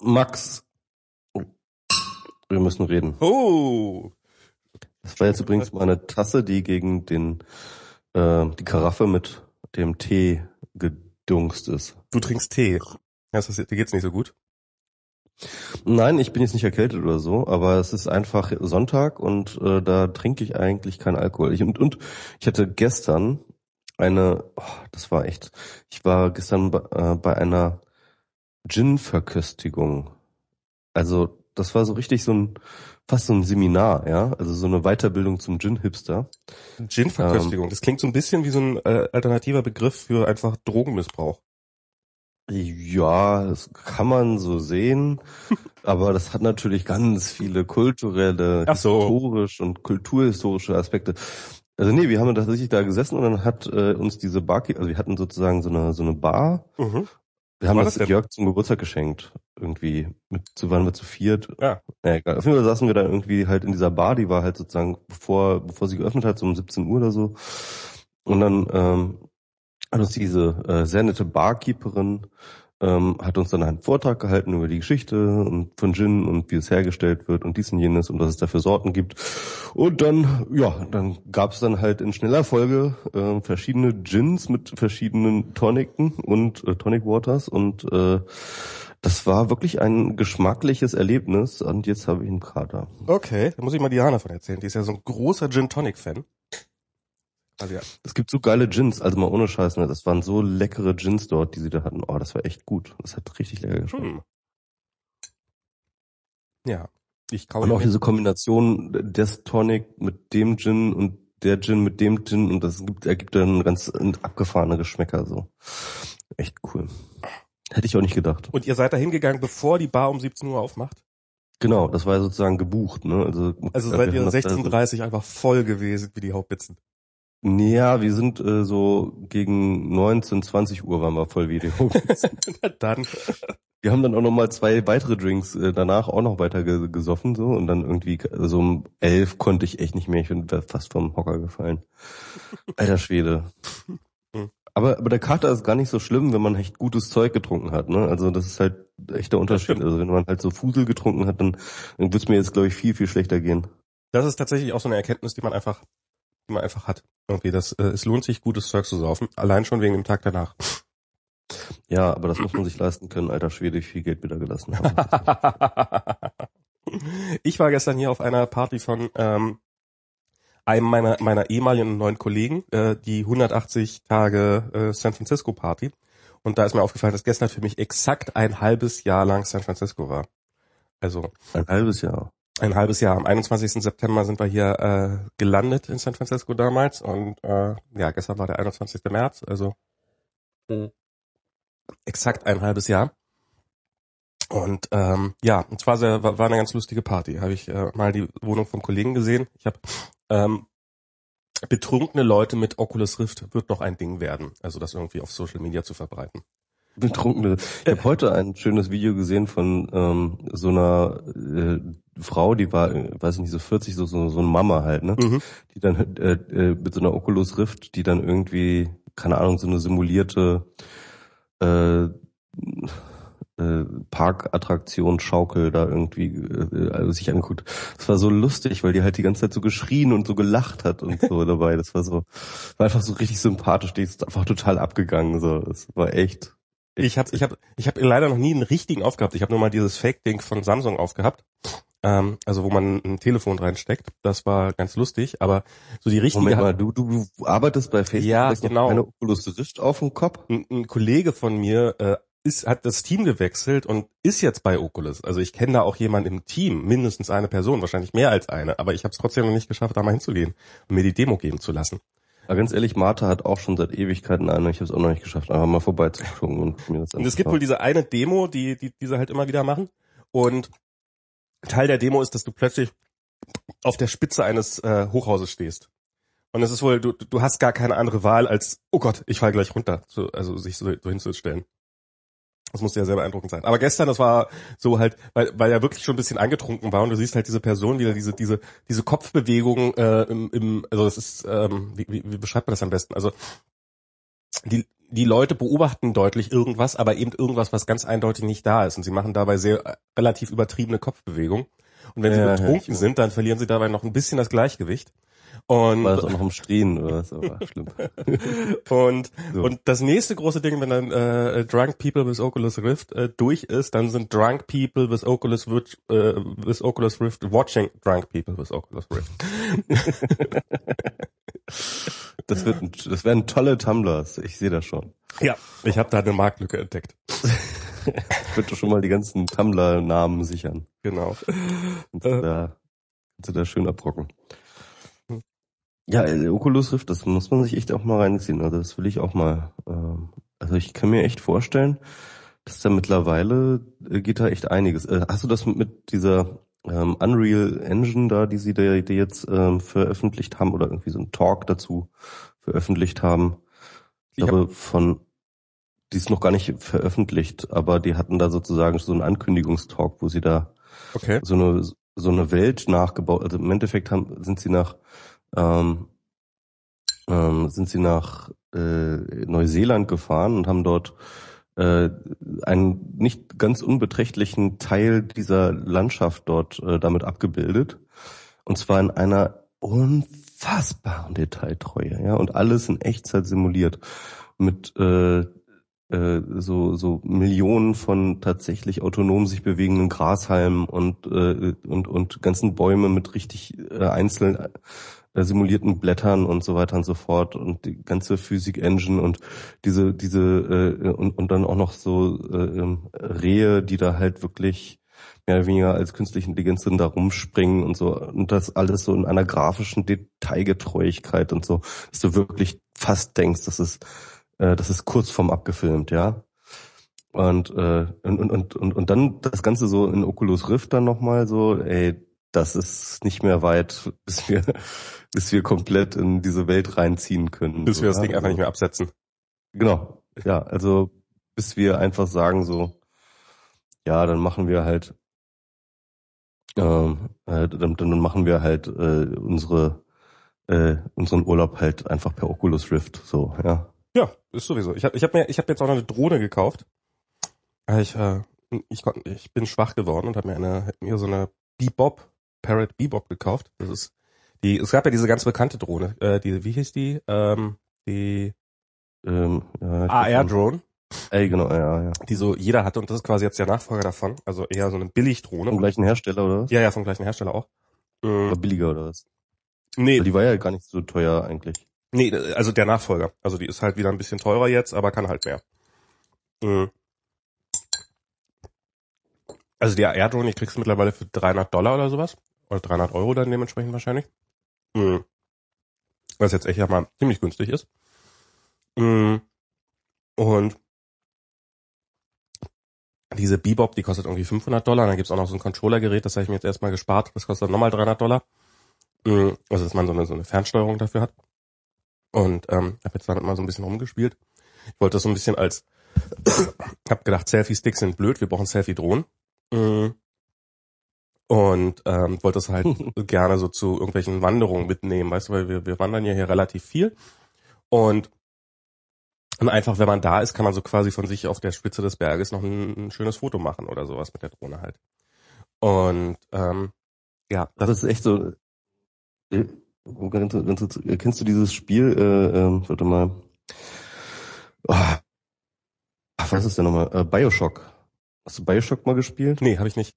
Max, wir müssen reden. Oh. Das war jetzt übrigens meine Tasse, die gegen den äh, die Karaffe mit dem Tee gedungst ist. Du trinkst Tee. Ja, ist das, dir geht's nicht so gut? Nein, ich bin jetzt nicht erkältet oder so, aber es ist einfach Sonntag und äh, da trinke ich eigentlich keinen Alkohol. Ich, und, und ich hatte gestern eine, oh, das war echt, ich war gestern bei, äh, bei einer Gin-Verköstigung. Also das war so richtig so ein, fast so ein Seminar, ja, also so eine Weiterbildung zum Gin-Hipster. Gin-Verköstigung, ähm, das klingt so ein bisschen wie so ein äh, alternativer Begriff für einfach Drogenmissbrauch. Ja, das kann man so sehen, aber das hat natürlich ganz viele kulturelle, so. historisch und kulturhistorische Aspekte. Also nee, wir haben tatsächlich da gesessen und dann hat äh, uns diese Bar, also wir hatten sozusagen so eine so eine Bar. Mhm. Wir haben das, das Jörg zum Geburtstag geschenkt. Irgendwie mit zu waren wir zu viert. Ja. ja. egal. Auf jeden Fall saßen wir da irgendwie halt in dieser Bar, die war halt sozusagen bevor bevor sie geöffnet hat, so um 17 Uhr oder so. Und dann ähm, hat uns diese äh, sehr nette Barkeeperin ähm, hat uns dann einen Vortrag gehalten über die Geschichte und von Gin und wie es hergestellt wird und dies und jenes und was es da für Sorten gibt. Und dann, ja, dann gab es dann halt in schneller Folge äh, verschiedene Gins mit verschiedenen Toniken und äh, Tonic Waters und äh, das war wirklich ein geschmackliches Erlebnis und jetzt habe ich einen Kater. Okay, da muss ich mal Diana von erzählen. Die ist ja so ein großer Gin Tonic Fan. Also ja. Es gibt so geile Gins, also mal ohne Scheiß, ne? Das waren so leckere Gins dort, die sie da hatten. Oh, das war echt gut. Das hat richtig lecker geschmeckt. Hm. Ja. Ich kaufe. Und auch diese Kombination des Tonic mit dem Gin und der Gin mit dem Gin und das gibt, ergibt dann ganz abgefahrene Geschmäcker so. Echt cool. Hätte ich auch nicht gedacht. Und ihr seid da hingegangen, bevor die Bar um 17 Uhr aufmacht? Genau, das war ja sozusagen gebucht, ne? Also, also seid ihr 16.30 Uhr einfach voll gewesen wie die Hauptbitzen. Ja, wir sind äh, so gegen 19, 20 Uhr waren wir voll Video. dann. Wir haben dann auch noch mal zwei weitere Drinks äh, danach auch noch weiter ge gesoffen so und dann irgendwie so also um elf konnte ich echt nicht mehr. Ich bin fast vom Hocker gefallen. Alter Schwede. Aber, aber der Kater ist gar nicht so schlimm, wenn man echt gutes Zeug getrunken hat. Ne? Also das ist halt echt der Unterschied. Also wenn man halt so Fusel getrunken hat, dann, dann wird es mir jetzt, glaube ich, viel, viel schlechter gehen. Das ist tatsächlich auch so eine Erkenntnis, die man einfach die man einfach hat. Irgendwie, das, äh, es lohnt sich, gutes Zeug zu saufen, allein schon wegen dem Tag danach. Ja, aber das muss man sich leisten können, alter Schwede, ich viel Geld wieder gelassen haben. ich war gestern hier auf einer Party von ähm, einem meiner, meiner ehemaligen neuen Kollegen, äh, die 180 Tage äh, San Francisco Party. Und da ist mir aufgefallen, dass gestern für mich exakt ein halbes Jahr lang San Francisco war. Also. Ein halbes Jahr ein halbes Jahr. Am 21. September sind wir hier äh, gelandet in San Francisco damals und äh, ja, gestern war der 21. März, also mhm. exakt ein halbes Jahr. Und ähm, ja, und zwar sehr, war, war eine ganz lustige Party. Habe ich äh, mal die Wohnung vom Kollegen gesehen. Ich habe ähm, betrunkene Leute mit Oculus Rift wird noch ein Ding werden, also das irgendwie auf Social Media zu verbreiten. Betrunkene. Ich habe heute ein schönes Video gesehen von ähm, so einer äh, Frau, die war, weiß ich nicht, so 40, so, so, so eine Mama halt, ne? Mhm. Die dann äh, äh, mit so einer Oculus Rift, die dann irgendwie, keine Ahnung, so eine simulierte äh, äh, Parkattraktion Schaukel da irgendwie äh, also sich anguckt. Das war so lustig, weil die halt die ganze Zeit so geschrien und so gelacht hat und so dabei. Das war so, war einfach so richtig sympathisch. Die ist einfach total abgegangen. So, das war echt ich habe ich hab, ich hab leider noch nie einen richtigen aufgehabt. Ich habe nur mal dieses Fake-Ding von Samsung aufgehabt. Ähm, also wo man ein Telefon reinsteckt. Das war ganz lustig, aber so die richtige... Moment mal, du, du, du arbeitest bei Facebook, ja, genau. eine Oculus Rift auf dem Kopf? Ein, ein Kollege von mir äh, ist, hat das Team gewechselt und ist jetzt bei Oculus. Also ich kenne da auch jemanden im Team, mindestens eine Person, wahrscheinlich mehr als eine, aber ich habe es trotzdem noch nicht geschafft, da mal hinzugehen und mir die Demo geben zu lassen. Aber ganz ehrlich, Martha hat auch schon seit Ewigkeiten eine. Ich habe es auch noch nicht geschafft, einfach mal vorbeizugucken und mir das Und es gibt wohl diese eine Demo, die, die diese halt immer wieder machen. Und Teil der Demo ist, dass du plötzlich auf der Spitze eines äh, Hochhauses stehst. Und es ist wohl, du, du hast gar keine andere Wahl als, oh Gott, ich fall gleich runter, so, also sich so, so hinzustellen. Das musste ja sehr beeindruckend sein. Aber gestern, das war so halt, weil, weil er wirklich schon ein bisschen angetrunken war und du siehst halt diese Person wieder, diese, diese, diese Kopfbewegung äh, im, im, also das ist, ähm, wie, wie, wie beschreibt man das am besten? Also die, die Leute beobachten deutlich irgendwas, aber eben irgendwas, was ganz eindeutig nicht da ist. Und sie machen dabei sehr äh, relativ übertriebene Kopfbewegungen. Und wenn ja, sie betrunken ja, sind, dann verlieren sie dabei noch ein bisschen das Gleichgewicht. Und war das auch noch Stehen oder was? Aber schlimm. und so. und das nächste große Ding, wenn dann äh, Drunk People with Oculus Rift äh, durch ist, dann sind Drunk People with Oculus Rift, äh, with Oculus Rift watching Drunk People with Oculus Rift. das wird, das werden tolle Tumblers. Ich sehe das schon. Ja, ich habe da eine Marktlücke entdeckt. ich würde schon mal die ganzen Tumblr-Namen sichern. Genau. Und da, kannst du da schön abrocken. Ja, äh, Oculus Rift, das muss man sich echt auch mal reinziehen. Also das will ich auch mal. Ähm, also ich kann mir echt vorstellen, dass da mittlerweile äh, geht da echt einiges. Äh, hast du das mit, dieser ähm, Unreal Engine da, die sie da die jetzt ähm, veröffentlicht haben oder irgendwie so ein Talk dazu veröffentlicht haben? Ich glaube von die ist noch gar nicht veröffentlicht, aber die hatten da sozusagen so einen Ankündigungstalk, wo sie da okay. so eine so eine Welt nachgebaut. Also im Endeffekt haben, sind sie nach ähm, ähm, sind sie nach äh, Neuseeland gefahren und haben dort äh, einen nicht ganz unbeträchtlichen Teil dieser Landschaft dort äh, damit abgebildet. Und zwar in einer unfassbaren Detailtreue, ja, und alles in Echtzeit simuliert. Mit äh, äh, so, so Millionen von tatsächlich autonom sich bewegenden Grashalmen und, äh, und, und ganzen Bäume mit richtig äh, einzeln simulierten Blättern und so weiter und so fort und die ganze Physik-Engine und diese, diese äh, und, und dann auch noch so äh, ähm, Rehe, die da halt wirklich mehr oder weniger als künstliche Intelligenz da rumspringen und so und das alles so in einer grafischen Detailgetreuigkeit und so, dass du wirklich fast denkst, das ist äh, das ist kurz vorm abgefilmt, ja. Und, äh, und, und, und, und dann das Ganze so in Oculus Rift dann nochmal so, ey, das ist nicht mehr weit, bis wir, bis wir komplett in diese Welt reinziehen können. Bis so, wir das Ding einfach nicht mehr absetzen. Genau. Ja, also bis wir einfach sagen so, ja, dann machen wir halt, ähm, äh, dann, dann machen wir halt äh, unsere äh, unseren Urlaub halt einfach per Oculus Rift, so, ja. Ja, ist sowieso. Ich habe ich hab mir, ich habe jetzt auch noch eine Drohne gekauft. Ich, äh, ich, ich bin schwach geworden und habe mir eine, mir so eine Bebop Parrot Bebop gekauft. Das ist die, es gab ja diese ganz bekannte Drohne, äh, die, wie hieß die? Ähm, die ähm, ja, AR-Drone. Ey, genau, ja, ja. Die so jeder hatte und das ist quasi jetzt der Nachfolger davon. Also eher so eine Billigdrohne. Vom gleichen Hersteller, oder was? Ja, ja, vom gleichen Hersteller auch. Mhm. War billiger, oder was? Nee. Weil die war ja gar nicht so teuer eigentlich. Nee, also der Nachfolger. Also die ist halt wieder ein bisschen teurer jetzt, aber kann halt mehr. Mhm. Also die AR-Drone, die kriegst du mittlerweile für 300 Dollar oder sowas. Oder 300 Euro dann dementsprechend wahrscheinlich. Mhm. Was jetzt echt ja mal ziemlich günstig ist. Mhm. Und diese Bebop, die kostet irgendwie 500 Dollar. Dann gibt's auch noch so ein Controllergerät, das habe ich mir jetzt erstmal gespart. Das kostet nochmal 300 Dollar. Also dass man so eine, so eine Fernsteuerung dafür hat. Und ähm, habe jetzt damit mal so ein bisschen rumgespielt. Ich wollte das so ein bisschen als, hab gedacht, Selfie-Sticks sind blöd, wir brauchen Selfie-Drohnen. Mhm und ähm, wollte es halt gerne so zu irgendwelchen Wanderungen mitnehmen, weißt du, weil wir, wir wandern ja hier relativ viel und und einfach, wenn man da ist, kann man so quasi von sich auf der Spitze des Berges noch ein, ein schönes Foto machen oder sowas mit der Drohne halt. Und ähm, ja. Das ist echt so. Äh, kennst du dieses Spiel? Äh, äh, warte mal. Oh, was ist denn nochmal? Äh, Bioshock. Hast du Bioshock mal gespielt? Nee, habe ich nicht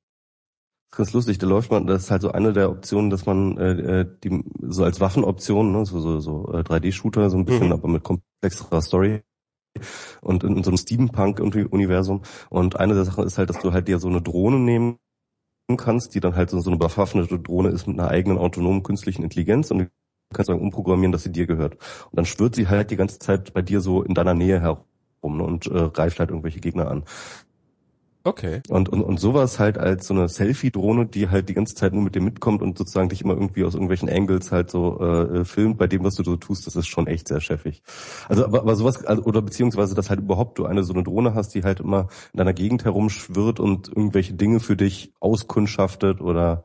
ganz lustig. Da läuft man, das ist halt so eine der Optionen, dass man äh, äh die so als Waffenoption, ne, so so, so äh, 3D-Shooter, so ein bisschen, mhm. aber mit komplexerer Story und in, in so einem Steampunk-Universum. Und eine der Sachen ist halt, dass du halt dir so eine Drohne nehmen kannst, die dann halt so, so eine bewaffnete Drohne ist mit einer eigenen autonomen künstlichen Intelligenz und du kannst dann umprogrammieren, dass sie dir gehört. Und dann schwirrt sie halt die ganze Zeit bei dir so in deiner Nähe herum ne, und äh, greift halt irgendwelche Gegner an. Okay. Und, und, und sowas halt als so eine Selfie-Drohne, die halt die ganze Zeit nur mit dir mitkommt und sozusagen dich immer irgendwie aus irgendwelchen Angles halt so äh, filmt bei dem, was du so tust, das ist schon echt sehr chefig. Also aber, aber sowas, also, oder beziehungsweise, dass halt überhaupt du eine so eine Drohne hast, die halt immer in deiner Gegend herumschwirrt und irgendwelche Dinge für dich auskundschaftet oder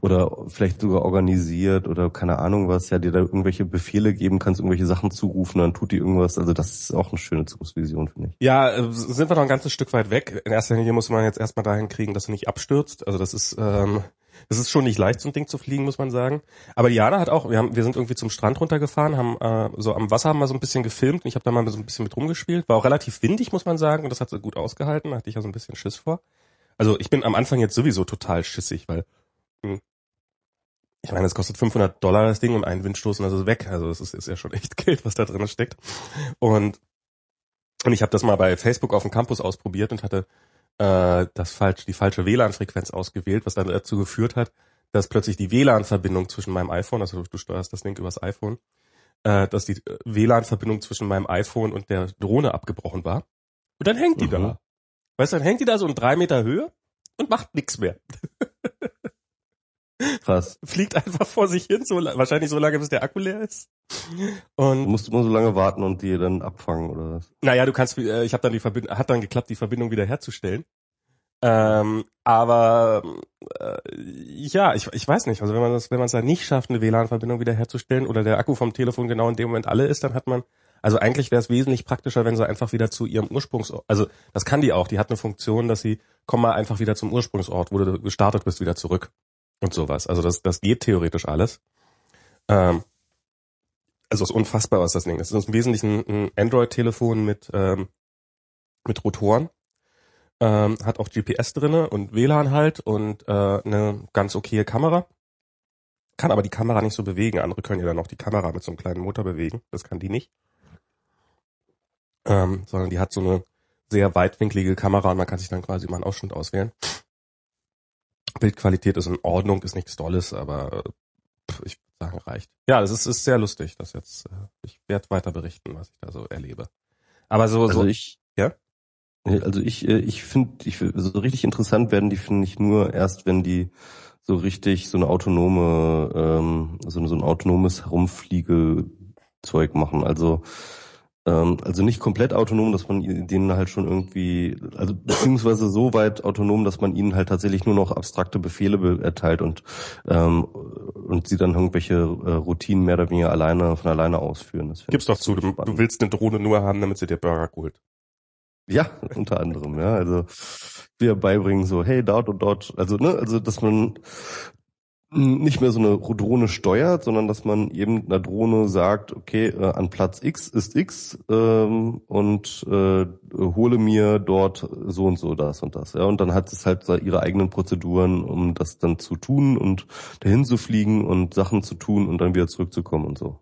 oder vielleicht sogar organisiert oder keine Ahnung was, ja, dir da irgendwelche Befehle geben kannst, irgendwelche Sachen zurufen, dann tut die irgendwas. Also das ist auch eine schöne Zukunftsvision, finde ich. Ja, äh, sind wir noch ein ganzes Stück weit weg. In erster Linie muss man jetzt erstmal dahin kriegen, dass er nicht abstürzt. Also das ist, ähm, das ist schon nicht leicht, so ein Ding zu fliegen, muss man sagen. Aber Diana hat auch, wir haben, wir sind irgendwie zum Strand runtergefahren, haben äh, so am Wasser wir so ein bisschen gefilmt und ich habe da mal so ein bisschen mit rumgespielt. War auch relativ windig, muss man sagen, und das hat so gut ausgehalten. Da hatte ich ja so ein bisschen Schiss vor. Also ich bin am Anfang jetzt sowieso total schissig, weil hm, ich meine, es kostet 500 Dollar das Ding und einen Windstoß und das ist weg. Also das ist, ist ja schon echt Geld, was da drin steckt. Und und ich habe das mal bei Facebook auf dem Campus ausprobiert und hatte äh, das falsch, die falsche WLAN-Frequenz ausgewählt, was dann dazu geführt hat, dass plötzlich die WLAN-Verbindung zwischen meinem iPhone, also du steuerst das Ding übers iPhone, äh, dass die WLAN-Verbindung zwischen meinem iPhone und der Drohne abgebrochen war. Und dann hängt die mhm. da. Weißt du, dann hängt die da so in drei Meter Höhe und macht nichts mehr. Krass. Fliegt einfach vor sich hin, so wahrscheinlich so lange, bis der Akku leer ist. Und du musst immer so lange warten und die dann abfangen oder was? Naja, du kannst, äh, ich habe dann die Verbindung, hat dann geklappt, die Verbindung wieder herzustellen. Ähm, aber äh, ja, ich, ich weiß nicht. Also wenn man das, wenn man es da nicht schafft, eine WLAN-Verbindung wiederherzustellen oder der Akku vom Telefon genau in dem Moment alle ist, dann hat man also eigentlich wäre es wesentlich praktischer, wenn sie einfach wieder zu ihrem Ursprungsort, also das kann die auch, die hat eine Funktion, dass sie, komm mal einfach wieder zum Ursprungsort, wo du gestartet bist, wieder zurück und sowas. Also das, das geht theoretisch alles. Ähm, also es ist unfassbar, was das Ding ist. Es ist im Wesentlichen ein Android-Telefon mit, ähm, mit Rotoren. Ähm, hat auch GPS drinne und WLAN halt und äh, eine ganz okaye Kamera. Kann aber die Kamera nicht so bewegen. Andere können ja dann auch die Kamera mit so einem kleinen Motor bewegen. Das kann die nicht ähm, sondern die hat so eine sehr weitwinklige Kamera und man kann sich dann quasi mal einen Ausschnitt auswählen. Bildqualität ist in Ordnung, ist nichts Dolles, aber pff, ich würde sagen, reicht. Ja, es ist, ist sehr lustig, das jetzt. Äh, ich werde weiter berichten, was ich da so erlebe. Aber so, also so ich, ja. Also ich, äh, ich finde, ich, so richtig interessant werden die finde ich nur erst, wenn die so richtig so eine autonome, ähm, so, so ein autonomes Herumfliegezeug machen. Also also nicht komplett autonom, dass man denen halt schon irgendwie, also beziehungsweise so weit autonom, dass man ihnen halt tatsächlich nur noch abstrakte Befehle erteilt und ähm, und sie dann irgendwelche äh, Routinen mehr oder weniger alleine von alleine ausführen. Das Gib's doch zu, du, du, willst eine Drohne nur haben, damit sie dir Burger holt. Ja, unter anderem, ja. Also wir beibringen so, hey, dort und dort, also ne, also dass man nicht mehr so eine Drohne steuert, sondern dass man eben einer Drohne sagt, okay, äh, an Platz X ist X ähm, und äh, hole mir dort so und so das und das. Ja, und dann hat es halt ihre eigenen Prozeduren, um das dann zu tun und dahin zu fliegen und Sachen zu tun und dann wieder zurückzukommen und so.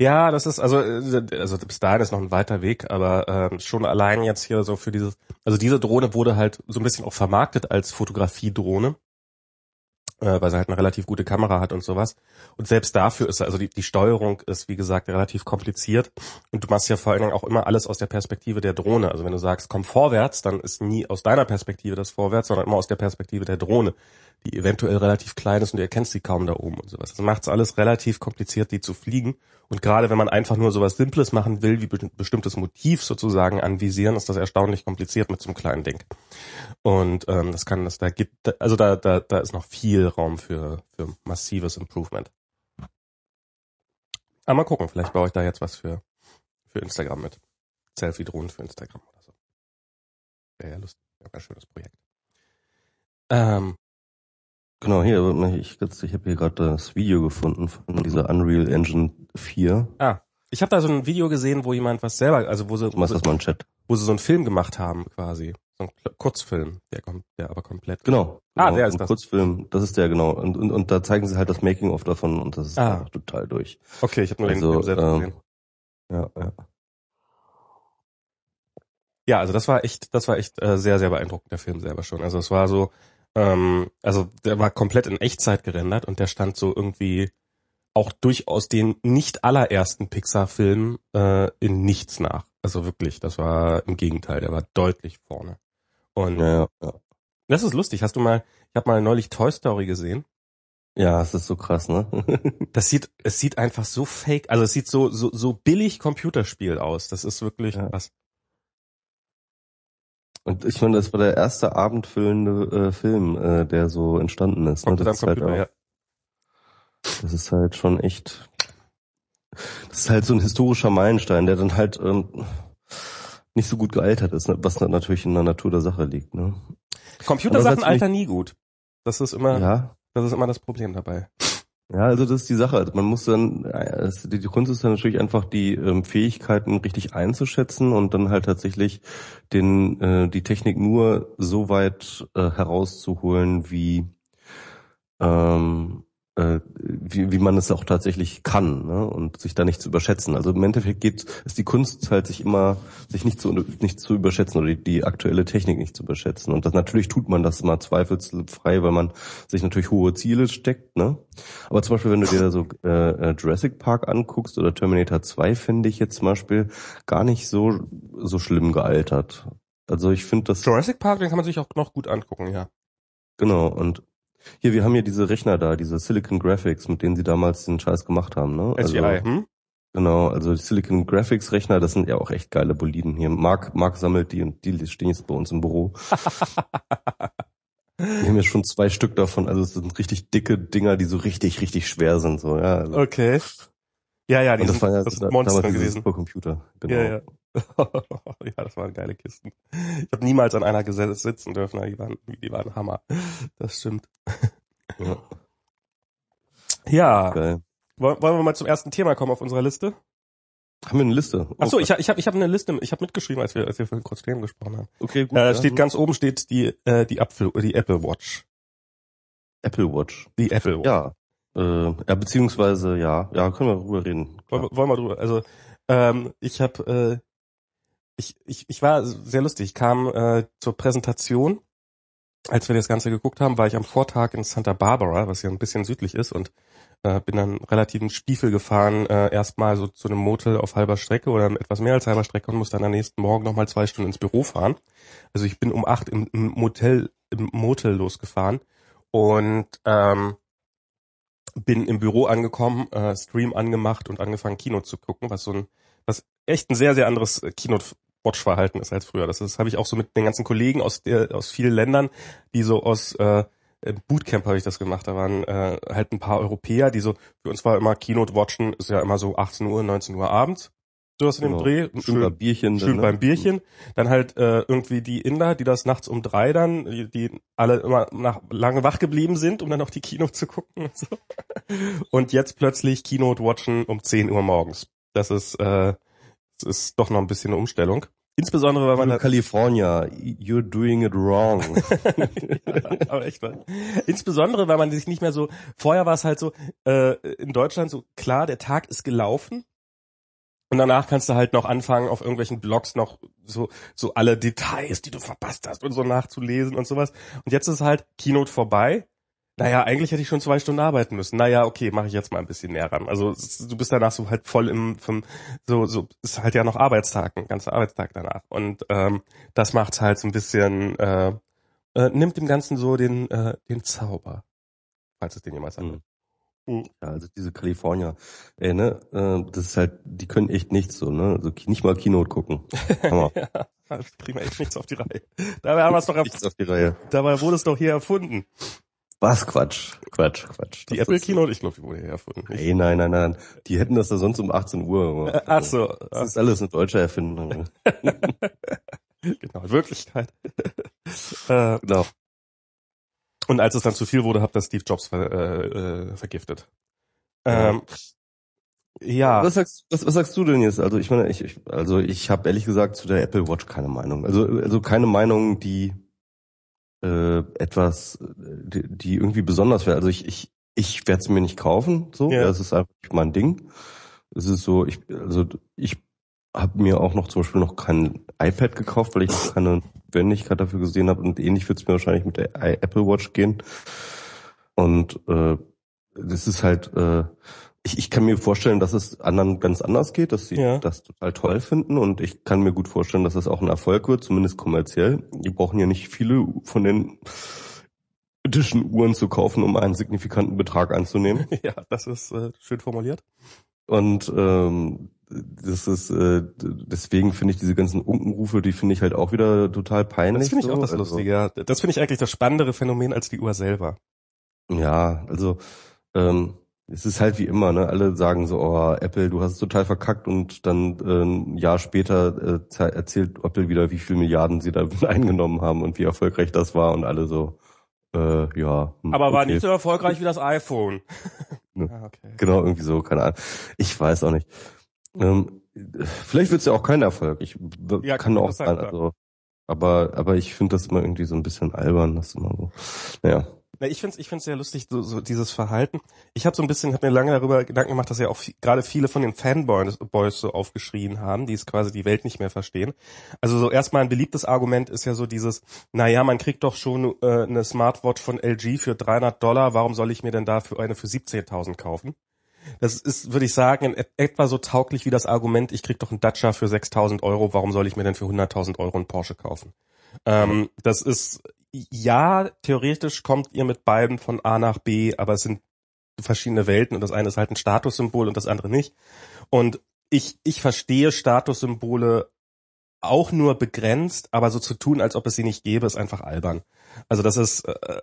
Ja, das ist also äh, also bis dahin ist noch ein weiter Weg, aber äh, schon allein jetzt hier so für dieses also diese Drohne wurde halt so ein bisschen auch vermarktet als Fotografiedrohne äh, weil sie halt eine relativ gute Kamera hat und sowas. Und selbst dafür ist also die, die Steuerung ist, wie gesagt, relativ kompliziert. Und du machst ja vor allen Dingen auch immer alles aus der Perspektive der Drohne. Also wenn du sagst, komm vorwärts, dann ist nie aus deiner Perspektive das vorwärts, sondern immer aus der Perspektive der Drohne die eventuell relativ klein ist und du erkennst sie kaum da oben und sowas. Das macht es alles relativ kompliziert, die zu fliegen. Und gerade wenn man einfach nur sowas Simples machen will, wie be bestimmtes Motiv sozusagen anvisieren, ist das erstaunlich kompliziert mit so einem kleinen Ding. Und ähm, das kann das da gibt, also da, da, da ist noch viel Raum für, für massives Improvement. Aber mal gucken, vielleicht baue ich da jetzt was für, für Instagram mit. Selfie-Drohnen für Instagram oder so. Wäre ja lustig. Wäre ein schönes Projekt. Ähm, Genau, hier, ich, ich habe hier gerade das Video gefunden von dieser Unreal Engine 4. Ah, ich habe da so ein Video gesehen, wo jemand was selber, also wo sie, wo, das mal Chat. wo sie so einen Film gemacht haben quasi. So ein Kurzfilm, der kommt, der aber komplett. Genau. Ah, genau, der ist ein das. Kurzfilm, das ist der, genau. Und, und, und da zeigen sie halt das Making-of davon und das ist ah. total durch. Okay, ich habe nur also, den Film selbst ähm, gesehen. Ja, ja. Ja, also das war echt, das war echt äh, sehr, sehr beeindruckend, der Film selber schon. Also es war so, ähm, also der war komplett in Echtzeit gerendert und der stand so irgendwie auch durchaus den nicht allerersten Pixar-Filmen äh, in nichts nach. Also wirklich, das war im Gegenteil, der war deutlich vorne. Und ja, ja. das ist lustig. Hast du mal, ich habe mal neulich Toy Story gesehen. Ja, es ist so krass, ne? das sieht, es sieht einfach so fake, also es sieht so so so billig Computerspiel aus. Das ist wirklich ja. krass. Und ich meine, das war der erste abendfüllende äh, Film, äh, der so entstanden ist. Ne? Das, ist halt auch, ja. das ist halt schon echt. Das ist halt so ein historischer Meilenstein, der dann halt ähm, nicht so gut gealtert ist, ne? was natürlich in der Natur der Sache liegt. Ne? Computersachen altern nie gut. Das ist immer, ja. das ist immer das Problem dabei. Ja, also das ist die Sache. Man muss dann, die, die Kunst ist dann natürlich einfach die ähm, Fähigkeiten richtig einzuschätzen und dann halt tatsächlich den äh, die Technik nur so weit äh, herauszuholen, wie ähm, äh, wie, wie man es auch tatsächlich kann ne? und sich da nicht zu überschätzen. Also im Endeffekt geht ist die Kunst halt sich immer sich nicht zu nicht zu überschätzen oder die, die aktuelle Technik nicht zu überschätzen. Und das natürlich tut man das mal zweifelsfrei, weil man sich natürlich hohe Ziele steckt. Ne? Aber zum Beispiel, wenn du dir da so äh, äh Jurassic Park anguckst oder Terminator 2, finde ich jetzt zum Beispiel gar nicht so so schlimm gealtert. Also ich finde das Jurassic Park, den kann man sich auch noch gut angucken, ja. Genau, und hier, wir haben hier diese Rechner da, diese Silicon Graphics, mit denen sie damals den Scheiß gemacht haben, ne? Also, hm? Genau, also die Silicon Graphics Rechner, das sind ja auch echt geile Boliden hier. Mark, Mark sammelt die und die stehen jetzt bei uns im Büro. Wir haben ja schon zwei Stück davon, also es sind richtig dicke Dinger, die so richtig, richtig schwer sind, so, ja. Also. Okay. Ja, ja, die und das sind, waren ja das sind Monster gewesen. Supercomputer, genau. Ja, ja. ja, das waren geile Kisten. Ich habe niemals an einer gesetzt sitzen dürfen, die waren, die waren Hammer. Das stimmt. Ja. ja. Geil. Wollen wir mal zum ersten Thema kommen auf unserer Liste? Haben wir eine Liste? Oh, Ach so, ich, ich habe ich hab eine Liste, ich habe mitgeschrieben, als wir, als wir vorhin kurz Themen gesprochen haben. Okay, gut. Äh. Steht ganz oben steht die, äh, die, Apfel, die Apple Watch. Apple Watch. Die Apple Watch. Ja. Äh, ja, beziehungsweise ja, ja, können wir drüber reden. Wollen, wollen wir drüber. Also ähm, ich habe äh, ich, ich, ich war sehr lustig. Ich kam äh, zur Präsentation, als wir das Ganze geguckt haben, war ich am Vortag in Santa Barbara, was ja ein bisschen südlich ist, und äh, bin dann relativ einen Stiefel gefahren, äh, erstmal so zu einem Motel auf halber Strecke oder etwas mehr als halber Strecke und muss dann am nächsten Morgen nochmal zwei Stunden ins Büro fahren. Also ich bin um acht im, im Motel, im Motel losgefahren und ähm, bin im Büro angekommen, äh, Stream angemacht und angefangen Kino zu gucken, was so ein was echt ein sehr sehr anderes Kino Watch-Verhalten ist als früher. Das, das habe ich auch so mit den ganzen Kollegen aus der, aus vielen Ländern, die so aus äh, Bootcamp habe ich das gemacht. Da waren äh, halt ein paar Europäer, die so, für uns war immer Keynote Watchen, ist ja immer so 18 Uhr, 19 Uhr abends. So was in dem genau. Dreh. Schön, schön beim Bierchen. Schön dann, ne? beim Bierchen. Dann halt äh, irgendwie die Inder, die das nachts um drei dann, die, die alle immer nach lange wach geblieben sind, um dann auch die Keynote zu gucken und so. Und jetzt plötzlich Keynote watchen um 10 Uhr morgens. Das ist äh, ist doch noch ein bisschen eine Umstellung. Insbesondere, weil man California, you're doing it wrong. ja, aber echt mal. Insbesondere, weil man sich nicht mehr so, vorher war es halt so, äh, in Deutschland so, klar, der Tag ist gelaufen. Und danach kannst du halt noch anfangen, auf irgendwelchen Blogs noch so, so alle Details, die du verpasst hast und so nachzulesen und sowas. Und jetzt ist halt Keynote vorbei naja, eigentlich hätte ich schon zwei Stunden arbeiten müssen. Naja, okay, mache ich jetzt mal ein bisschen näher ran. Also du bist danach so halt voll im, vom, so, so ist halt ja noch Arbeitstag, ein ganzer Arbeitstag danach. Und ähm, das macht's halt so ein bisschen, äh, äh, nimmt dem Ganzen so den, äh, den Zauber, falls es den jemals. Mhm. mhm. Ja, also diese Kalifornier, ey, ne, äh, das ist halt, die können echt nichts so, ne, also nicht mal Keynote gucken. Hammer. ja, das kriegen wir echt nichts auf die Reihe. Dabei haben wir es doch, nichts auf die Reihe. Dabei wurde es doch hier erfunden. Was? Quatsch. Quatsch, Quatsch. Die Apple Keynote, ich glaube, die wurde hier erfunden. Hey, nein, nein, nein. Die hätten das da sonst um 18 Uhr. Ach so. Das ist alles eine deutsche Erfindung. genau, Wirklichkeit. äh, genau. Und als es dann zu viel wurde, hat das Steve Jobs ver, äh, äh, vergiftet. Ähm, ja. Was sagst, was, was sagst du denn jetzt? Also ich meine, ich, ich also ich habe ehrlich gesagt zu der Apple Watch keine Meinung. Also also keine Meinung, die äh, etwas, die, die irgendwie besonders wäre. Also ich, ich, ich werde es mir nicht kaufen, so. Ja. Das ist einfach mein Ding. Es ist so, ich, also ich habe mir auch noch zum Beispiel noch kein iPad gekauft, weil ich noch keine Wendigkeit dafür gesehen habe und ähnlich wird es mir wahrscheinlich mit der Apple Watch gehen. Und äh, das ist halt, äh, ich, ich kann mir vorstellen, dass es anderen ganz anders geht, dass sie ja. das total toll finden und ich kann mir gut vorstellen, dass es auch ein Erfolg wird, zumindest kommerziell. Die brauchen ja nicht viele von den Edition-Uhren zu kaufen, um einen signifikanten Betrag einzunehmen. Ja, das ist äh, schön formuliert. Und ähm, das ist äh, deswegen finde ich diese ganzen Unkenrufe, die finde ich halt auch wieder total peinlich. Das finde ich so. auch das also, Lustige. Ja. Das finde ich eigentlich das spannendere Phänomen als die Uhr selber. Ja, also ähm, es ist halt wie immer, ne? Alle sagen so, oh, Apple, du hast es total verkackt und dann äh, ein Jahr später äh, erzählt Apple wieder, wie viel Milliarden sie da eingenommen haben und wie erfolgreich das war und alle so, äh, ja. Hm, Aber war nicht so erfolgreich wie das iPhone. Ne? ah, okay. Genau, irgendwie so, keine Ahnung. Ich weiß auch nicht. Ähm, vielleicht wird es ja auch kein Erfolg. Ich ja, kann auch sein, also. Aber, aber ich finde das immer irgendwie so ein bisschen albern, das immer so. Naja. Na, ich finde es ich find's sehr lustig, so, so dieses Verhalten. Ich habe so ein bisschen, habe mir lange darüber Gedanken gemacht, dass ja auch gerade viele von den Fanboys Boys so aufgeschrien haben, die es quasi die Welt nicht mehr verstehen. Also so erstmal ein beliebtes Argument ist ja so dieses, naja, man kriegt doch schon äh, eine Smartwatch von LG für 300 Dollar, warum soll ich mir denn dafür eine für 17.000 kaufen? Das ist, würde ich sagen, in etwa so tauglich wie das Argument, ich krieg doch einen Dacia für 6.000 Euro, warum soll ich mir denn für 100.000 Euro einen Porsche kaufen? Ähm, das ist ja, theoretisch kommt ihr mit beiden von A nach B, aber es sind verschiedene Welten und das eine ist halt ein Statussymbol und das andere nicht. Und ich, ich verstehe Statussymbole auch nur begrenzt, aber so zu tun, als ob es sie nicht gäbe, ist einfach albern. Also das ist, äh,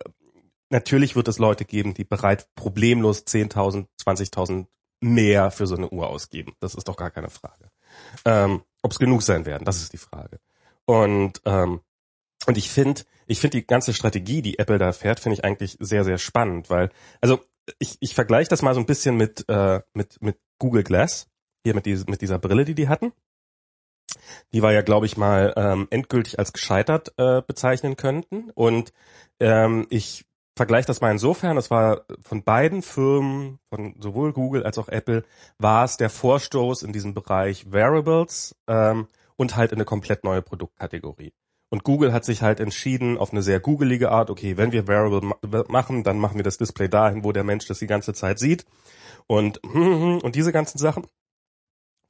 natürlich wird es Leute geben, die bereit problemlos 10.000, 20.000 mehr für so eine Uhr ausgeben. Das ist doch gar keine Frage. Ähm, ob es genug sein werden, das ist die Frage. Und ähm, und ich finde, ich finde die ganze Strategie, die Apple da fährt, finde ich eigentlich sehr, sehr spannend, weil, also ich, ich vergleiche das mal so ein bisschen mit, äh, mit, mit Google Glass, hier mit, diese, mit dieser Brille, die die hatten. Die war ja, glaube ich, mal ähm, endgültig als gescheitert äh, bezeichnen könnten. Und ähm, ich vergleiche das mal insofern, das war von beiden Firmen, von sowohl Google als auch Apple, war es der Vorstoß in diesem Bereich Wearables ähm, und halt in eine komplett neue Produktkategorie. Und Google hat sich halt entschieden auf eine sehr googelige Art, okay, wenn wir Variable machen, dann machen wir das Display dahin, wo der Mensch das die ganze Zeit sieht. Und, und diese ganzen Sachen.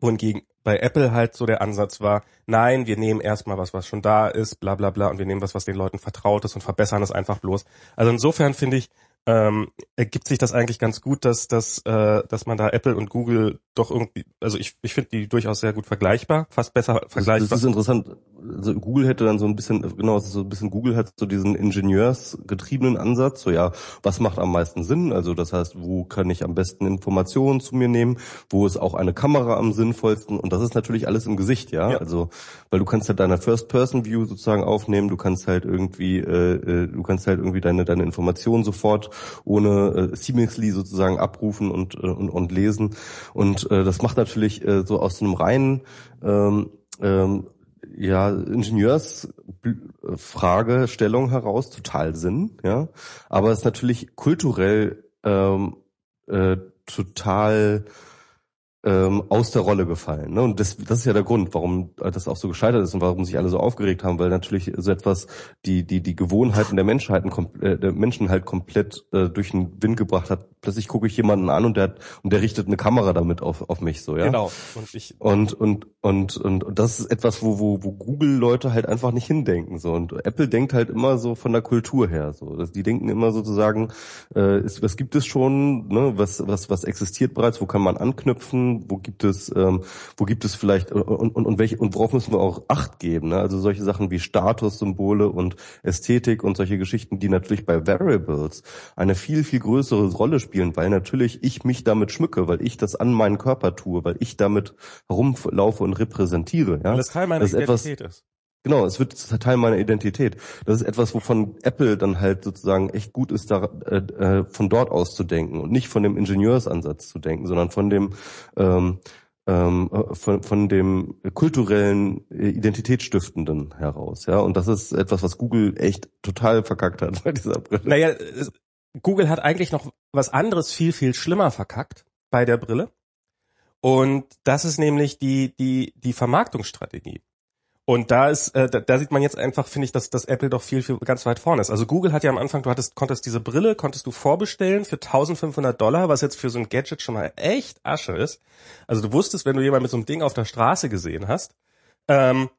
Wohingegen bei Apple halt so der Ansatz war, nein, wir nehmen erstmal was, was schon da ist, bla bla bla, und wir nehmen was, was den Leuten vertraut ist und verbessern es einfach bloß. Also insofern finde ich, ähm, ergibt sich das eigentlich ganz gut, dass, dass, äh, dass man da Apple und Google doch irgendwie, also ich, ich finde die durchaus sehr gut vergleichbar, fast besser vergleichbar. Das, ist interessant. Also Google hätte dann so ein bisschen, genau, so ein bisschen Google hat so diesen ingenieursgetriebenen Ansatz, so ja, was macht am meisten Sinn? Also das heißt, wo kann ich am besten Informationen zu mir nehmen? Wo ist auch eine Kamera am sinnvollsten? Und das ist natürlich alles im Gesicht, ja. ja. Also, weil du kannst halt deine First-Person-View sozusagen aufnehmen, du kannst halt irgendwie, äh, äh du kannst halt irgendwie deine, deine Informationen sofort ohne äh, seamlessly sozusagen abrufen und, äh, und, und lesen. Und äh, das macht natürlich äh, so aus einem reinen ähm, ähm, ja, Ingenieursfragestellung heraus total Sinn, ja. Aber es ist natürlich kulturell ähm, äh, total ähm, aus der Rolle gefallen. Ne? Und das, das ist ja der Grund, warum das auch so gescheitert ist und warum sich alle so aufgeregt haben, weil natürlich so etwas die die die Gewohnheiten der Menschheiten äh, der Menschen halt komplett äh, durch den Wind gebracht hat. Plötzlich gucke ich jemanden an und der und der richtet eine Kamera damit auf auf mich so ja. Genau. Und ich und und und und, und das ist etwas, wo wo wo Google Leute halt einfach nicht hindenken so und Apple denkt halt immer so von der Kultur her so. Dass die denken immer sozusagen, äh, ist, was gibt es schon, ne? Was was was existiert bereits? Wo kann man anknüpfen? wo gibt es, ähm, wo gibt es vielleicht und, und, und welche und worauf müssen wir auch Acht geben? Ne? Also solche Sachen wie Statussymbole und Ästhetik und solche Geschichten, die natürlich bei Variables eine viel viel größere Rolle spielen, weil natürlich ich mich damit schmücke, weil ich das an meinen Körper tue, weil ich damit herumlaufe und repräsentiere. Ja? Weil es Teil meiner das Identität etwas, ist. Genau, es wird Teil meiner Identität. Das ist etwas, wovon Apple dann halt sozusagen echt gut ist, da äh, äh, von dort aus zu denken und nicht von dem Ingenieursansatz zu denken, sondern von dem ähm, ähm, von, von dem kulturellen äh, Identitätsstiftenden heraus, ja. Und das ist etwas, was Google echt total verkackt hat bei dieser Brille. Naja, Google hat eigentlich noch was anderes viel viel schlimmer verkackt bei der Brille. Und das ist nämlich die die die Vermarktungsstrategie. Und da ist, äh, da, da sieht man jetzt einfach, finde ich, dass, dass Apple doch viel, viel ganz weit vorne ist. Also Google hat ja am Anfang, du hattest, konntest diese Brille, konntest du vorbestellen für 1500 Dollar, was jetzt für so ein Gadget schon mal echt Asche ist. Also du wusstest, wenn du jemand mit so einem Ding auf der Straße gesehen hast, ähm,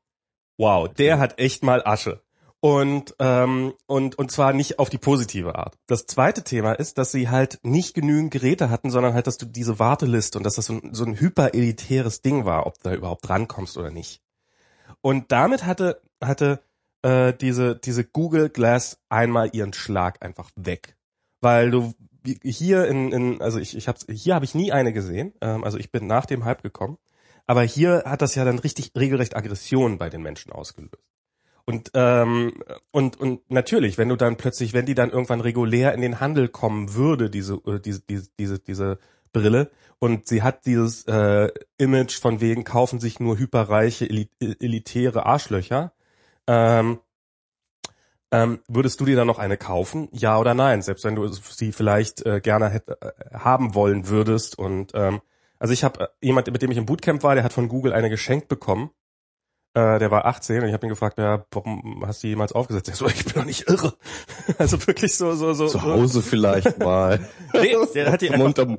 wow, der hat echt mal Asche. Und, ähm, und, und zwar nicht auf die positive Art. Das zweite Thema ist, dass sie halt nicht genügend Geräte hatten, sondern halt, dass du diese Warteliste und dass das so ein, so ein hyperelitäres Ding war, ob du da überhaupt rankommst oder nicht. Und damit hatte, hatte äh, diese, diese Google Glass einmal ihren Schlag einfach weg. Weil du hier in, in also ich, ich hab's, hier habe ich nie eine gesehen, ähm, also ich bin nach dem Hype gekommen, aber hier hat das ja dann richtig regelrecht Aggression bei den Menschen ausgelöst. Und, ähm, und, und natürlich, wenn du dann plötzlich, wenn die dann irgendwann regulär in den Handel kommen würde, diese, diese, diese, diese, diese Brille, und sie hat dieses äh, Image von wegen, kaufen sich nur hyperreiche, elitäre Arschlöcher, ähm, ähm, würdest du dir dann noch eine kaufen? Ja oder nein? Selbst wenn du sie vielleicht äh, gerne hätte, äh, haben wollen würdest. Und ähm, also ich habe äh, jemand, mit dem ich im Bootcamp war, der hat von Google eine geschenkt bekommen äh, der war 18 und ich habe ihn gefragt, ja, warum hast du die jemals aufgesetzt? Er so, ich bin doch nicht irre. also wirklich so, so, so. Zu Hause vielleicht mal. nee, der hat die zum, unterm,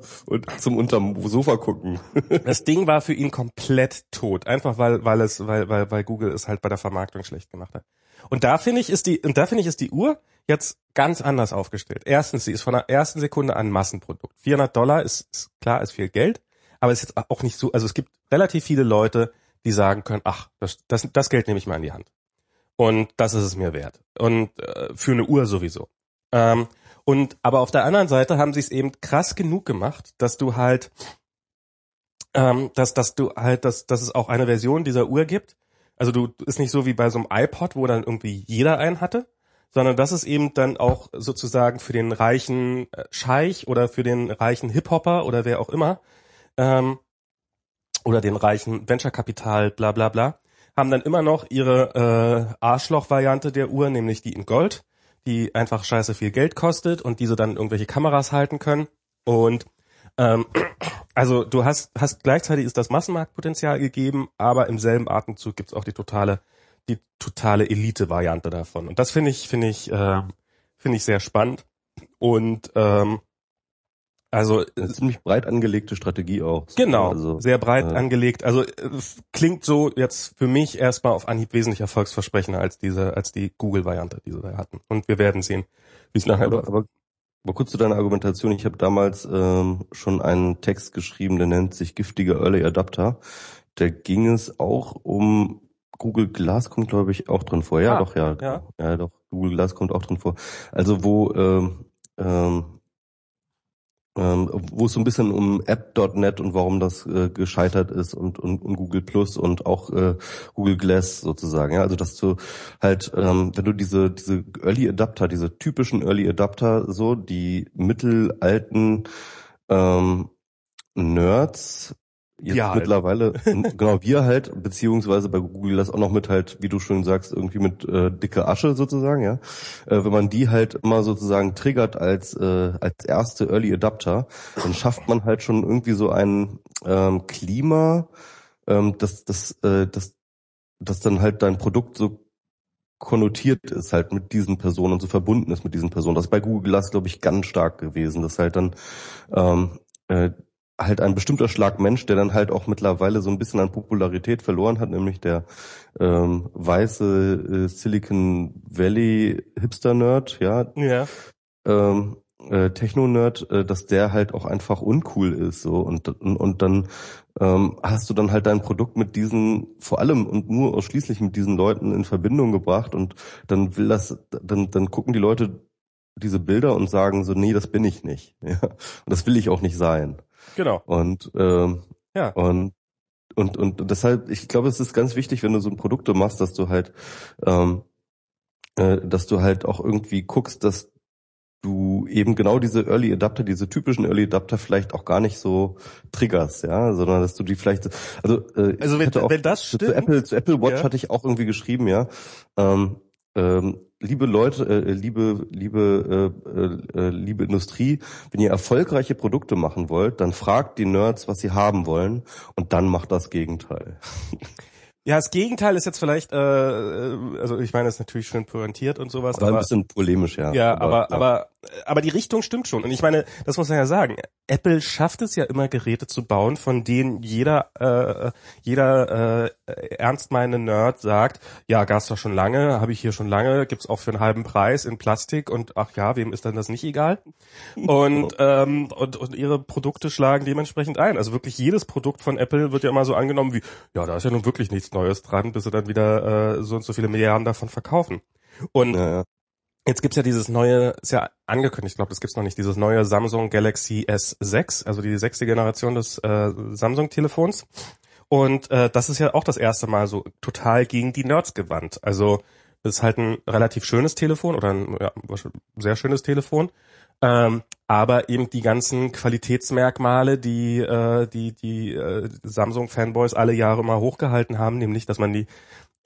zum unterm Sofa gucken. das Ding war für ihn komplett tot. Einfach weil, weil es, weil, weil, weil Google es halt bei der Vermarktung schlecht gemacht hat. Und da finde ich, ist die, und da finde ich, ist die Uhr jetzt ganz anders aufgestellt. Erstens, sie ist von der ersten Sekunde an Massenprodukt. 400 Dollar ist, ist klar, ist viel Geld, aber es ist jetzt auch nicht so, also es gibt relativ viele Leute, die sagen können, ach, das, das, das Geld nehme ich mal in die Hand. Und das ist es mir wert. Und äh, für eine Uhr sowieso. Ähm, und aber auf der anderen Seite haben sie es eben krass genug gemacht, dass du halt, ähm, dass, dass du halt, dass, dass es auch eine Version dieser Uhr gibt. Also du ist nicht so wie bei so einem iPod, wo dann irgendwie jeder einen hatte, sondern das ist eben dann auch sozusagen für den reichen äh, Scheich oder für den reichen Hip-Hopper oder wer auch immer ähm, oder den reichen Venture-Kapital, bla bla bla, haben dann immer noch ihre äh, Arschloch-Variante der Uhr, nämlich die in Gold, die einfach scheiße viel Geld kostet und diese dann irgendwelche Kameras halten können. Und ähm, also du hast, hast gleichzeitig ist das Massenmarktpotenzial gegeben, aber im selben Atemzug gibt's auch die totale, die totale Elite-Variante davon. Und das finde ich, finde ich, äh, finde ich sehr spannend. Und ähm, also eine ziemlich breit angelegte Strategie auch. Genau, also, sehr breit äh, angelegt. Also klingt so jetzt für mich erstmal auf Anhieb wesentlich erfolgsversprechender als diese, als die Google-Variante, die sie da hatten. Und wir werden sehen, wie es nachher aber, aber, aber kurz zu deiner Argumentation. Ich habe damals ähm, schon einen Text geschrieben, der nennt sich Giftige Early Adapter. Da ging es auch um Google Glass kommt, glaube ich, auch drin vor. Ja, ah, doch, ja, ja. Ja, doch. Google Glass kommt auch drin vor. Also wo ähm, ähm, ähm, wo es so ein bisschen um App.net und warum das äh, gescheitert ist und, und, und Google Plus und auch äh, Google Glass sozusagen. Ja, also dass du halt, ähm, wenn du diese diese Early Adapter, diese typischen Early Adapter, so die mittelalten ähm, Nerds jetzt ja, mittlerweile, genau, wir halt, beziehungsweise bei Google das auch noch mit halt, wie du schon sagst, irgendwie mit äh, dicke Asche sozusagen, ja. Äh, wenn man die halt immer sozusagen triggert als, äh, als erste Early Adapter, dann schafft man halt schon irgendwie so ein ähm, Klima, ähm, dass das, äh, das, das dann halt dein Produkt so konnotiert ist halt mit diesen Personen und so verbunden ist mit diesen Personen. Das ist bei Google Glass, glaube ich, ganz stark gewesen, dass halt dann ähm, äh, halt ein bestimmter Schlag Mensch, der dann halt auch mittlerweile so ein bisschen an Popularität verloren hat, nämlich der ähm, weiße äh, Silicon Valley Hipster-Nerd, ja. Ja. Ähm, äh, Techno-Nerd, äh, dass der halt auch einfach uncool ist so und und, und dann ähm, hast du dann halt dein Produkt mit diesen vor allem und nur ausschließlich mit diesen Leuten in Verbindung gebracht und dann will das dann dann gucken die Leute diese Bilder und sagen so nee das bin ich nicht ja und das will ich auch nicht sein Genau. Und ähm, ja. Und und und deshalb, ich glaube, es ist ganz wichtig, wenn du so ein Produkte machst, dass du halt, ähm, äh, dass du halt auch irgendwie guckst, dass du eben genau diese Early Adapter, diese typischen Early Adapter vielleicht auch gar nicht so triggerst, ja, sondern dass du die vielleicht, also, äh, also wenn, auch, wenn das stimmt, zu Apple, zu Apple Watch ja. hatte ich auch irgendwie geschrieben, ja, ähm, ähm, liebe Leute, äh, liebe, liebe, äh, äh, liebe Industrie, wenn ihr erfolgreiche Produkte machen wollt, dann fragt die Nerds, was sie haben wollen und dann macht das Gegenteil. Ja, das Gegenteil ist jetzt vielleicht, äh, äh also ich meine, das ist natürlich schön pointiert und sowas. Aber, aber ein bisschen polemisch, ja. Ja, aber, aber, aber, aber die Richtung stimmt schon. Und ich meine, das muss man ja sagen. Apple schafft es ja immer Geräte zu bauen, von denen jeder äh, jeder äh, ernstmeinende Nerd sagt, ja, Gas doch schon lange, habe ich hier schon lange, gibt's auch für einen halben Preis in Plastik und ach ja, wem ist dann das nicht egal? Und ähm, und, und ihre Produkte schlagen dementsprechend ein. Also wirklich jedes Produkt von Apple wird ja immer so angenommen wie, ja, da ist ja nun wirklich nichts Neues dran, bis sie dann wieder äh, so und so viele Milliarden davon verkaufen. Und ja, ja. Jetzt gibt's ja dieses neue, ist ja angekündigt, ich glaube, das gibt's noch nicht, dieses neue Samsung Galaxy S6, also die sechste Generation des äh, Samsung-Telefons. Und äh, das ist ja auch das erste Mal so total gegen die Nerds gewandt. Also es ist halt ein relativ schönes Telefon oder ein ja, sehr schönes Telefon. Ähm, aber eben die ganzen Qualitätsmerkmale, die äh, die die äh, Samsung-Fanboys alle Jahre mal hochgehalten haben, nämlich, dass man die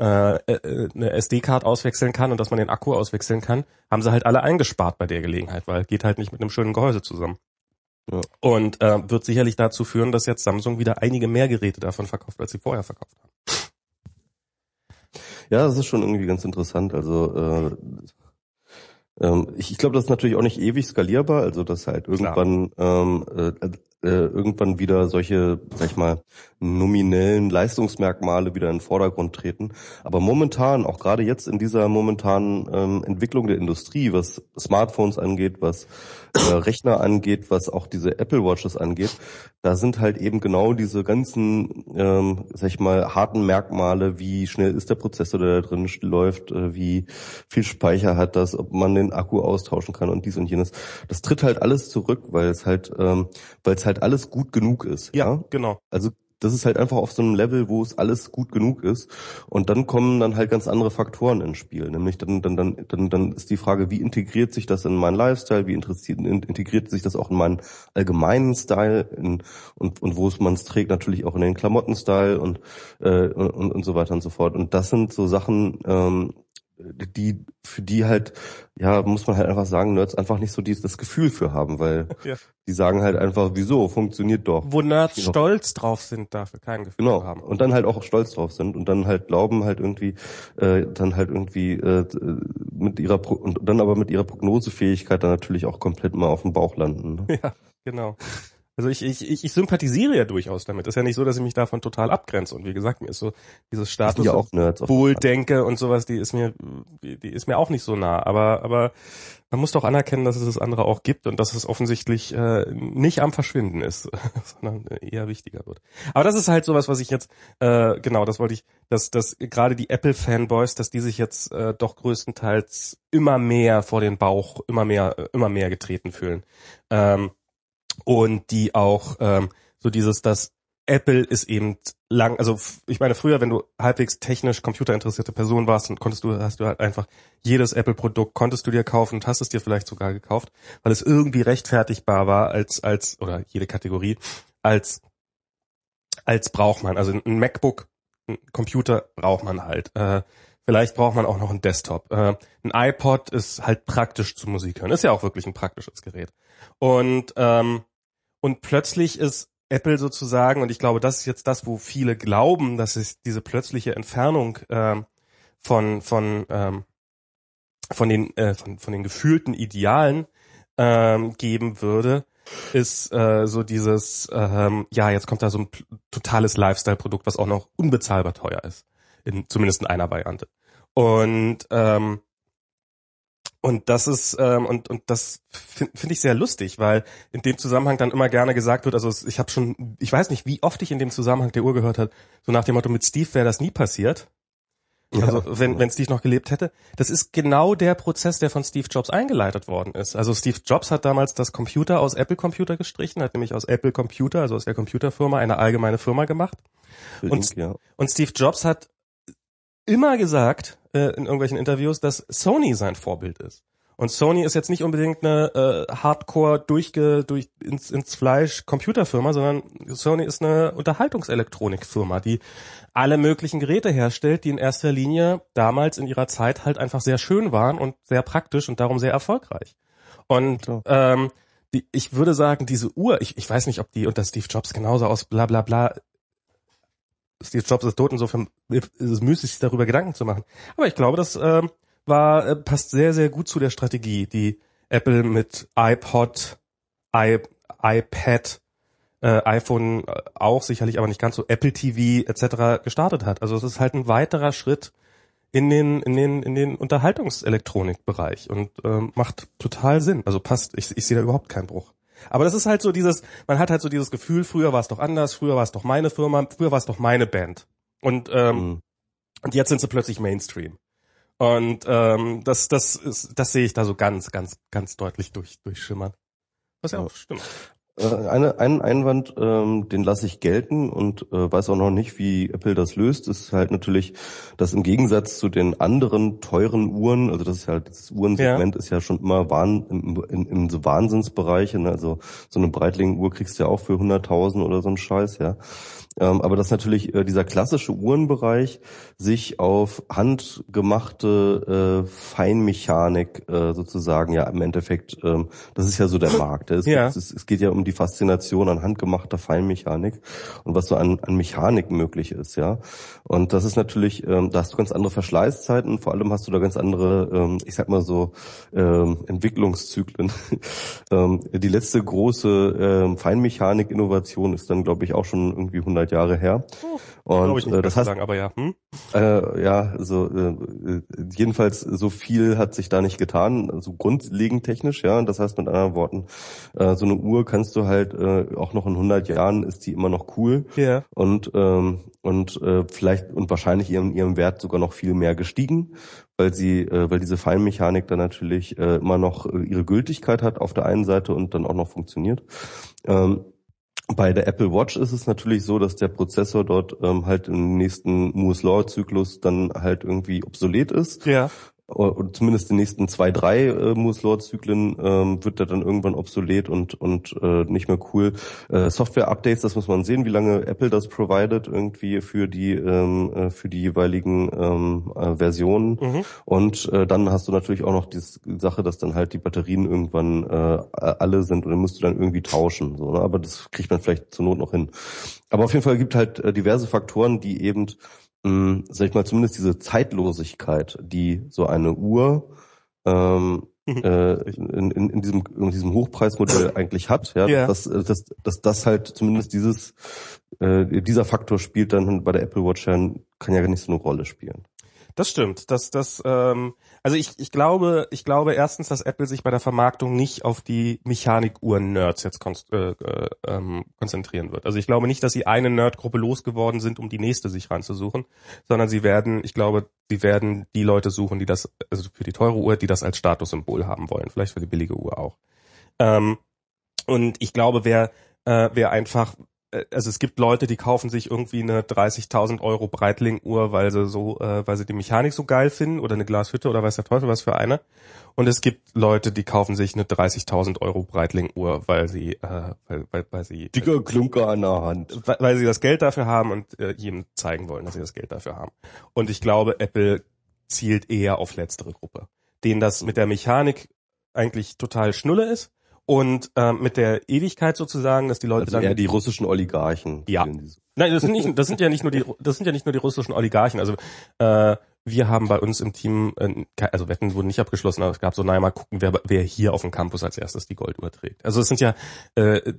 äh, äh eine SD-Card auswechseln kann und dass man den Akku auswechseln kann, haben sie halt alle eingespart bei der Gelegenheit, weil geht halt nicht mit einem schönen Gehäuse zusammen. Ja. Und äh, wird sicherlich dazu führen, dass jetzt Samsung wieder einige mehr Geräte davon verkauft, als sie vorher verkauft haben. Ja, das ist schon irgendwie ganz interessant. Also äh, ähm, ich, ich glaube, das ist natürlich auch nicht ewig skalierbar, also dass halt irgendwann ähm, äh, äh, irgendwann wieder solche, sag ich mal, nominellen Leistungsmerkmale wieder in den Vordergrund treten. Aber momentan, auch gerade jetzt in dieser momentanen ähm, Entwicklung der Industrie, was Smartphones angeht, was äh, Rechner angeht, was auch diese Apple Watches angeht, da sind halt eben genau diese ganzen, ähm, sag ich mal, harten Merkmale, wie schnell ist der Prozessor, der da drin läuft, äh, wie viel Speicher hat das, ob man den Akku austauschen kann und dies und jenes. Das tritt halt alles zurück, weil es halt, ähm, weil es halt alles gut genug ist. Ja, ja? genau. Also das ist halt einfach auf so einem Level, wo es alles gut genug ist. Und dann kommen dann halt ganz andere Faktoren ins Spiel. Nämlich dann, dann, dann, dann, dann ist die Frage, wie integriert sich das in meinen Lifestyle, wie integriert sich das auch in meinen allgemeinen Style in, und, und wo es man es trägt, natürlich auch in den Klamottenstyle und, äh, und, und so weiter und so fort. Und das sind so Sachen, ähm, die für die halt ja muss man halt einfach sagen Nerds einfach nicht so dieses das Gefühl für haben weil ja. die sagen halt einfach wieso? Funktioniert doch. Wo Nerds stolz drauf sind dafür kein Gefühl genau. haben. Und dann halt auch stolz drauf sind und dann halt glauben halt irgendwie äh, dann halt irgendwie äh, mit ihrer Pro und dann aber mit ihrer Prognosefähigkeit dann natürlich auch komplett mal auf dem Bauch landen ne? ja genau also ich, ich, ich, ich sympathisiere ja durchaus damit. Ist ja nicht so, dass ich mich davon total abgrenze. Und wie gesagt, mir ist so dieses Status auch Wohldenke und sowas, die ist mir, die, die ist mir auch nicht so nah. Aber, aber man muss doch anerkennen, dass es das andere auch gibt und dass es offensichtlich äh, nicht am Verschwinden ist, sondern eher wichtiger wird. Aber das ist halt sowas, was ich jetzt, äh, genau, das wollte ich, dass, dass gerade die Apple-Fanboys, dass die sich jetzt äh, doch größtenteils immer mehr vor den Bauch, immer mehr, immer mehr getreten fühlen. Ähm, und die auch ähm, so dieses, dass Apple ist eben lang, also ich meine früher, wenn du halbwegs technisch computerinteressierte Person warst, dann konntest du, hast du halt einfach jedes Apple-Produkt konntest du dir kaufen und hast es dir vielleicht sogar gekauft, weil es irgendwie rechtfertigbar war als als oder jede Kategorie als als braucht man. Also ein MacBook, ein Computer braucht man halt. Äh, vielleicht braucht man auch noch einen Desktop. Äh, ein iPod ist halt praktisch zu Musik hören. Ist ja auch wirklich ein praktisches Gerät. Und ähm, und plötzlich ist Apple sozusagen, und ich glaube, das ist jetzt das, wo viele glauben, dass es diese plötzliche Entfernung ähm, von von ähm, von den äh, von von den gefühlten Idealen ähm, geben würde, ist äh, so dieses ähm, ja jetzt kommt da so ein totales Lifestyle-Produkt, was auch noch unbezahlbar teuer ist, in zumindest in einer Variante. Und ähm, und das ist ähm, und und das finde find ich sehr lustig, weil in dem Zusammenhang dann immer gerne gesagt wird, also ich habe schon, ich weiß nicht, wie oft ich in dem Zusammenhang der Uhr gehört hat, so nach dem Motto mit Steve wäre das nie passiert. Also ja. wenn wenn Steve noch gelebt hätte, das ist genau der Prozess, der von Steve Jobs eingeleitet worden ist. Also Steve Jobs hat damals das Computer aus Apple Computer gestrichen, hat nämlich aus Apple Computer, also aus der Computerfirma, eine allgemeine Firma gemacht. Und, ja. und Steve Jobs hat immer gesagt äh, in irgendwelchen Interviews, dass Sony sein Vorbild ist. Und Sony ist jetzt nicht unbedingt eine äh, Hardcore durchge durch ins, ins Fleisch Computerfirma, sondern Sony ist eine Unterhaltungselektronikfirma, die alle möglichen Geräte herstellt, die in erster Linie damals in ihrer Zeit halt einfach sehr schön waren und sehr praktisch und darum sehr erfolgreich. Und ähm, die, ich würde sagen, diese Uhr, ich, ich weiß nicht, ob die unter Steve Jobs genauso aus bla bla bla Steve Jobs ist tot, insofern ist es müßig, sich darüber Gedanken zu machen. Aber ich glaube, das ähm, war, äh, passt sehr, sehr gut zu der Strategie, die Apple mit iPod, I, iPad, äh, iPhone auch sicherlich, aber nicht ganz so Apple TV etc. gestartet hat. Also es ist halt ein weiterer Schritt in den in den in den Unterhaltungselektronikbereich und ähm, macht total Sinn. Also passt. Ich, ich sehe da überhaupt keinen Bruch. Aber das ist halt so dieses, man hat halt so dieses Gefühl, früher war es doch anders, früher war es doch meine Firma, früher war es doch meine Band. Und, ähm, mhm. und jetzt sind sie plötzlich Mainstream. Und ähm, das, das ist, das sehe ich da so ganz, ganz, ganz deutlich durch, durchschimmern. Was ja auch stimmt. Äh, eine, einen Einwand, ähm, den lasse ich gelten und äh, weiß auch noch nicht, wie Apple das löst, ist halt natürlich, dass im Gegensatz zu den anderen teuren Uhren, also das ist halt, das Uhrensegment ja. ist ja schon immer wahn, im, im, im so Wahnsinnsbereich, ne? also so eine Breitling-Uhr kriegst du ja auch für 100.000 oder so ein Scheiß, ja. Ähm, aber dass natürlich äh, dieser klassische Uhrenbereich sich auf handgemachte äh, Feinmechanik äh, sozusagen ja im Endeffekt, ähm, das ist ja so der Markt. Es, ja. es, es geht ja um die Faszination an handgemachter Feinmechanik und was so an, an Mechanik möglich ist, ja. Und das ist natürlich, ähm, da hast du ganz andere Verschleißzeiten, vor allem hast du da ganz andere, ähm, ich sag mal so, ähm, Entwicklungszyklen. ähm, die letzte große ähm, Feinmechanik-Innovation ist dann, glaube ich, auch schon irgendwie 100 Jahre her. Oh, und ich nicht äh, das heißt, sagen, aber ja. Hm? Äh, ja, so äh, jedenfalls so viel hat sich da nicht getan, so also grundlegend technisch, ja. Das heißt mit anderen Worten, äh, so eine Uhr kannst du halt äh, auch noch in 100 Jahren ist die immer noch cool. Ja. Und ähm, und äh, vielleicht und wahrscheinlich ihrem ihrem Wert sogar noch viel mehr gestiegen, weil sie äh, weil diese Feinmechanik dann natürlich äh, immer noch äh, ihre Gültigkeit hat auf der einen Seite und dann auch noch funktioniert. Ähm, bei der Apple Watch ist es natürlich so, dass der Prozessor dort ähm, halt im nächsten Moore's Law Zyklus dann halt irgendwie obsolet ist. Ja und zumindest die nächsten zwei, drei äh, Moore's-Law-Zyklen ähm, wird er dann irgendwann obsolet und und äh, nicht mehr cool. Äh, Software-Updates, das muss man sehen, wie lange Apple das provided irgendwie für die ähm, äh, für die jeweiligen ähm, äh, Versionen. Mhm. Und äh, dann hast du natürlich auch noch die Sache, dass dann halt die Batterien irgendwann äh, alle sind und dann musst du dann irgendwie tauschen. So, ne? Aber das kriegt man vielleicht zur Not noch hin. Aber auf jeden Fall gibt halt äh, diverse Faktoren, die eben mh, sag ich mal, zumindest diese Zeitlosigkeit, die so eine Uhr ähm, mhm. äh, in, in, in, diesem, in diesem Hochpreismodell eigentlich hat, ja, yeah. dass, dass, dass das halt zumindest dieses, äh, dieser Faktor spielt dann bei der Apple Watch kann ja nicht so eine Rolle spielen. Das stimmt. Das, das, ähm, also ich, ich glaube, ich glaube erstens, dass Apple sich bei der Vermarktung nicht auf die Mechanikuhren-Nerds jetzt kon äh, äh, ähm, konzentrieren wird. Also ich glaube nicht, dass sie eine Nerdgruppe losgeworden sind, um die nächste sich ranzusuchen, sondern sie werden, ich glaube, sie werden die Leute suchen, die das, also für die teure Uhr, die das als Statussymbol haben wollen. Vielleicht für die billige Uhr auch. Ähm, und ich glaube, wer, äh, wer einfach also es gibt Leute, die kaufen sich irgendwie eine 30.000 Euro Breitling-Uhr, weil sie so, äh, weil sie die Mechanik so geil finden oder eine Glashütte oder weiß der Teufel was für eine. Und es gibt Leute, die kaufen sich eine 30.000 Euro Breitling-Uhr, weil sie, äh, weil, weil, weil sie dicker Klunker an der Hand, weil, weil sie das Geld dafür haben und äh, jedem zeigen wollen, dass sie das Geld dafür haben. Und ich glaube, Apple zielt eher auf letztere Gruppe, denen das mit der Mechanik eigentlich total schnulle ist und ähm, mit der Ewigkeit sozusagen, dass die Leute also sagen, eher die russischen Oligarchen. Ja. Nein, das sind nicht, das sind ja nicht nur die, das sind ja nicht nur die russischen Oligarchen. Also äh, wir haben bei uns im Team, äh, also Wetten wurden nicht abgeschlossen, aber es gab so, naja, mal gucken, wer, wer hier auf dem Campus als erstes die Golduhr trägt. Also es sind ja, äh,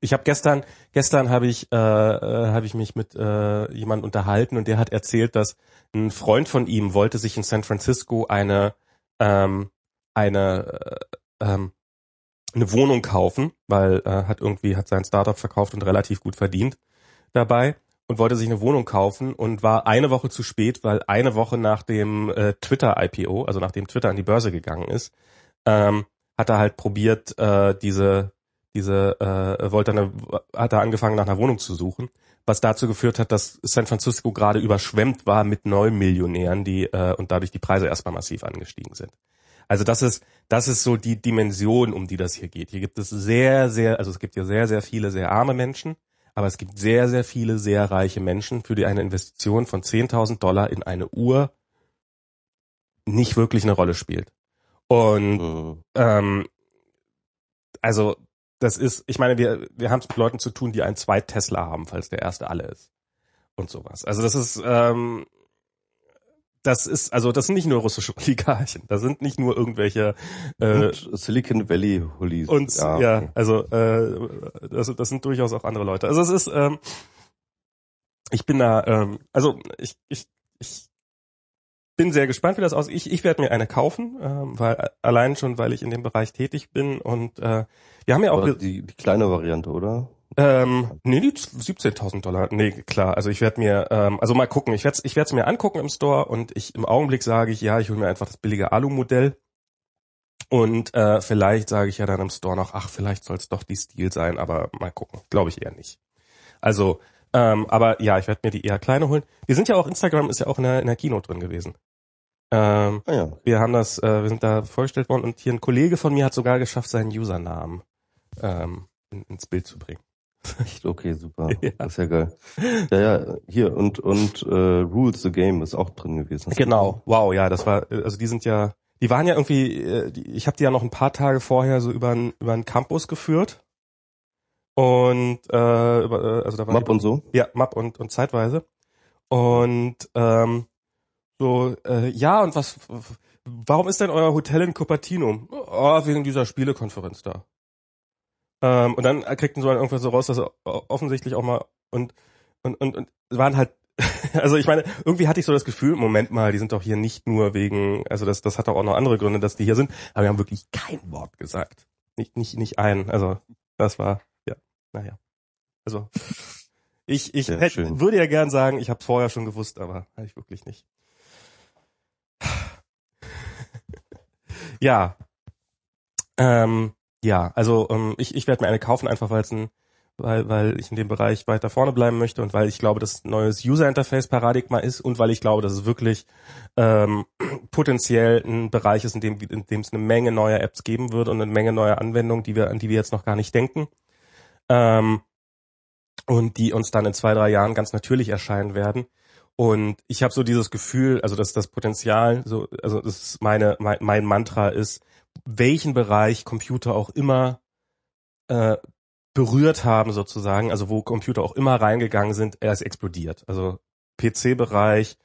ich habe gestern, gestern habe ich, äh, äh, habe ich mich mit äh, jemandem unterhalten und der hat erzählt, dass ein Freund von ihm wollte sich in San Francisco eine, ähm, eine, äh, ähm, eine Wohnung kaufen, weil äh, hat irgendwie hat sein Startup verkauft und relativ gut verdient dabei und wollte sich eine Wohnung kaufen und war eine Woche zu spät, weil eine Woche nach dem äh, Twitter IPO, also nachdem Twitter an die Börse gegangen ist, ähm, hat er halt probiert äh, diese diese äh, wollte eine, hat er angefangen nach einer Wohnung zu suchen, was dazu geführt hat, dass San Francisco gerade überschwemmt war mit Neumillionären, die äh, und dadurch die Preise erstmal massiv angestiegen sind. Also das ist, das ist so die Dimension, um die das hier geht. Hier gibt es sehr, sehr, also es gibt hier sehr, sehr viele sehr arme Menschen, aber es gibt sehr, sehr viele sehr reiche Menschen, für die eine Investition von 10.000 Dollar in eine Uhr nicht wirklich eine Rolle spielt. Und mhm. ähm, also das ist, ich meine, wir, wir haben es mit Leuten zu tun, die einen Zweit Tesla haben, falls der erste alle ist. Und sowas. Also das ist, ähm, das ist, also das sind nicht nur russische Oligarchen, das sind nicht nur irgendwelche äh, und Silicon Valley Hoolies. Und ja, ja also äh, das, das sind durchaus auch andere Leute. Also es ist, ähm, ich bin da, ähm, also ich, ich, ich bin sehr gespannt, wie das aussieht. Ich, ich werde mir eine kaufen, ähm, weil allein schon, weil ich in dem Bereich tätig bin und äh, wir haben ja auch die, die kleine Variante, oder? Ähm, nee, die 17.000 Dollar. Nee, klar. Also ich werde mir, ähm, also mal gucken. Ich werde ich werde es mir angucken im Store und ich im Augenblick sage ich, ja, ich hole mir einfach das billige Alu-Modell. Und äh, vielleicht sage ich ja dann im Store noch, ach, vielleicht soll es doch die Stil sein, aber mal gucken. Glaube ich eher nicht. Also, ähm, aber ja, ich werde mir die eher kleine holen. Wir sind ja auch, Instagram ist ja auch in der, in der Kino drin gewesen. Ähm, ah, ja. Wir haben das, äh, wir sind da vorgestellt worden und hier ein Kollege von mir hat sogar geschafft, seinen Usernamen ähm, in, ins Bild zu bringen. Echt? Okay, super. Ja. Das ist ja geil. Ja, ja, hier und und äh, Rules the Game ist auch drin gewesen. Genau. Wow, ja, das war also die sind ja die waren ja irgendwie äh, die, ich habe die ja noch ein paar Tage vorher so über über einen Campus geführt. Und äh, über, äh, also da war Map und so? Ja, Map und und zeitweise. Und ähm, so äh, ja, und was warum ist denn euer Hotel in Cupertino? Oh, wegen dieser Spielekonferenz da. Ähm, und dann kriegten sie dann irgendwann so raus, dass er offensichtlich auch mal und und und, und waren halt also ich meine, irgendwie hatte ich so das Gefühl, Moment mal, die sind doch hier nicht nur wegen, also das, das hat doch auch noch andere Gründe, dass die hier sind, aber wir haben wirklich kein Wort gesagt. Nicht, nicht, nicht ein. Also das war, ja, naja. Also ich, ich hätte, würde ja gern sagen, ich habe vorher schon gewusst, aber habe ich wirklich nicht. ja. Ähm, ja, also ähm, ich, ich werde mir eine kaufen, einfach weil ein, weil, weil ich in dem Bereich weiter vorne bleiben möchte und weil ich glaube, dass neues User Interface Paradigma ist und weil ich glaube, dass es wirklich ähm, potenziell ein Bereich ist, in dem, in dem es eine Menge neuer Apps geben wird und eine Menge neuer Anwendungen, die wir, an die wir jetzt noch gar nicht denken. Ähm, und die uns dann in zwei, drei Jahren ganz natürlich erscheinen werden. Und ich habe so dieses Gefühl, also dass das Potenzial, so, also das ist meine, mein, mein Mantra ist, welchen Bereich Computer auch immer äh, berührt haben sozusagen, also wo Computer auch immer reingegangen sind, er ist explodiert. Also PC-Bereich,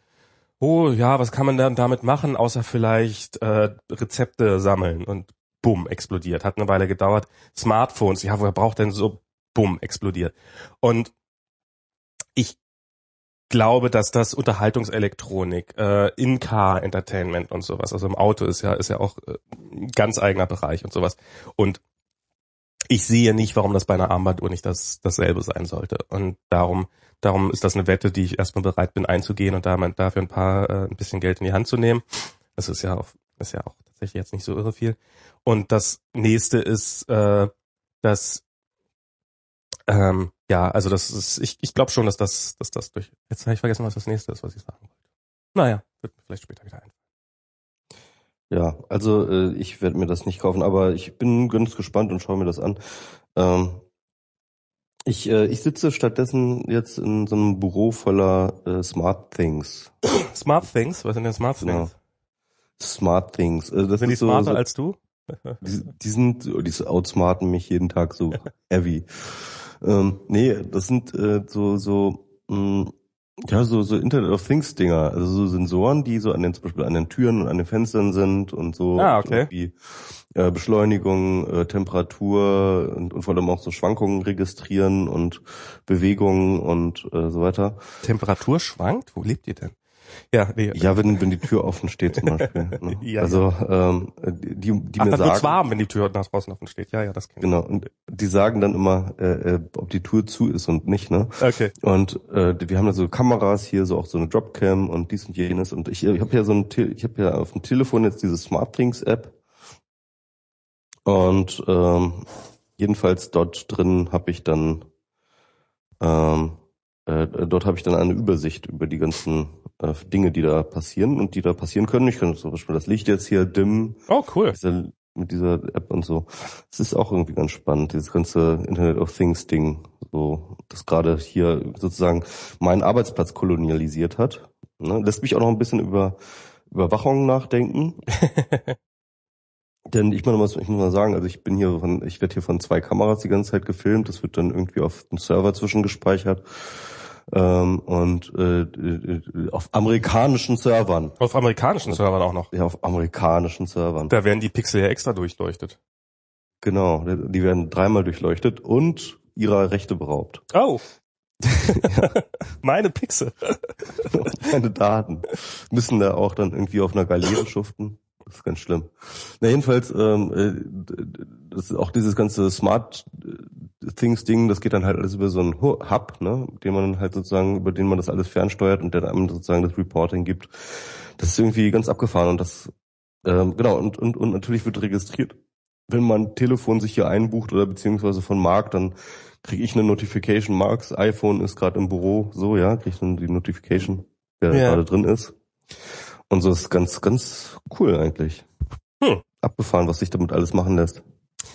oh ja, was kann man dann damit machen, außer vielleicht äh, Rezepte sammeln und bumm, explodiert. Hat eine Weile gedauert. Smartphones, ja, woher braucht denn so bumm, explodiert. Und glaube, dass das Unterhaltungselektronik, äh, In-Car Entertainment und sowas, also im Auto ist ja ist ja auch äh, ein ganz eigener Bereich und sowas. Und ich sehe nicht, warum das bei einer Armbanduhr nicht das dasselbe sein sollte. Und darum darum ist das eine Wette, die ich erstmal bereit bin einzugehen und da dafür ein paar äh, ein bisschen Geld in die Hand zu nehmen. Das ist ja auch ist ja auch tatsächlich jetzt nicht so irre viel. Und das nächste ist, äh, dass ähm, ja, also das ist, ich, ich glaube schon, dass das, dass das durch. Jetzt habe ich vergessen, was das nächste ist, was ich sagen wollte. Naja, wird mir vielleicht später wieder ein. Ja, also äh, ich werde mir das nicht kaufen, aber ich bin ganz gespannt und schaue mir das an. Ähm, ich, äh, ich sitze stattdessen jetzt in so einem Büro voller äh, Smart Things. Smart Things? Was sind denn Smart Things? Ja. Smart Things. Äh, das sind die smarter so, so, als du? die, die sind, die outsmarten mich jeden Tag so heavy. Ähm, nee, das sind äh, so, so, mh, mm, ja, so, so Internet of Things Dinger, also so Sensoren, die so an den, zum Beispiel an den Türen und an den Fenstern sind und so. Ah, okay. Wie äh, Beschleunigung, äh, Temperatur und, und vor allem auch so Schwankungen registrieren und Bewegungen und äh, so weiter. Temperatur schwankt? Wo lebt ihr denn? Ja, nee. ja, wenn wenn die Tür offen steht zum Beispiel. Ne? ja, also ähm, die die Ach, mir dann sagen, wird's warm, wenn die Tür nach draußen offen steht. Ja, ja, das kenn Genau. Und die sagen dann immer, äh, äh, ob die Tür zu ist und nicht. Ne? Okay. Und äh, wir haben da so Kameras hier, so auch so eine Dropcam und dies und jenes. Und ich, ich habe ja so ein, ich habe ja auf dem Telefon jetzt diese SmartThings App. Und ähm, jedenfalls dort drin habe ich dann ähm, äh, dort habe ich dann eine Übersicht über die ganzen äh, Dinge, die da passieren und die da passieren können. Ich kann zum Beispiel das Licht jetzt hier dimmen. Oh, cool. Diese, mit dieser App und so. Es ist auch irgendwie ganz spannend, dieses ganze Internet of Things Ding, so, das gerade hier sozusagen meinen Arbeitsplatz kolonialisiert hat. Ne? Lässt mich auch noch ein bisschen über Überwachung nachdenken. Denn ich muss, ich muss mal sagen, also ich bin hier von, ich werde hier von zwei Kameras die ganze Zeit gefilmt. Das wird dann irgendwie auf den Server zwischengespeichert. Ähm, und äh, äh, auf amerikanischen Servern. Auf amerikanischen Servern auch noch. Ja, auf amerikanischen Servern. Da werden die Pixel ja extra durchleuchtet. Genau, die werden dreimal durchleuchtet und ihrer Rechte beraubt. Oh. Meine Pixel. Meine Daten müssen da auch dann irgendwie auf einer Galerie schuften. Das ist ganz schlimm. Na jedenfalls, ähm, äh, das ist auch dieses ganze Smart äh, Things Ding, das geht dann halt alles über so einen Hub, ne, den man halt sozusagen, über den man das alles fernsteuert und der dann sozusagen das Reporting gibt. Das ist irgendwie ganz abgefahren und das, ähm, genau, und, und, und natürlich wird registriert. Wenn man Telefon sich hier einbucht oder beziehungsweise von Mark, dann kriege ich eine Notification, Marks iPhone ist gerade im Büro, so, ja, kriege ich dann die Notification, wer ja. gerade drin ist. Und so ist ganz, ganz cool eigentlich. Hm. Abgefahren, was sich damit alles machen lässt.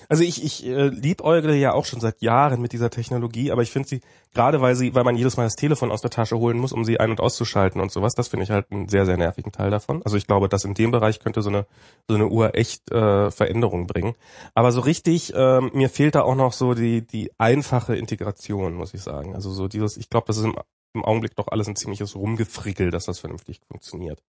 Also ich, ich äh, liebäugle ja auch schon seit Jahren mit dieser Technologie, aber ich finde sie, gerade weil sie, weil man jedes Mal das Telefon aus der Tasche holen muss, um sie ein- und auszuschalten und sowas, das finde ich halt einen sehr, sehr nervigen Teil davon. Also ich glaube, dass in dem Bereich könnte so eine, so eine Uhr echt äh, Veränderung bringen. Aber so richtig, äh, mir fehlt da auch noch so die, die einfache Integration, muss ich sagen. Also so dieses, ich glaube, das ist im, im Augenblick doch alles ein ziemliches Rumgefrickel, dass das vernünftig funktioniert.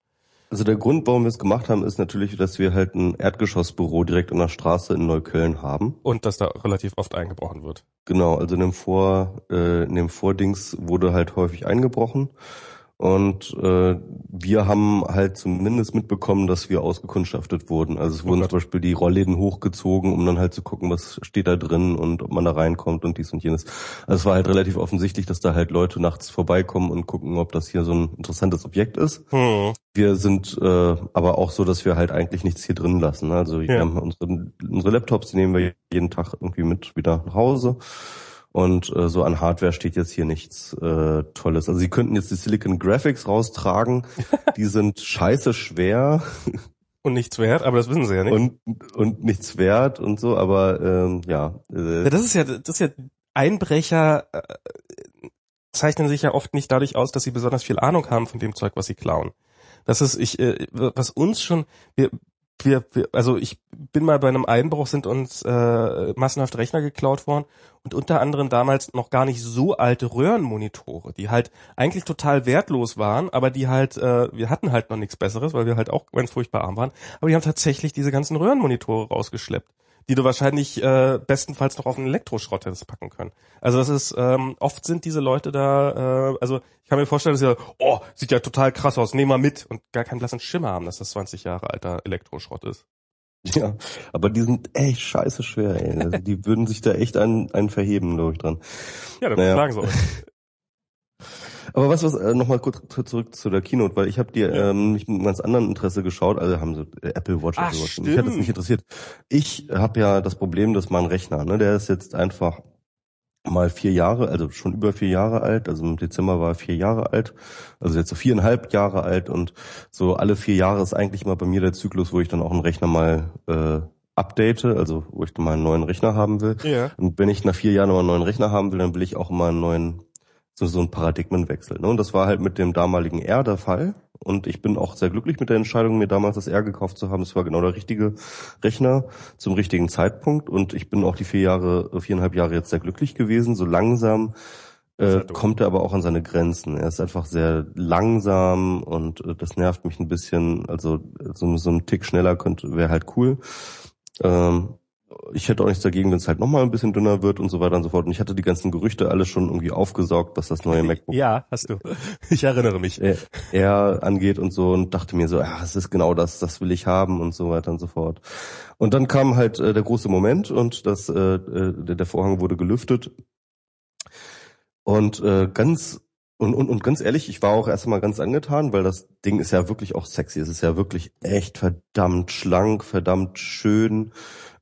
Also der Grund, warum wir es gemacht haben, ist natürlich, dass wir halt ein Erdgeschossbüro direkt an der Straße in Neukölln haben. Und dass da relativ oft eingebrochen wird. Genau, also in dem Vor, äh, in dem Vordings wurde halt häufig eingebrochen. Und äh, wir haben halt zumindest mitbekommen, dass wir ausgekundschaftet wurden. Also es oh wurden Gott. zum Beispiel die Rollläden hochgezogen, um dann halt zu gucken, was steht da drin und ob man da reinkommt und dies und jenes. Also es war halt relativ offensichtlich, dass da halt Leute nachts vorbeikommen und gucken, ob das hier so ein interessantes Objekt ist. Hm. Wir sind äh, aber auch so, dass wir halt eigentlich nichts hier drin lassen. Also wir haben unsere, unsere Laptops, die nehmen wir jeden Tag irgendwie mit wieder nach Hause. Und äh, so an Hardware steht jetzt hier nichts äh, Tolles. Also sie könnten jetzt die Silicon Graphics raustragen. die sind scheiße schwer. Und nichts wert, aber das wissen sie ja nicht. Und, und nichts wert und so, aber ähm, ja. Äh, ja. Das ist ja, das ist ja Einbrecher äh, zeichnen sich ja oft nicht dadurch aus, dass sie besonders viel Ahnung haben von dem Zeug, was sie klauen. Das ist ich, äh, was uns schon, wir, wir, wir, also ich bin mal bei einem Einbruch, sind uns äh, massenhaft Rechner geklaut worden und unter anderem damals noch gar nicht so alte Röhrenmonitore, die halt eigentlich total wertlos waren, aber die halt, äh, wir hatten halt noch nichts Besseres, weil wir halt auch ganz furchtbar arm waren, aber die haben tatsächlich diese ganzen Röhrenmonitore rausgeschleppt die du wahrscheinlich äh, bestenfalls noch auf einen Elektroschrott hättest packen können. Also das ist, ähm, oft sind diese Leute da, äh, also ich kann mir vorstellen, dass sie, oh, sieht ja total krass aus, nehm mal mit und gar keinen blassen Schimmer haben, dass das 20 Jahre alter Elektroschrott ist. Ja, aber die sind echt scheiße schwer, ey. Also die würden sich da echt einen, einen verheben, glaube ich, dran. Ja, dann naja. sagen sie euch. Aber was, was äh, nochmal kurz zurück zu der Keynote, weil ich habe dir ja. ähm, nicht mit ganz anderen Interesse geschaut, also haben sie äh, Apple Watch Ach, Watch. Mich hat das nicht interessiert. Ich habe ja das Problem, dass mein Rechner, ne, der ist jetzt einfach mal vier Jahre, also schon über vier Jahre alt, also im Dezember war er vier Jahre alt, also jetzt so viereinhalb Jahre alt und so alle vier Jahre ist eigentlich mal bei mir der Zyklus, wo ich dann auch einen Rechner mal äh, update, also wo ich dann mal einen neuen Rechner haben will. Ja. Und wenn ich nach vier Jahren noch einen neuen Rechner haben will, dann will ich auch immer einen neuen so, so ein Paradigmenwechsel. Ne? Und das war halt mit dem damaligen R der Fall. Und ich bin auch sehr glücklich mit der Entscheidung, mir damals das R gekauft zu haben. Es war genau der richtige Rechner zum richtigen Zeitpunkt. Und ich bin auch die vier Jahre, viereinhalb Jahre jetzt sehr glücklich gewesen. So langsam äh, kommt er aber auch an seine Grenzen. Er ist einfach sehr langsam und äh, das nervt mich ein bisschen. Also so, so ein Tick schneller könnte wäre halt cool. Ähm, ich hätte auch nichts dagegen, wenn es halt nochmal ein bisschen dünner wird und so weiter und so fort. Und ich hatte die ganzen Gerüchte alle schon irgendwie aufgesaugt, was das neue MacBook. Ja, hast du. Ich erinnere mich. Er angeht und so und dachte mir so, ja, es ist genau das, das will ich haben und so weiter und so fort. Und dann kam halt äh, der große Moment und das, äh, äh der, der Vorhang wurde gelüftet. Und äh, ganz und, und, und ganz ehrlich, ich war auch erst einmal ganz angetan, weil das Ding ist ja wirklich auch sexy. Es ist ja wirklich echt verdammt schlank, verdammt schön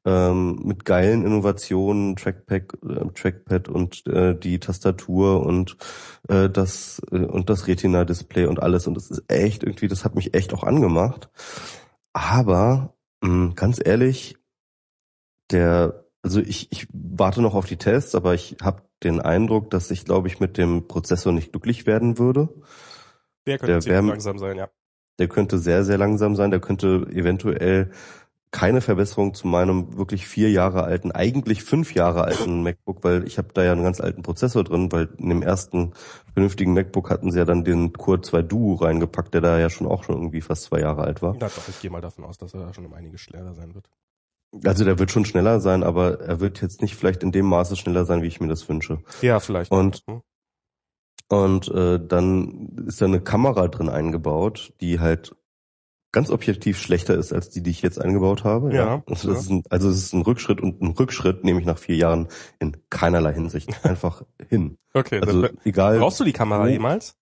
ähm, mit geilen Innovationen, Trackpad, äh, Trackpad und äh, die Tastatur und äh, das äh, und das Retina-Display und alles und das ist echt irgendwie, das hat mich echt auch angemacht. Aber mh, ganz ehrlich, der, also ich, ich warte noch auf die Tests, aber ich habe den Eindruck, dass ich, glaube ich, mit dem Prozessor nicht glücklich werden würde. Der könnte der wär, langsam sein, ja. Der könnte sehr, sehr langsam sein. Der könnte eventuell keine Verbesserung zu meinem wirklich vier Jahre alten, eigentlich fünf Jahre alten MacBook, weil ich habe da ja einen ganz alten Prozessor drin, weil in dem ersten vernünftigen MacBook hatten sie ja dann den Core 2 Duo reingepackt, der da ja schon auch schon irgendwie fast zwei Jahre alt war. Ja, doch, ich gehe mal davon aus, dass er da schon um einiges schneller sein wird. Also der wird schon schneller sein, aber er wird jetzt nicht vielleicht in dem Maße schneller sein, wie ich mir das wünsche. Ja, vielleicht. Und hm. und äh, dann ist da eine Kamera drin eingebaut, die halt ganz objektiv schlechter ist als die, die ich jetzt eingebaut habe. Ja. ja. Also, das Ist ein, also es ist ein Rückschritt und ein Rückschritt nehme ich nach vier Jahren in keinerlei Hinsicht einfach hin. Okay. Also egal. Brauchst du die Kamera jemals?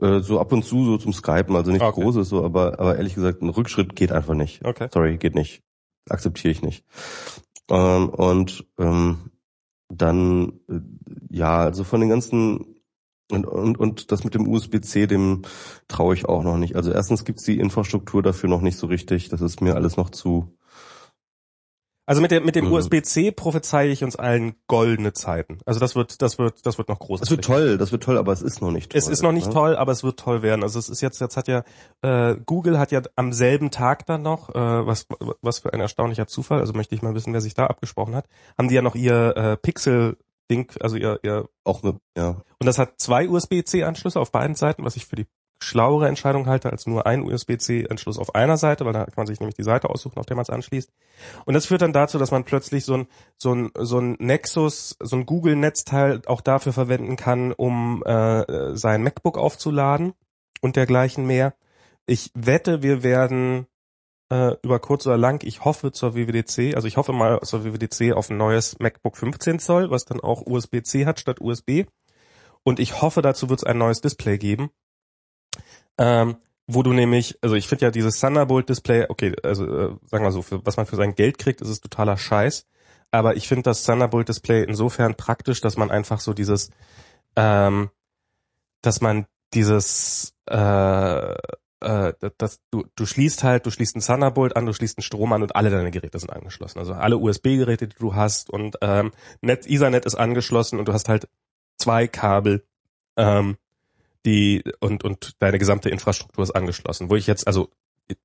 Äh, so ab und zu so zum Skypen, also nicht okay. großes so, aber aber ehrlich gesagt ein Rückschritt geht einfach nicht. Okay. Sorry, geht nicht. Akzeptiere ich nicht. Ähm, und ähm, dann äh, ja, also von den ganzen und, und, und das mit dem USB-C, dem traue ich auch noch nicht. Also erstens gibt's die Infrastruktur dafür noch nicht so richtig. Das ist mir alles noch zu. Also mit dem, mit dem mhm. USB-C prophezeie ich uns allen goldene Zeiten. Also das wird, das wird, das wird noch groß. Das wird toll, das wird toll, aber es ist noch nicht toll. Es ist noch nicht ne? toll, aber es wird toll werden. Also es ist jetzt, jetzt hat ja, äh, Google hat ja am selben Tag dann noch, äh, was, was für ein erstaunlicher Zufall, also möchte ich mal wissen, wer sich da abgesprochen hat, haben die ja noch ihr äh, Pixel Ding, also ihr, ihr auch ne, ja. Und das hat zwei USB-C-Anschlüsse auf beiden Seiten, was ich für die schlauere Entscheidung halte als nur ein USB-C-Anschluss auf einer Seite, weil da kann man sich nämlich die Seite aussuchen, auf der man es anschließt. Und das führt dann dazu, dass man plötzlich so ein so ein so ein Nexus, so ein Google-Netzteil auch dafür verwenden kann, um äh, sein MacBook aufzuladen und dergleichen mehr. Ich wette, wir werden äh, über kurz oder lang, ich hoffe zur WWDC, also ich hoffe mal zur WWDC auf ein neues MacBook 15 Zoll, was dann auch USB-C hat statt USB. Und ich hoffe, dazu wird es ein neues Display geben. Ähm, wo du nämlich, also ich finde ja dieses Thunderbolt-Display, okay, also äh, sagen wir so, für, was man für sein Geld kriegt, ist es totaler Scheiß. Aber ich finde das Thunderbolt-Display insofern praktisch, dass man einfach so dieses, ähm, dass man dieses äh, äh, das, du, du schließt halt, du schließt einen Thunderbolt an, du schließt einen Strom an und alle deine Geräte sind angeschlossen. Also alle USB-Geräte, die du hast und ähm, Net, Ethernet ist angeschlossen und du hast halt zwei Kabel, ähm, die und und deine gesamte Infrastruktur ist angeschlossen. Wo ich jetzt also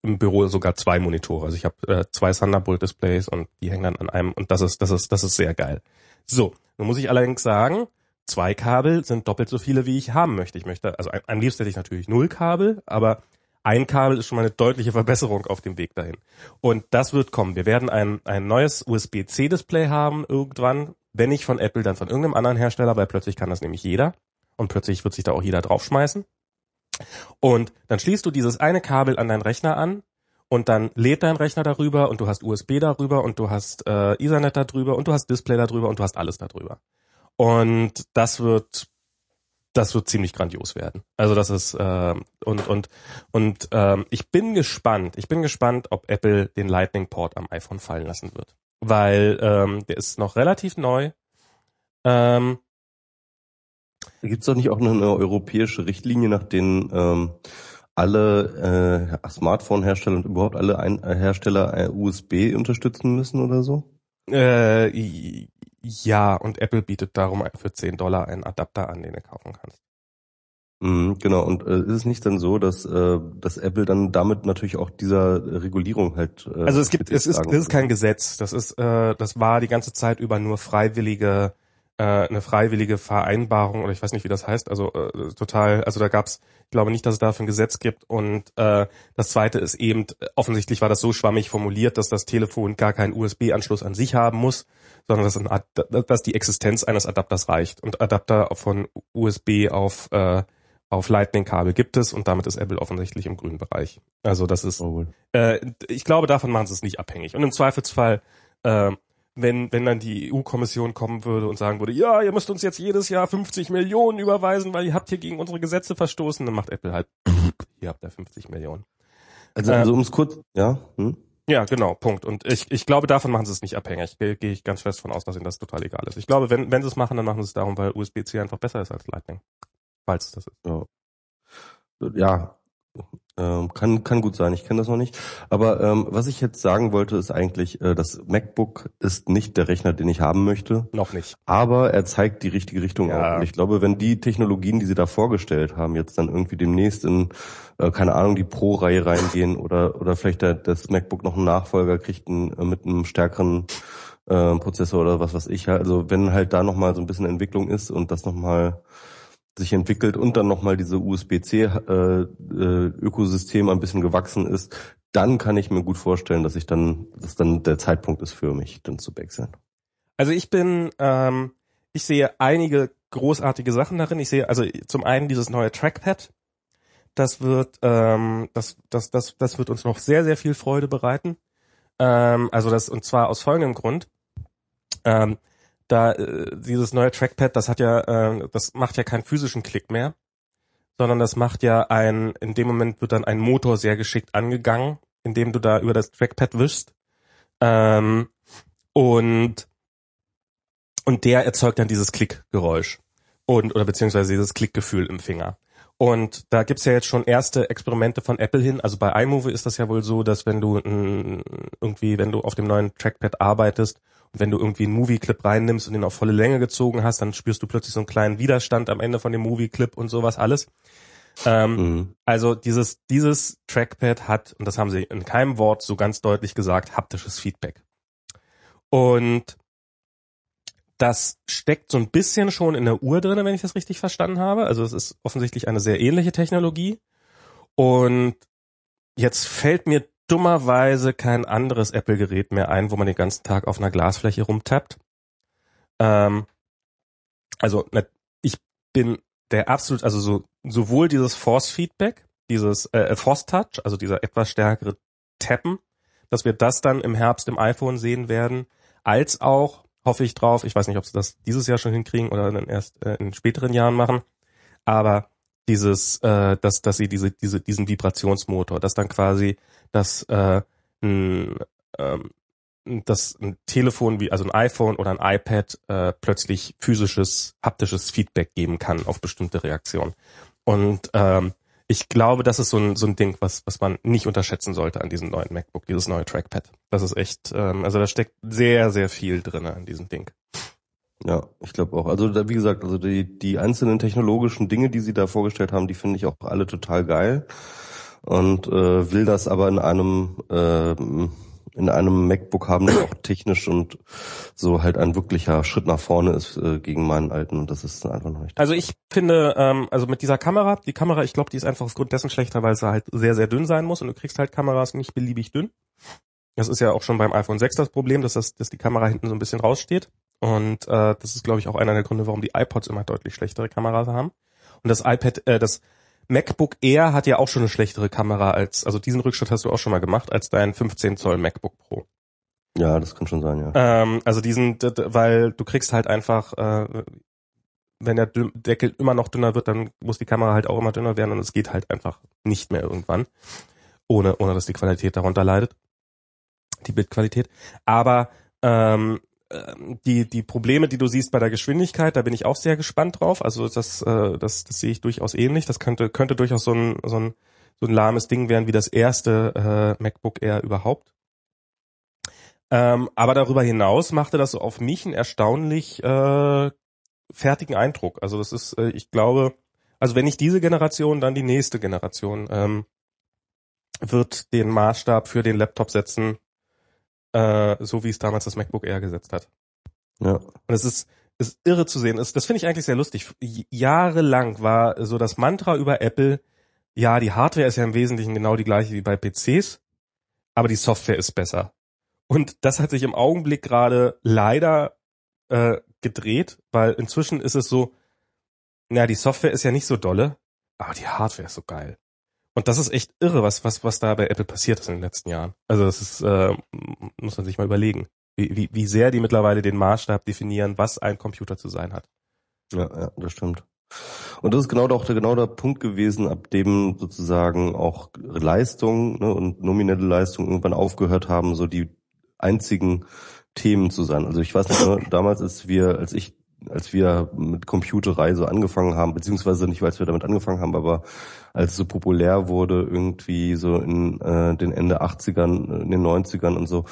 im Büro sogar zwei Monitore, also ich habe äh, zwei Thunderbolt-Displays und die hängen dann an einem und das ist das ist das ist sehr geil. So, nun muss ich allerdings sagen, zwei Kabel sind doppelt so viele, wie ich haben möchte. Ich möchte, also am liebsten hätte ich natürlich null Kabel, aber ein Kabel ist schon mal eine deutliche Verbesserung auf dem Weg dahin. Und das wird kommen. Wir werden ein, ein neues USB-C-Display haben irgendwann, wenn nicht von Apple, dann von irgendeinem anderen Hersteller, weil plötzlich kann das nämlich jeder. Und plötzlich wird sich da auch jeder draufschmeißen. Und dann schließt du dieses eine Kabel an deinen Rechner an und dann lädt dein Rechner darüber und du hast USB darüber und du hast äh, Ethernet darüber und du hast Display darüber und du hast alles darüber. Und das wird das wird ziemlich grandios werden. Also das ist äh, und und und ähm, ich bin gespannt. Ich bin gespannt, ob Apple den Lightning Port am iPhone fallen lassen wird, weil ähm, der ist noch relativ neu. Ähm, Gibt es doch nicht auch eine europäische Richtlinie, nach denen ähm, alle äh, Smartphone-Hersteller und überhaupt alle Ein äh, Hersteller äh, USB unterstützen müssen oder so? Äh, ja, und Apple bietet darum für 10 Dollar einen Adapter an, den du kaufen kannst. Mhm, genau, und äh, ist es nicht dann so, dass, äh, dass Apple dann damit natürlich auch dieser Regulierung halt. Äh, also es gibt, es ist, es ist kein Gesetz. Das ist, äh, das war die ganze Zeit über nur freiwillige äh, eine freiwillige Vereinbarung oder ich weiß nicht, wie das heißt. Also äh, total, also da gab's, ich glaube nicht, dass es dafür ein Gesetz gibt. Und äh, das zweite ist eben, offensichtlich war das so schwammig formuliert, dass das Telefon gar keinen USB-Anschluss an sich haben muss, sondern dass, ein, dass die Existenz eines Adapters reicht. Und Adapter von USB auf äh, auf Lightning-Kabel gibt es und damit ist Apple offensichtlich im grünen Bereich. Also das ist, oh, äh, ich glaube, davon machen sie es nicht abhängig. Und im Zweifelsfall äh, wenn, wenn dann die EU-Kommission kommen würde und sagen würde, ja, ihr müsst uns jetzt jedes Jahr 50 Millionen überweisen, weil ihr habt hier gegen unsere Gesetze verstoßen, dann macht Apple halt, hier habt ihr 50 Millionen. Also, also ähm, um es kurz, ja. Hm? Ja, genau, Punkt. Und ich, ich glaube, davon machen sie es nicht abhängig. Gehe geh ich ganz fest von aus, dass ihnen das total egal ist. Ich glaube, wenn, wenn sie es machen, dann machen sie es darum, weil USB-C einfach besser ist als Lightning. Falls das ist. Ja. ja, Ähm, kann, kann gut sein, ich kenne das noch nicht. Aber ähm, was ich jetzt sagen wollte, ist eigentlich, äh, das MacBook ist nicht der Rechner, den ich haben möchte. Noch nicht. Aber er zeigt die richtige Richtung Ja. auch. Und ich glaube, wenn die Technologien, die sie da vorgestellt haben, jetzt dann irgendwie demnächst in, äh, keine Ahnung, die Pro-Reihe reingehen oder oder vielleicht der, das MacBook noch einen Nachfolger kriegt einen, äh, mit einem stärkeren äh, Prozessor oder was weiß ich. Also wenn halt da nochmal so ein bisschen Entwicklung ist und das nochmal sich entwickelt und dann nochmal diese USB-C-Ökosystem ein bisschen gewachsen ist, dann kann ich mir gut vorstellen, dass ich dann, dass dann der Zeitpunkt ist für mich, dann zu wechseln. Also ich bin, ähm, ich sehe einige großartige Sachen darin. Ich sehe also zum einen dieses neue Trackpad. Das wird, ähm, das, das, das, das wird uns noch sehr, sehr viel Freude bereiten. Ähm, also das und zwar aus folgendem Grund. Ähm, da äh, dieses neue Trackpad, das hat ja, äh, das macht ja keinen physischen Klick mehr, sondern das macht ja ein, in dem Moment wird dann ein Motor sehr geschickt angegangen, indem du da über das Trackpad wischst. Ähm, und und der erzeugt dann dieses Klickgeräusch und oder beziehungsweise dieses Klickgefühl im Finger. Und da gibt's ja jetzt schon erste Experimente von Apple hin. Also bei iMovie ist das ja wohl so, dass wenn du irgendwie, wenn du auf dem neuen Trackpad arbeitest und wenn du irgendwie einen Movie-Clip reinnimmst und den auf volle Länge gezogen hast, dann spürst du plötzlich so einen kleinen Widerstand am Ende von dem Movie-Clip und sowas alles. Ähm, Mhm. also dieses, dieses Trackpad hat, und das haben sie in keinem Wort so ganz deutlich gesagt, haptisches Feedback. Und das steckt so ein bisschen schon in der Uhr drin, wenn ich das richtig verstanden habe. Also es ist offensichtlich eine sehr ähnliche Technologie. Und jetzt fällt mir dummerweise kein anderes Apple-Gerät mehr ein, wo man den ganzen Tag auf einer Glasfläche rumtappt. Ähm, also ich bin der absolut, also so sowohl dieses Force-Feedback, dieses äh, Force-Touch, also dieser etwas stärkere Tappen, dass wir das dann im Herbst im iPhone sehen werden, als auch hoffe ich drauf. Ich weiß nicht, ob sie das dieses Jahr schon hinkriegen oder dann erst äh, in späteren Jahren machen. Aber dieses, äh, dass, dass sie diese, diese, diesen Vibrationsmotor, dass dann quasi das, äh, ein, ähm, dass ein Telefon wie, also ein iPhone oder ein iPad äh, plötzlich physisches, haptisches Feedback geben kann auf bestimmte Reaktionen. Und ähm, ich glaube, das ist so ein, so ein Ding, was, was man nicht unterschätzen sollte an diesem neuen MacBook, dieses neue Trackpad. Das ist echt, ähm, also da steckt sehr, sehr viel drin an diesem Ding. Ja, ich glaube auch. Also da, wie gesagt, also die, die einzelnen technologischen Dinge, die sie da vorgestellt haben, die finde ich auch alle total geil. Und äh, will das aber in einem äh, in einem MacBook haben, der auch technisch und so halt ein wirklicher Schritt nach vorne ist äh, gegen meinen alten und das ist einfach noch nicht. Also ich finde, ähm, also mit dieser Kamera, die Kamera, ich glaube, die ist einfach aufgrund dessen schlechter, weil sie halt sehr, sehr dünn sein muss und du kriegst halt Kameras nicht beliebig dünn. Das ist ja auch schon beim iPhone 6 das Problem, dass, das, dass die Kamera hinten so ein bisschen raussteht. Und äh, das ist, glaube ich, auch einer der Gründe, warum die iPods immer deutlich schlechtere Kameras haben. Und das iPad, äh, das MacBook Air hat ja auch schon eine schlechtere Kamera als, also diesen Rückschritt hast du auch schon mal gemacht, als dein 15 Zoll MacBook Pro. Ja, das kann schon sein, ja. Ähm, also diesen, weil du kriegst halt einfach, äh, wenn der Deckel immer noch dünner wird, dann muss die Kamera halt auch immer dünner werden und es geht halt einfach nicht mehr irgendwann, ohne, ohne dass die Qualität darunter leidet, die Bildqualität. Aber ähm, die, die Probleme, die du siehst bei der Geschwindigkeit, da bin ich auch sehr gespannt drauf. Also das, äh, das, das sehe ich durchaus ähnlich. Das könnte, könnte durchaus so ein, so ein, so ein lahmes Ding werden wie das erste äh, MacBook Air überhaupt. Ähm, aber darüber hinaus machte das auf mich einen erstaunlich äh, fertigen Eindruck. Also das ist, äh, ich glaube, also wenn nicht diese Generation, dann die nächste Generation ähm, wird den Maßstab für den Laptop setzen, äh, so wie es damals das MacBook Air gesetzt hat. Ja. Und es ist, ist irre zu sehen. Es, das finde ich eigentlich sehr lustig. Jahrelang war so das Mantra über Apple, ja, die Hardware ist ja im Wesentlichen genau die gleiche wie bei PCs, aber die Software ist besser. Und das hat sich im Augenblick gerade leider äh, gedreht, weil inzwischen ist es so, na, die Software ist ja nicht so dolle, aber die Hardware ist so geil. Und das ist echt irre, was, was, was da bei Apple passiert ist in den letzten Jahren. Also das ist, äh, muss man sich mal überlegen, wie, wie, wie sehr die mittlerweile den Maßstab definieren, was ein Computer zu sein hat. Ja, ja, das stimmt. Und das ist genau auch der, genau der Punkt gewesen, ab dem sozusagen auch Leistung ne, und nominelle Leistung irgendwann aufgehört haben, so die einzigen Themen zu sein. Also ich weiß nicht, ne, damals, als wir, als ich als wir mit Computerei so angefangen haben, beziehungsweise nicht, weil wir damit angefangen haben, aber als es so populär wurde, irgendwie so in äh, den Ende 80ern, in den 90ern und so,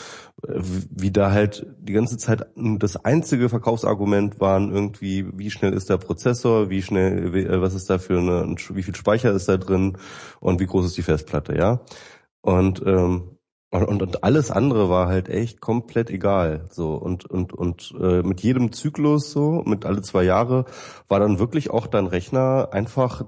wie da halt die ganze Zeit das einzige Verkaufsargument waren irgendwie, wie schnell ist der Prozessor, wie schnell, wie, äh, was ist da für eine, wie viel Speicher ist da drin und wie groß ist die Festplatte, ja. Und ähm, und, und alles andere war halt echt komplett egal. So und und und äh, mit jedem Zyklus so, mit alle zwei Jahre, war dann wirklich auch dein Rechner einfach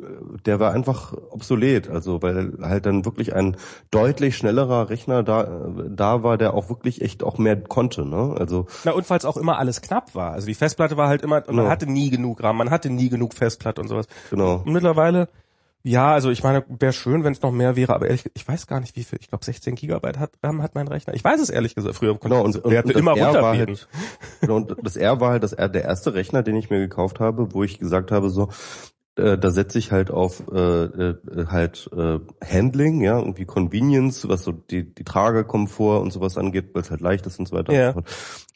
äh, der war einfach obsolet, also weil halt dann wirklich ein deutlich schnellerer Rechner da äh, da war, der auch wirklich echt auch mehr konnte, ne? Also na und falls auch immer alles knapp war, also die Festplatte war halt immer, man genau. hatte nie genug RAM, man hatte nie genug Festplatte und sowas. Genau. Und mittlerweile ja, also ich meine, wäre schön, wenn es noch mehr wäre, aber ehrlich, ich weiß gar nicht, wie viel. Ich glaube, 16 Gigabyte hat RAM hat mein Rechner. Ich weiß es ehrlich gesagt. Früher konnte genau, und, und, und immer runterbeten. Halt, genau, und das R war halt das R, der erste Rechner, den ich mir gekauft habe, wo ich gesagt habe, so, äh, da setze ich halt auf äh, äh, halt äh, Handling, ja, irgendwie Convenience, was so die, die Tragekomfort und sowas angeht, weil es halt leicht ist und so weiter, ja.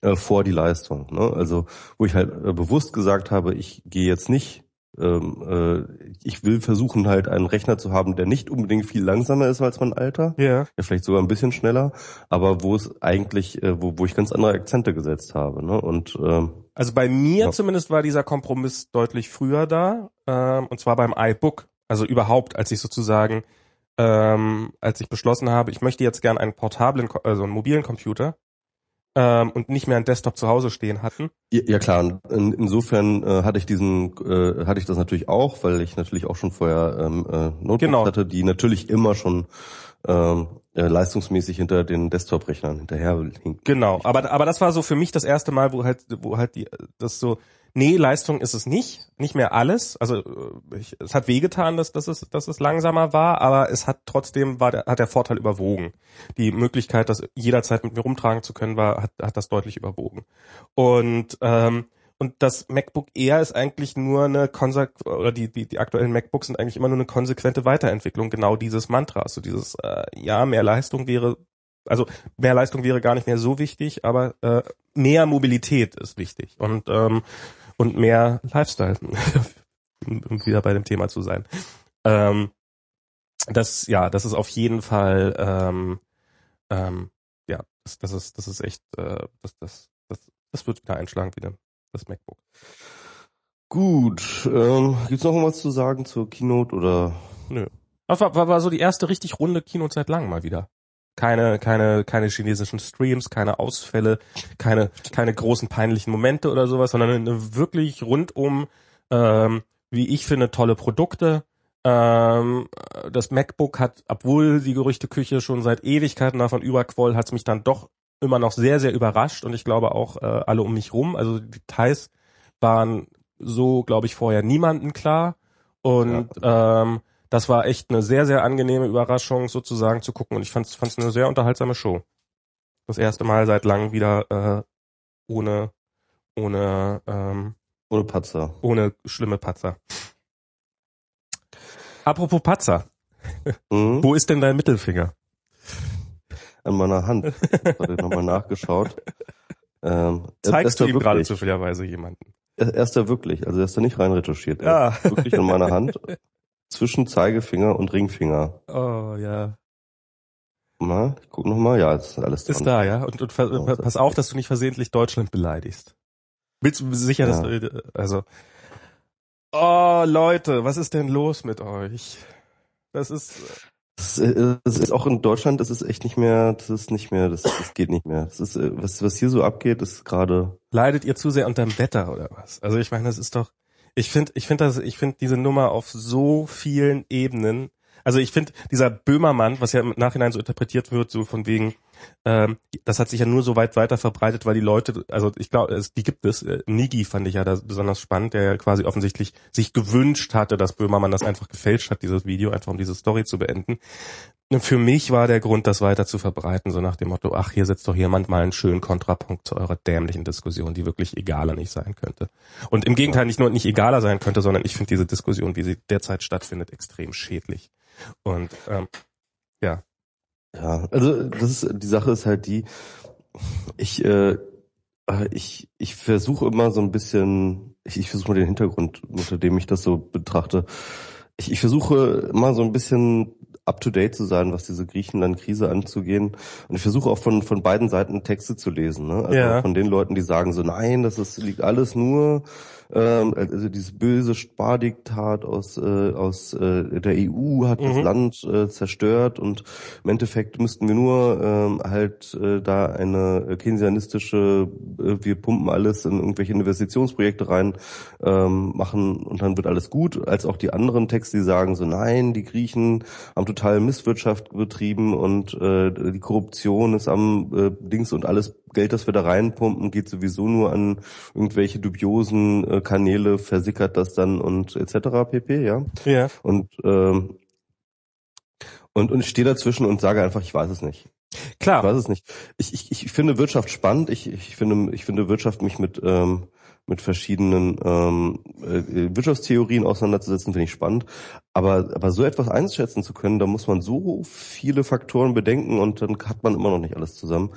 äh, vor die Leistung. Ne? Also wo ich halt äh, bewusst gesagt habe, ich gehe jetzt nicht ähm, äh, ich will versuchen halt einen Rechner zu haben, der nicht unbedingt viel langsamer ist als mein Alter. Ja. ja vielleicht sogar ein bisschen schneller, aber wo es eigentlich, äh, wo, wo ich ganz andere Akzente gesetzt habe. Ne? Und ähm, also bei mir ja. zumindest war dieser Kompromiss deutlich früher da, ähm, und zwar beim iBook. Also überhaupt, als ich sozusagen, ähm, als ich beschlossen habe, ich möchte jetzt gern einen portablen, also einen mobilen Computer, ähm, und nicht mehr einen Desktop zu Hause stehen hatten. Ja, ja klar, in, insofern äh, hatte ich diesen, äh, hatte ich das natürlich auch, weil ich natürlich auch schon vorher ähm, äh, Notebooks genau. hatte, die natürlich immer schon ähm, äh, leistungsmäßig hinter den Desktop-Rechnern hinterher hinken. Genau, aber aber das war so für mich das erste Mal, wo halt wo halt die das so Nee, Leistung ist es nicht, nicht mehr alles. Also äh, ich, es hat wehgetan, dass, dass, es, dass es langsamer war, aber es hat trotzdem war der, hat der Vorteil überwogen. Die Möglichkeit, das jederzeit mit mir rumtragen zu können, war hat, hat das deutlich überwogen. Und ähm, und das MacBook Air ist eigentlich nur eine Konse oder die, die, die aktuellen MacBooks sind eigentlich immer nur eine konsequente Weiterentwicklung genau dieses Mantras. So dieses, äh, ja, mehr Leistung wäre, also mehr Leistung wäre gar nicht mehr so wichtig, aber äh, mehr Mobilität ist wichtig. Und ähm, und mehr Lifestyle, um wieder bei dem Thema zu sein. Ähm, das, ja, das ist auf jeden Fall, ähm, ähm, ja, das, das ist, das ist echt, äh, das, das, das, das wird wieder einschlagen wieder, das MacBook. Gut, ähm, gibt's noch was zu sagen zur Keynote oder? Nö. Das war, war, war so die erste richtig runde Keynote seit langem mal wieder keine, keine, keine chinesischen Streams, keine Ausfälle, keine, keine großen peinlichen Momente oder sowas, sondern eine wirklich rundum, ähm, wie ich finde, tolle Produkte. Ähm, das MacBook hat, obwohl die Gerüchteküche schon seit Ewigkeiten davon überquoll, hat es mich dann doch immer noch sehr, sehr überrascht und ich glaube auch äh, alle um mich rum. Also die Details waren so, glaube ich, vorher niemanden klar. Und ja. ähm, das war echt eine sehr, sehr angenehme Überraschung sozusagen zu gucken und ich fand es eine sehr unterhaltsame Show. Das erste Mal seit langem wieder äh, ohne, ohne, ähm, ohne Patzer. Ohne schlimme Patzer. Apropos Patzer. Mhm. Wo ist denn dein Mittelfinger? An meiner Hand. Habe ich nochmal nachgeschaut. Ähm, Zeigst du ihm gerade zufälligerweise jemanden? Er, ist da wirklich, also er ist da nicht rein retuschiert. Er ja. ist wirklich an meiner Hand. zwischen Zeigefinger und Ringfinger. Oh ja. Mal, ich guck noch mal. Ja, ist alles dran. Ist da, ja. Und, und pass auf, dass du nicht versehentlich Deutschland beleidigst. Willst du sicher, ja. dass du, also. Oh Leute, was ist denn los mit euch? Das ist. Das ist auch in Deutschland, das ist echt nicht mehr, das ist nicht mehr, das, das geht nicht mehr. Das ist, was, was hier so abgeht, ist gerade. Leidet ihr zu sehr unterm Wetter oder was? Also ich meine, das ist doch. Ich finde, ich finde das, ich finde diese Nummer auf so vielen Ebenen. Also ich finde dieser Böhmermann, was ja im Nachhinein so interpretiert wird, so von wegen, ähm, das hat sich ja nur so weit weiter verbreitet, weil die Leute, also ich glaube, die gibt es. Äh, Nigi fand ich ja da besonders spannend, der ja quasi offensichtlich sich gewünscht hatte, dass Böhmermann das einfach gefälscht hat, dieses Video, einfach um diese Story zu beenden. Und für mich war der Grund, das weiter zu verbreiten, so nach dem Motto, ach, hier setzt doch jemand mal einen schönen Kontrapunkt zu eurer dämlichen Diskussion, die wirklich egaler nicht sein könnte. Und im Gegenteil nicht nur nicht egaler sein könnte, sondern ich finde diese Diskussion, wie sie derzeit stattfindet, extrem schädlich. Und ähm, ja, ja, also das ist die Sache ist halt die, ich äh, ich, ich versuche immer so ein bisschen, ich, ich versuche mal den Hintergrund, unter dem ich das so betrachte. Ich, ich versuche immer so ein bisschen up-to-date zu sein, was diese Griechenland-Krise anzugehen. Und ich versuche auch von, von beiden Seiten Texte zu lesen. Ne? Also ja. von den Leuten, die sagen so, nein, das ist, liegt alles nur ähm, also dieses böse Spardiktat aus, äh, aus äh, der EU hat mhm. das Land äh, zerstört und im Endeffekt müssten wir nur ähm, halt äh, da eine keynesianistische, äh, wir pumpen alles in irgendwelche Investitionsprojekte rein, ähm, machen und dann wird alles gut, als auch die anderen Texte, die sagen so, nein, die Griechen haben total Misswirtschaft betrieben und äh, die Korruption ist am äh, Dings und alles Geld, das wir da reinpumpen, geht sowieso nur an irgendwelche dubiosen äh, Kanäle, versickert das dann und etc. pp. Ja. Ja. Und ähm, und und ich stehe dazwischen und sage einfach, ich weiß es nicht. Klar. Ich weiß es nicht. Ich, ich, ich finde Wirtschaft spannend. Ich, ich finde ich finde Wirtschaft mich mit ähm, mit verschiedenen ähm, äh, Wirtschaftstheorien auseinanderzusetzen, finde ich spannend. Aber, aber so etwas einschätzen zu können, da muss man so viele Faktoren bedenken und dann hat man immer noch nicht alles zusammen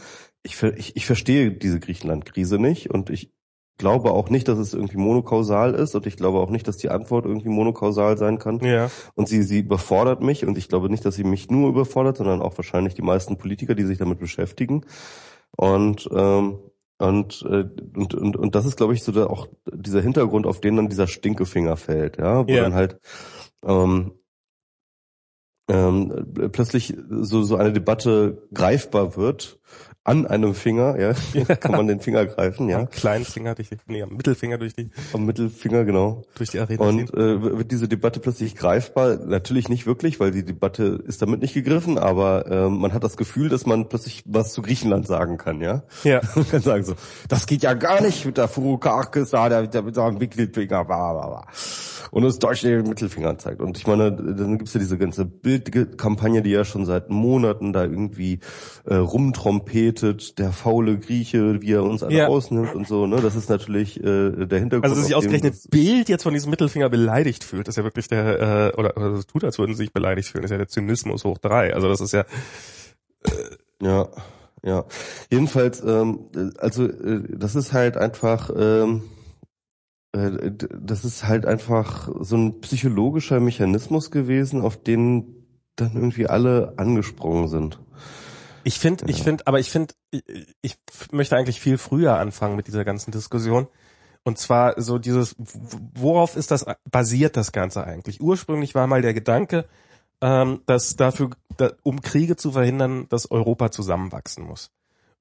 ich, ich, ich verstehe diese Griechenland-Krise nicht und ich glaube auch nicht, dass es irgendwie monokausal ist und ich glaube auch nicht, dass die Antwort irgendwie monokausal sein kann. Ja. Und sie, sie überfordert mich und ich glaube nicht, dass sie mich nur überfordert, sondern auch wahrscheinlich die meisten Politiker, die sich damit beschäftigen. Und ähm, und, äh, und, und, und das ist, glaube ich, so da auch dieser Hintergrund, auf den dann dieser Stinkefinger fällt, ja, wo ja. dann halt ähm, ähm, plötzlich so, so eine Debatte greifbar wird an einem Finger, ja, kann man den Finger greifen, ja. Am kleinen Finger durch die, nee, am Mittelfinger durch die. Am Mittelfinger, genau. Durch die Arena. Und äh, wird diese Debatte plötzlich greifbar? Natürlich nicht wirklich, weil die Debatte ist damit nicht gegriffen, aber äh, man hat das Gefühl, dass man plötzlich was zu Griechenland sagen kann, ja. Ja. Und kann sagen so, das geht ja gar nicht mit der Furukakis da, der, der mit seinem Mittelfinger, bla, bla, bla. Und das deutsche Mittelfinger zeigt. Und ich meine, dann gibt's ja diese ganze Bildkampagne, die ja schon seit Monaten da irgendwie äh, rumtrompet berichtet, der faule Grieche, wie er uns alle ja. ausnimmt und so, ne? Das ist natürlich äh, der Hintergrund. Also dass sich ausgerechnet Bild jetzt von diesem Mittelfinger beleidigt fühlt, das ist ja wirklich der, äh, oder, oder das tut, als würden sie sich beleidigt fühlen, das ist ja der Zynismus hoch drei. Also das ist ja äh, Ja, ja. Jedenfalls, ähm, also äh, das ist halt einfach ähm, äh, das ist halt einfach so ein psychologischer Mechanismus gewesen, auf den dann irgendwie alle angesprungen sind. Ich finde, ich finde, aber ich finde, ich, ich möchte eigentlich viel früher anfangen mit dieser ganzen Diskussion. Und zwar so dieses, worauf ist das basiert das Ganze eigentlich? Ursprünglich war mal der Gedanke, ähm, dass dafür, da, um Kriege zu verhindern, dass Europa zusammenwachsen muss.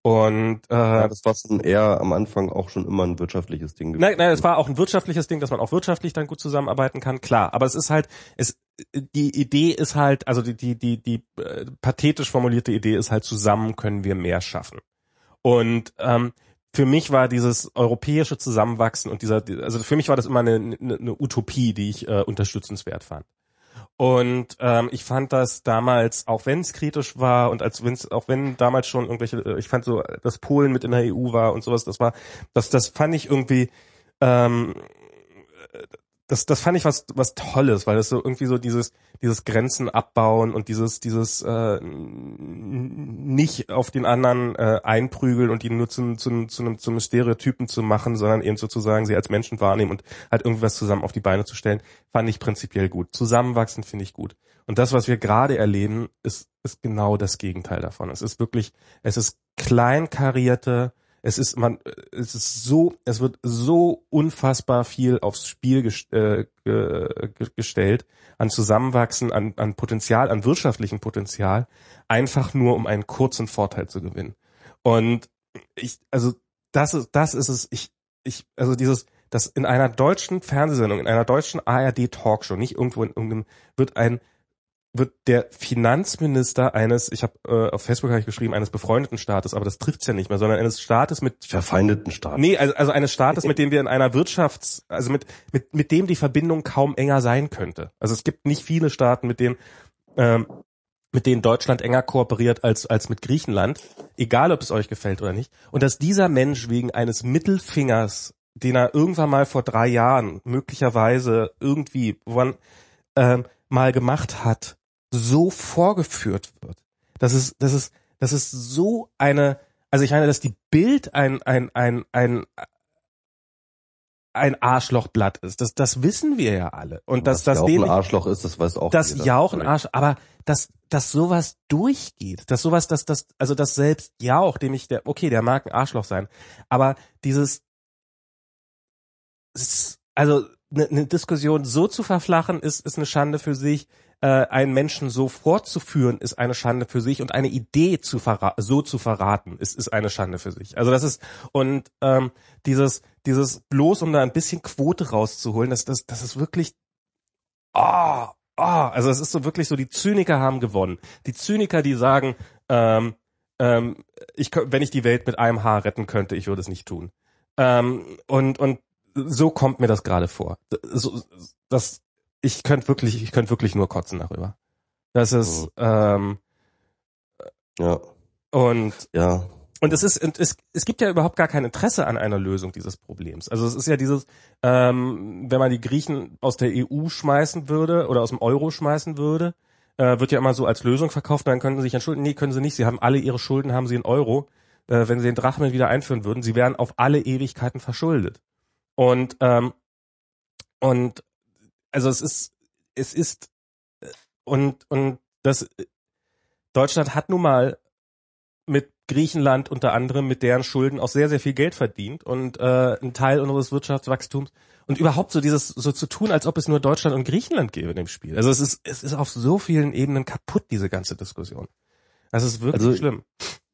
Und äh, ja, das war schon eher am Anfang auch schon immer ein wirtschaftliches Ding. Nein, nein, es war auch ein wirtschaftliches Ding, dass man auch wirtschaftlich dann gut zusammenarbeiten kann, klar. Aber es ist halt, es die Idee ist halt, also die die die die äh, pathetisch formulierte Idee ist halt, zusammen können wir mehr schaffen. Und ähm, für mich war dieses europäische Zusammenwachsen und dieser, also für mich war das immer eine, eine, eine Utopie, die ich äh, unterstützenswert fand. Und ähm, ich fand das damals, auch wenn es kritisch war und als wenn's, auch wenn damals schon irgendwelche, äh, ich fand so, dass Polen mit in der EU war und sowas, das war, das, das fand ich irgendwie, ähm, das, das fand ich was, was Tolles, weil das so irgendwie so dieses, dieses Grenzen abbauen und dieses, dieses äh, nicht auf den anderen äh, einprügeln und ihn nur zum, zum, zu, einem, zum Stereotypen zu machen, sondern eben sozusagen sie als Menschen wahrnehmen und halt irgendwas zusammen auf die Beine zu stellen, fand ich prinzipiell gut. Zusammenwachsen finde ich gut. Und das, was wir gerade erleben, ist, ist genau das Gegenteil davon. Es ist wirklich, es ist kleinkarierte, es ist man, es ist so, es wird so unfassbar viel aufs Spiel gest, äh, gestellt an Zusammenwachsen, an, an Potenzial, an wirtschaftlichem Potenzial, einfach nur um einen kurzen Vorteil zu gewinnen. Und ich, also das ist, das ist es. Ich, ich, also dieses, das in einer deutschen Fernsehsendung, in einer deutschen ARD Talkshow, nicht irgendwo in irgendeinem, wird ein wird der Finanzminister eines, ich habe äh, auf Facebook habe ich geschrieben, eines befreundeten Staates, aber das trifft's ja nicht mehr, sondern eines Staates mit verfeindeten Staaten. Nee, also, also eines Staates, mit dem wir in einer Wirtschafts, also mit mit mit dem die Verbindung kaum enger sein könnte. Also es gibt nicht viele Staaten, mit denen ähm, mit denen Deutschland enger kooperiert als als mit Griechenland, egal ob es euch gefällt oder nicht. Und dass dieser Mensch wegen eines Mittelfingers, den er irgendwann mal vor drei Jahren möglicherweise irgendwie wann, ähm, mal gemacht hat, so vorgeführt wird. Das ist, das ist, das ist so eine, also ich meine, dass die Bild ein, ein, ein, ein, ein Arschlochblatt ist. Das, das wissen wir ja alle. Und dass das Jauch ein Arschloch ist, das weiß auch Das Jauch ein Arsch, aber dass, dass sowas durchgeht, dass sowas, dass das, also dass selbst Jauch, dem ich der, okay, der mag ein Arschloch sein, aber dieses, also eine, eine Diskussion so zu verflachen, ist, ist eine Schande für sich. Äh, einen Menschen so fortzuführen, ist eine Schande für sich und eine Idee zu so zu verraten, ist, ist eine Schande für sich. Also das ist und ähm, dieses dieses bloß um da ein bisschen Quote rauszuholen, das das das ist wirklich ah oh, ah oh, also es ist so wirklich so die Zyniker haben gewonnen. Die Zyniker, die sagen ähm, ähm, ich wenn ich die Welt mit einem Haar retten könnte, ich würde es nicht tun. Ähm, und und so kommt mir das gerade vor. So, das, ich könnte wirklich, ich könnte wirklich nur kotzen darüber. Das ist, mhm. ähm, ja. Und, ja. Und es ist, es, es gibt ja überhaupt gar kein Interesse an einer Lösung dieses Problems. Also es ist ja dieses, ähm, wenn man die Griechen aus der EU schmeißen würde oder aus dem Euro schmeißen würde, äh, wird ja immer so als Lösung verkauft, dann können sie sich entschuldigen. Nee, können sie nicht. Sie haben alle ihre Schulden, haben sie in Euro. Äh, wenn sie den Drachmen wieder einführen würden, sie wären auf alle Ewigkeiten verschuldet. Und ähm, und also es ist es ist und und das Deutschland hat nun mal mit Griechenland unter anderem mit deren Schulden auch sehr sehr viel Geld verdient und äh, ein Teil unseres Wirtschaftswachstums und überhaupt so dieses so zu tun, als ob es nur Deutschland und Griechenland gäbe in dem Spiel. Also es ist es ist auf so vielen Ebenen kaputt diese ganze Diskussion. Das ist wirklich also, schlimm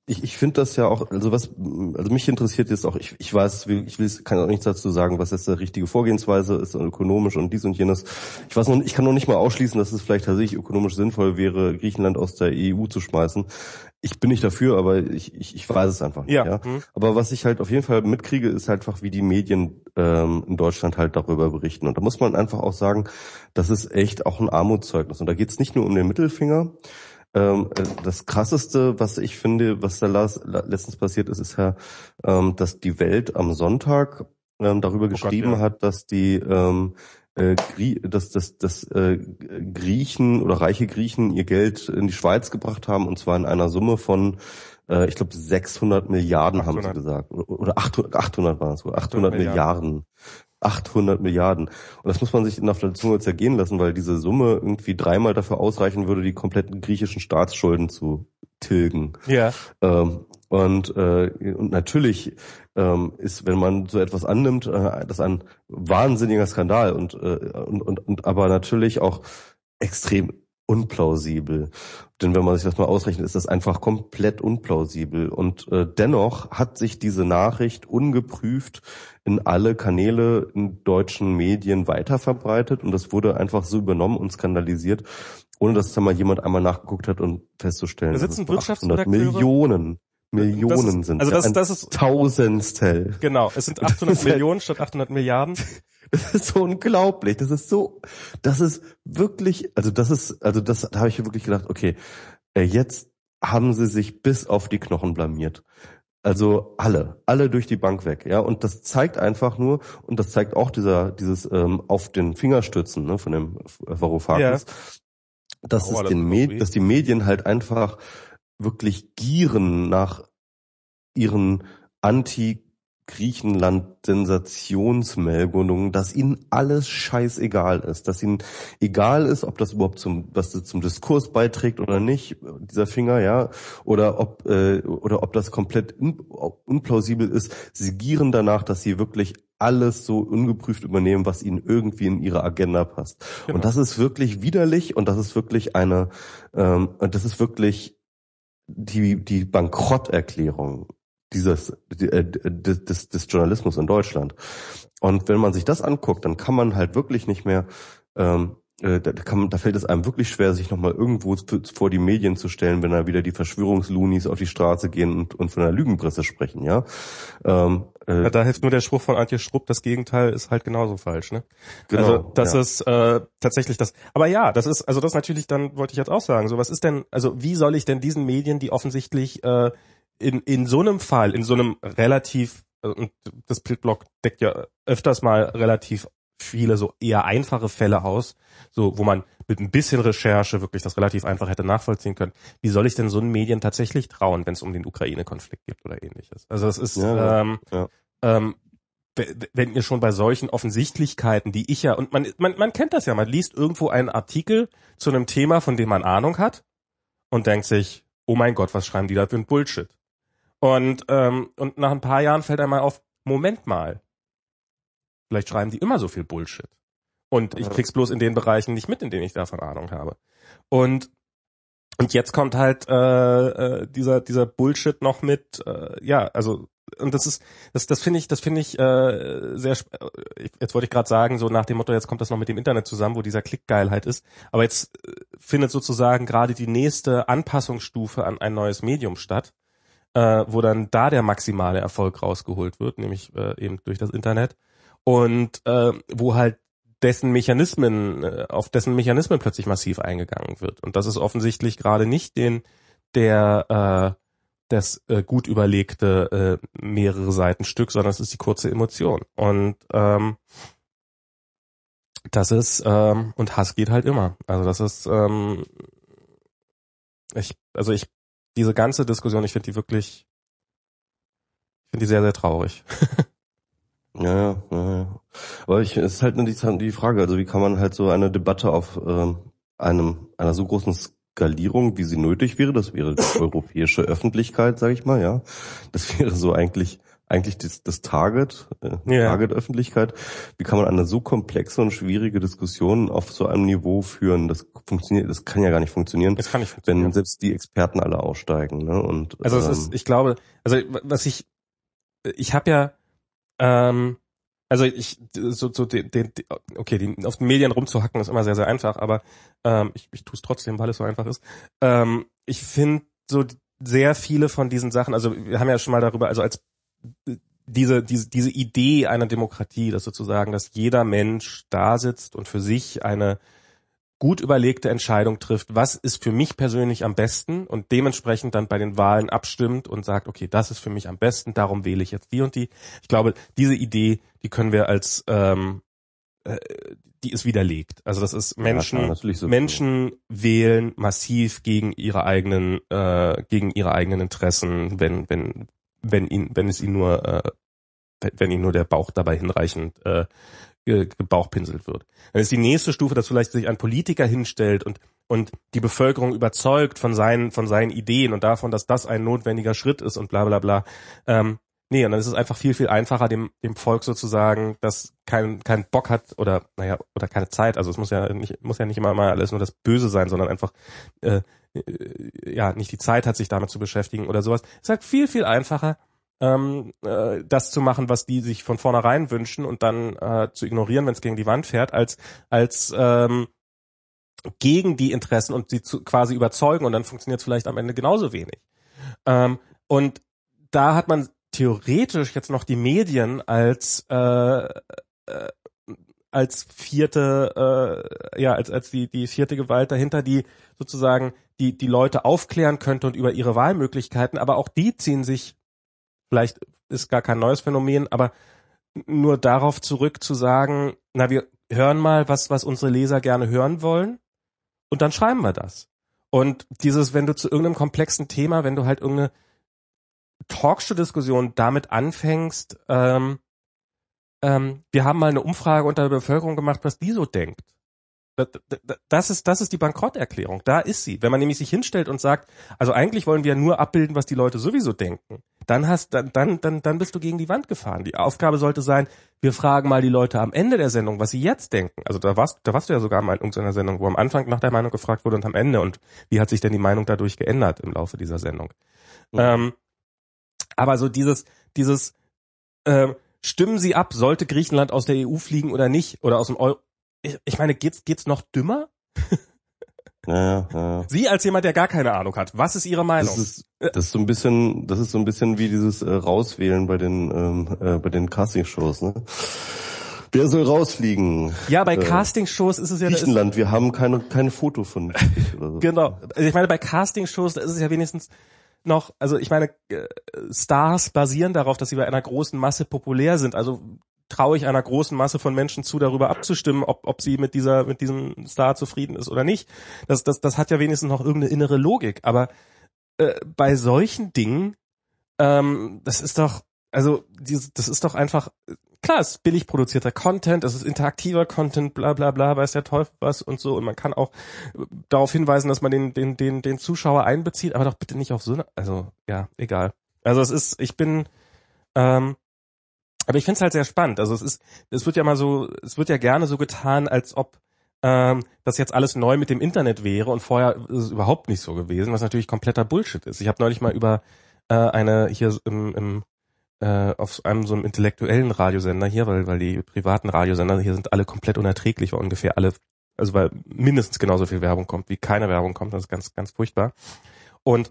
ich, ich finde das ja auch, also was, also mich interessiert jetzt auch, ich, ich weiß, ich will, kann auch nichts dazu sagen, was jetzt die richtige Vorgehensweise ist, ökonomisch und dies und jenes. Ich weiß noch, ich kann noch nicht mal ausschließen, dass es vielleicht tatsächlich ökonomisch sinnvoll wäre, Griechenland aus der EU zu schmeißen. Ich bin nicht dafür, aber ich, ich, ich weiß es einfach nicht. Ja. ja. Mhm. Aber was ich halt auf jeden Fall mitkriege, ist halt einfach, wie die Medien ähm, in Deutschland halt darüber berichten. Und da muss man einfach auch sagen, das ist echt auch ein Armutszeugnis. Und da geht es nicht nur um den Mittelfinger, ähm, das krasseste, was ich finde, was da letztens passiert ist, ist ja, ähm, dass die Welt am Sonntag ähm, darüber oh geschrieben Gott, ja. hat, dass die ähm, äh, dass, dass, dass äh, Griechen oder reiche Griechen ihr Geld in die Schweiz gebracht haben und zwar in einer Summe von äh, ich glaube 600 Milliarden 800. haben sie gesagt oder 800, 800 waren es so 800 Milliarden. Milliarden 800 Milliarden. Und das muss man sich in der Zunge zergehen lassen, weil diese Summe irgendwie dreimal dafür ausreichen würde, die kompletten griechischen Staatsschulden zu tilgen. Ja. Ähm, und, äh, und natürlich ähm, ist, wenn man so etwas annimmt, äh, das ein wahnsinniger Skandal und, äh, und, und, und aber natürlich auch extrem unplausibel. Denn wenn man sich das mal ausrechnet, ist das einfach komplett unplausibel. Und äh, dennoch hat sich diese Nachricht ungeprüft in alle Kanäle in deutschen Medien weiterverbreitet und das wurde einfach so übernommen und skandalisiert, ohne dass da mal jemand einmal nachgeguckt hat und festzustellen, da sitzen Wirtschaftsredakteure Millionen Millionen ist, sind also das, das ist Tausendstel. Genau, es sind 800 Millionen statt 800 Milliarden. Das ist so unglaublich. Das ist so, das ist wirklich, also das ist, also das, da habe ich wirklich gedacht, okay, äh, jetzt haben sie sich bis auf die Knochen blamiert. Also alle, alle durch die Bank weg, ja. Und das zeigt einfach nur, und das zeigt auch dieser, dieses ähm, auf den Fingerstützen ne, von dem Varoufakis, ja. dass oh, es den Med dass die Medien halt einfach wirklich gieren nach ihren Anti Griechenland-Sensationsmeldungen, dass ihnen alles scheißegal ist, dass ihnen egal ist, ob das überhaupt zum, was das zum Diskurs beiträgt oder nicht, dieser Finger, ja, oder ob, äh, oder ob das komplett un, unplausibel ist. Sie gieren danach, dass sie wirklich alles so ungeprüft übernehmen, was ihnen irgendwie in ihre Agenda passt. Genau. Und das ist wirklich widerlich und das ist wirklich eine, ähm, das ist wirklich die, die Bankrotterklärung dieses äh, des, des Journalismus in Deutschland. Und wenn man sich das anguckt, dann kann man halt wirklich nicht mehr ähm, äh, da, kann, da fällt es einem wirklich schwer, sich nochmal irgendwo vor die Medien zu stellen, wenn da wieder die Verschwörungslunis auf die Straße gehen und, und von einer Lügenpresse sprechen, ja. Ähm, äh, ja da hilft nur der Spruch von Antje Schrupp, das Gegenteil ist halt genauso falsch, ne? Genau, also das ja. ist äh, tatsächlich das. Aber ja, das ist, also das natürlich, dann wollte ich jetzt auch sagen, so was ist denn, also wie soll ich denn diesen Medien, die offensichtlich äh, in, in so einem Fall, in so einem relativ, äh, und das Bildblock deckt ja öfters mal relativ viele so eher einfache Fälle aus, so wo man mit ein bisschen Recherche wirklich das relativ einfach hätte nachvollziehen können. Wie soll ich denn so einen Medien tatsächlich trauen, wenn es um den Ukraine-Konflikt geht oder ähnliches? Also es ist ja, ähm, ja. Ähm, wenn ihr schon bei solchen Offensichtlichkeiten, die ich ja, und man, man, man kennt das ja, man liest irgendwo einen Artikel zu einem Thema, von dem man Ahnung hat und denkt sich, oh mein Gott, was schreiben die da für ein Bullshit? Und, ähm, und nach ein paar Jahren fällt einmal auf, Moment mal, vielleicht schreiben die immer so viel Bullshit. Und ich krieg's bloß in den Bereichen nicht mit, in denen ich davon Ahnung habe. Und und jetzt kommt halt äh, äh, dieser dieser Bullshit noch mit, äh, ja, also und das ist das das finde ich das finde ich äh, sehr äh, jetzt wollte ich gerade sagen so nach dem Motto jetzt kommt das noch mit dem Internet zusammen wo dieser Klickgeilheit ist aber jetzt äh, findet sozusagen gerade die nächste Anpassungsstufe an ein neues Medium statt äh, wo dann da der maximale Erfolg rausgeholt wird nämlich äh, eben durch das Internet und äh, wo halt dessen Mechanismen äh, auf dessen Mechanismen plötzlich massiv eingegangen wird und das ist offensichtlich gerade nicht den der äh, das äh, gut überlegte äh, mehrere Seiten Stück, sondern es ist die kurze Emotion. Und ähm, das ist, ähm, und Hass geht halt immer. Also das ist, ähm, ich, also ich, diese ganze Diskussion, ich finde die wirklich, ich finde die sehr, sehr traurig. ja, ja, ja. Aber ich, es ist halt nur die, die Frage, also wie kann man halt so eine Debatte auf ähm, einem, einer so großen Skalierung, wie sie nötig wäre. Das wäre die europäische Öffentlichkeit, sage ich mal, ja. Das wäre so eigentlich eigentlich das, das Target, äh, ja. Target-Öffentlichkeit. Wie kann man eine so komplexe und schwierige Diskussion auf so einem Niveau führen? Das funktioniert, das kann ja gar nicht funktionieren, das kann nicht funktionieren. wenn selbst die Experten alle aussteigen. Ne? Und also es ist, ähm, ich glaube, also was ich, ich habe ja ähm, also ich so, so den, den, okay, die, auf den Medien rumzuhacken ist immer sehr, sehr einfach, aber ähm, ich, ich tue es trotzdem, weil es so einfach ist. Ähm, ich finde so sehr viele von diesen Sachen, also wir haben ja schon mal darüber, also als diese, diese, diese Idee einer Demokratie, dass sozusagen, dass jeder Mensch da sitzt und für sich eine gut überlegte Entscheidung trifft, was ist für mich persönlich am besten und dementsprechend dann bei den Wahlen abstimmt und sagt, okay, das ist für mich am besten, darum wähle ich jetzt die und die. Ich glaube, diese Idee, die können wir als ähm, äh, die ist widerlegt. Also das ist Menschen, ja, klar, so Menschen wählen massiv gegen ihre eigenen, äh, gegen ihre eigenen Interessen, wenn, wenn, wenn ihn, wenn es ihnen nur, äh, wenn ihnen nur der Bauch dabei hinreichend äh, gebauchpinselt wird. Dann ist die nächste Stufe, dass vielleicht sich ein Politiker hinstellt und und die Bevölkerung überzeugt von seinen von seinen Ideen und davon, dass das ein notwendiger Schritt ist und bla bla bla. Ähm, nee, und dann ist es einfach viel viel einfacher dem dem Volk sozusagen, das keinen keinen Bock hat oder naja oder keine Zeit. Also es muss ja nicht muss ja nicht immer mal alles nur das Böse sein, sondern einfach äh, äh, ja nicht die Zeit hat, sich damit zu beschäftigen oder sowas. Es ist halt viel viel einfacher ähm, äh, das zu machen, was die sich von vornherein wünschen und dann äh, zu ignorieren, wenn es gegen die Wand fährt, als als ähm, gegen die Interessen und sie zu quasi überzeugen und dann funktioniert es vielleicht am Ende genauso wenig. Ähm, und da hat man theoretisch jetzt noch die Medien als äh, äh, als vierte äh, ja als als die die vierte Gewalt dahinter, die sozusagen die die Leute aufklären könnte und über ihre Wahlmöglichkeiten, aber auch die ziehen sich vielleicht ist gar kein neues Phänomen, aber nur darauf zurück zu sagen, na, wir hören mal, was, was unsere Leser gerne hören wollen und dann schreiben wir das. Und dieses, wenn du zu irgendeinem komplexen Thema, wenn du halt irgendeine Talkshow-Diskussion damit anfängst, ähm, ähm, wir haben mal eine Umfrage unter der Bevölkerung gemacht, was die so denkt. Das ist, das ist die Bankrotterklärung. Da ist sie. Wenn man nämlich sich hinstellt und sagt, also eigentlich wollen wir nur abbilden, was die Leute sowieso denken, dann hast, dann, dann, dann, dann bist du gegen die Wand gefahren. Die Aufgabe sollte sein, wir fragen mal die Leute am Ende der Sendung, was sie jetzt denken. Also da warst, da warst du ja sogar mal in irgendeiner Sendung, wo am Anfang nach der Meinung gefragt wurde und am Ende. Und wie hat sich denn die Meinung dadurch geändert im Laufe dieser Sendung? Mhm. Ähm, aber so dieses, dieses, äh, stimmen Sie ab, sollte Griechenland aus der EU fliegen oder nicht? Oder aus dem Euro? Ich, ich meine, geht's, geht's noch dümmer? Ja, ja. Sie als jemand, der gar keine Ahnung hat, was ist Ihre Meinung? Das ist, das ist so ein bisschen, das ist so ein bisschen wie dieses äh, Rauswählen bei den ähm, äh, bei den Castingshows, ne? Wer soll rausfliegen? Ja, bei äh, Castingshows ist es ja. Griechenland, wir haben keine kein Foto von. So. genau. Also ich meine, bei Castingshows, da ist es ja wenigstens noch, also ich meine, äh, Stars basieren darauf, dass sie bei einer großen Masse populär sind. Also traue ich einer großen Masse von Menschen zu, darüber abzustimmen, ob, ob sie mit dieser, mit diesem Star zufrieden ist oder nicht. Das, das, das hat ja wenigstens noch irgendeine innere Logik. Aber äh, bei solchen Dingen, ähm, das ist doch, also das ist doch einfach, klar, es ist billig produzierter Content, es ist interaktiver Content, bla bla bla, weiß der Teufel was und so. Und man kann auch darauf hinweisen, dass man den, den, den, den Zuschauer einbezieht, aber doch bitte nicht auf so eine, also ja, egal. Also es ist, ich bin, ähm, aber ich finde es halt sehr spannend. Also es ist, es wird ja mal so, es wird ja gerne so getan, als ob ähm, das jetzt alles neu mit dem Internet wäre und vorher ist es überhaupt nicht so gewesen, was natürlich kompletter Bullshit ist. Ich habe neulich mal über äh, eine hier im, im äh, auf einem so einem intellektuellen Radiosender hier, weil weil die privaten Radiosender hier sind alle komplett unerträglich, weil ungefähr alle, also weil mindestens genauso viel Werbung kommt, wie keine Werbung kommt, das ist ganz ganz furchtbar. Und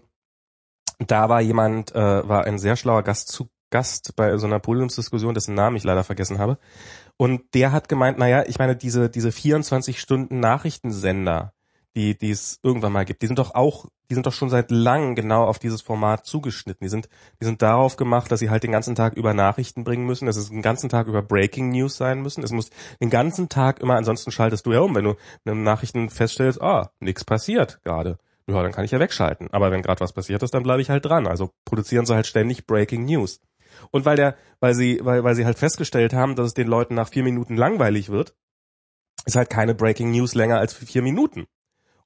da war jemand, äh, war ein sehr schlauer Gast zu Gast bei so einer Podiumsdiskussion, dessen Namen ich leider vergessen habe. Und der hat gemeint, naja, ich meine, diese, diese 24 Stunden Nachrichtensender, die, die es irgendwann mal gibt, die sind doch auch, die sind doch schon seit langem genau auf dieses Format zugeschnitten. Die sind, die sind darauf gemacht, dass sie halt den ganzen Tag über Nachrichten bringen müssen, dass es den ganzen Tag über Breaking News sein müssen. Es muss den ganzen Tag immer, ansonsten schaltest du ja um, wenn du in einem Nachrichten feststellst, ah, nichts passiert gerade. Ja, dann kann ich ja wegschalten. Aber wenn gerade was passiert ist, dann bleibe ich halt dran. Also produzieren sie halt ständig Breaking News. Und weil der, weil sie, weil, weil sie halt festgestellt haben, dass es den Leuten nach vier Minuten langweilig wird, ist halt keine Breaking News länger als vier Minuten.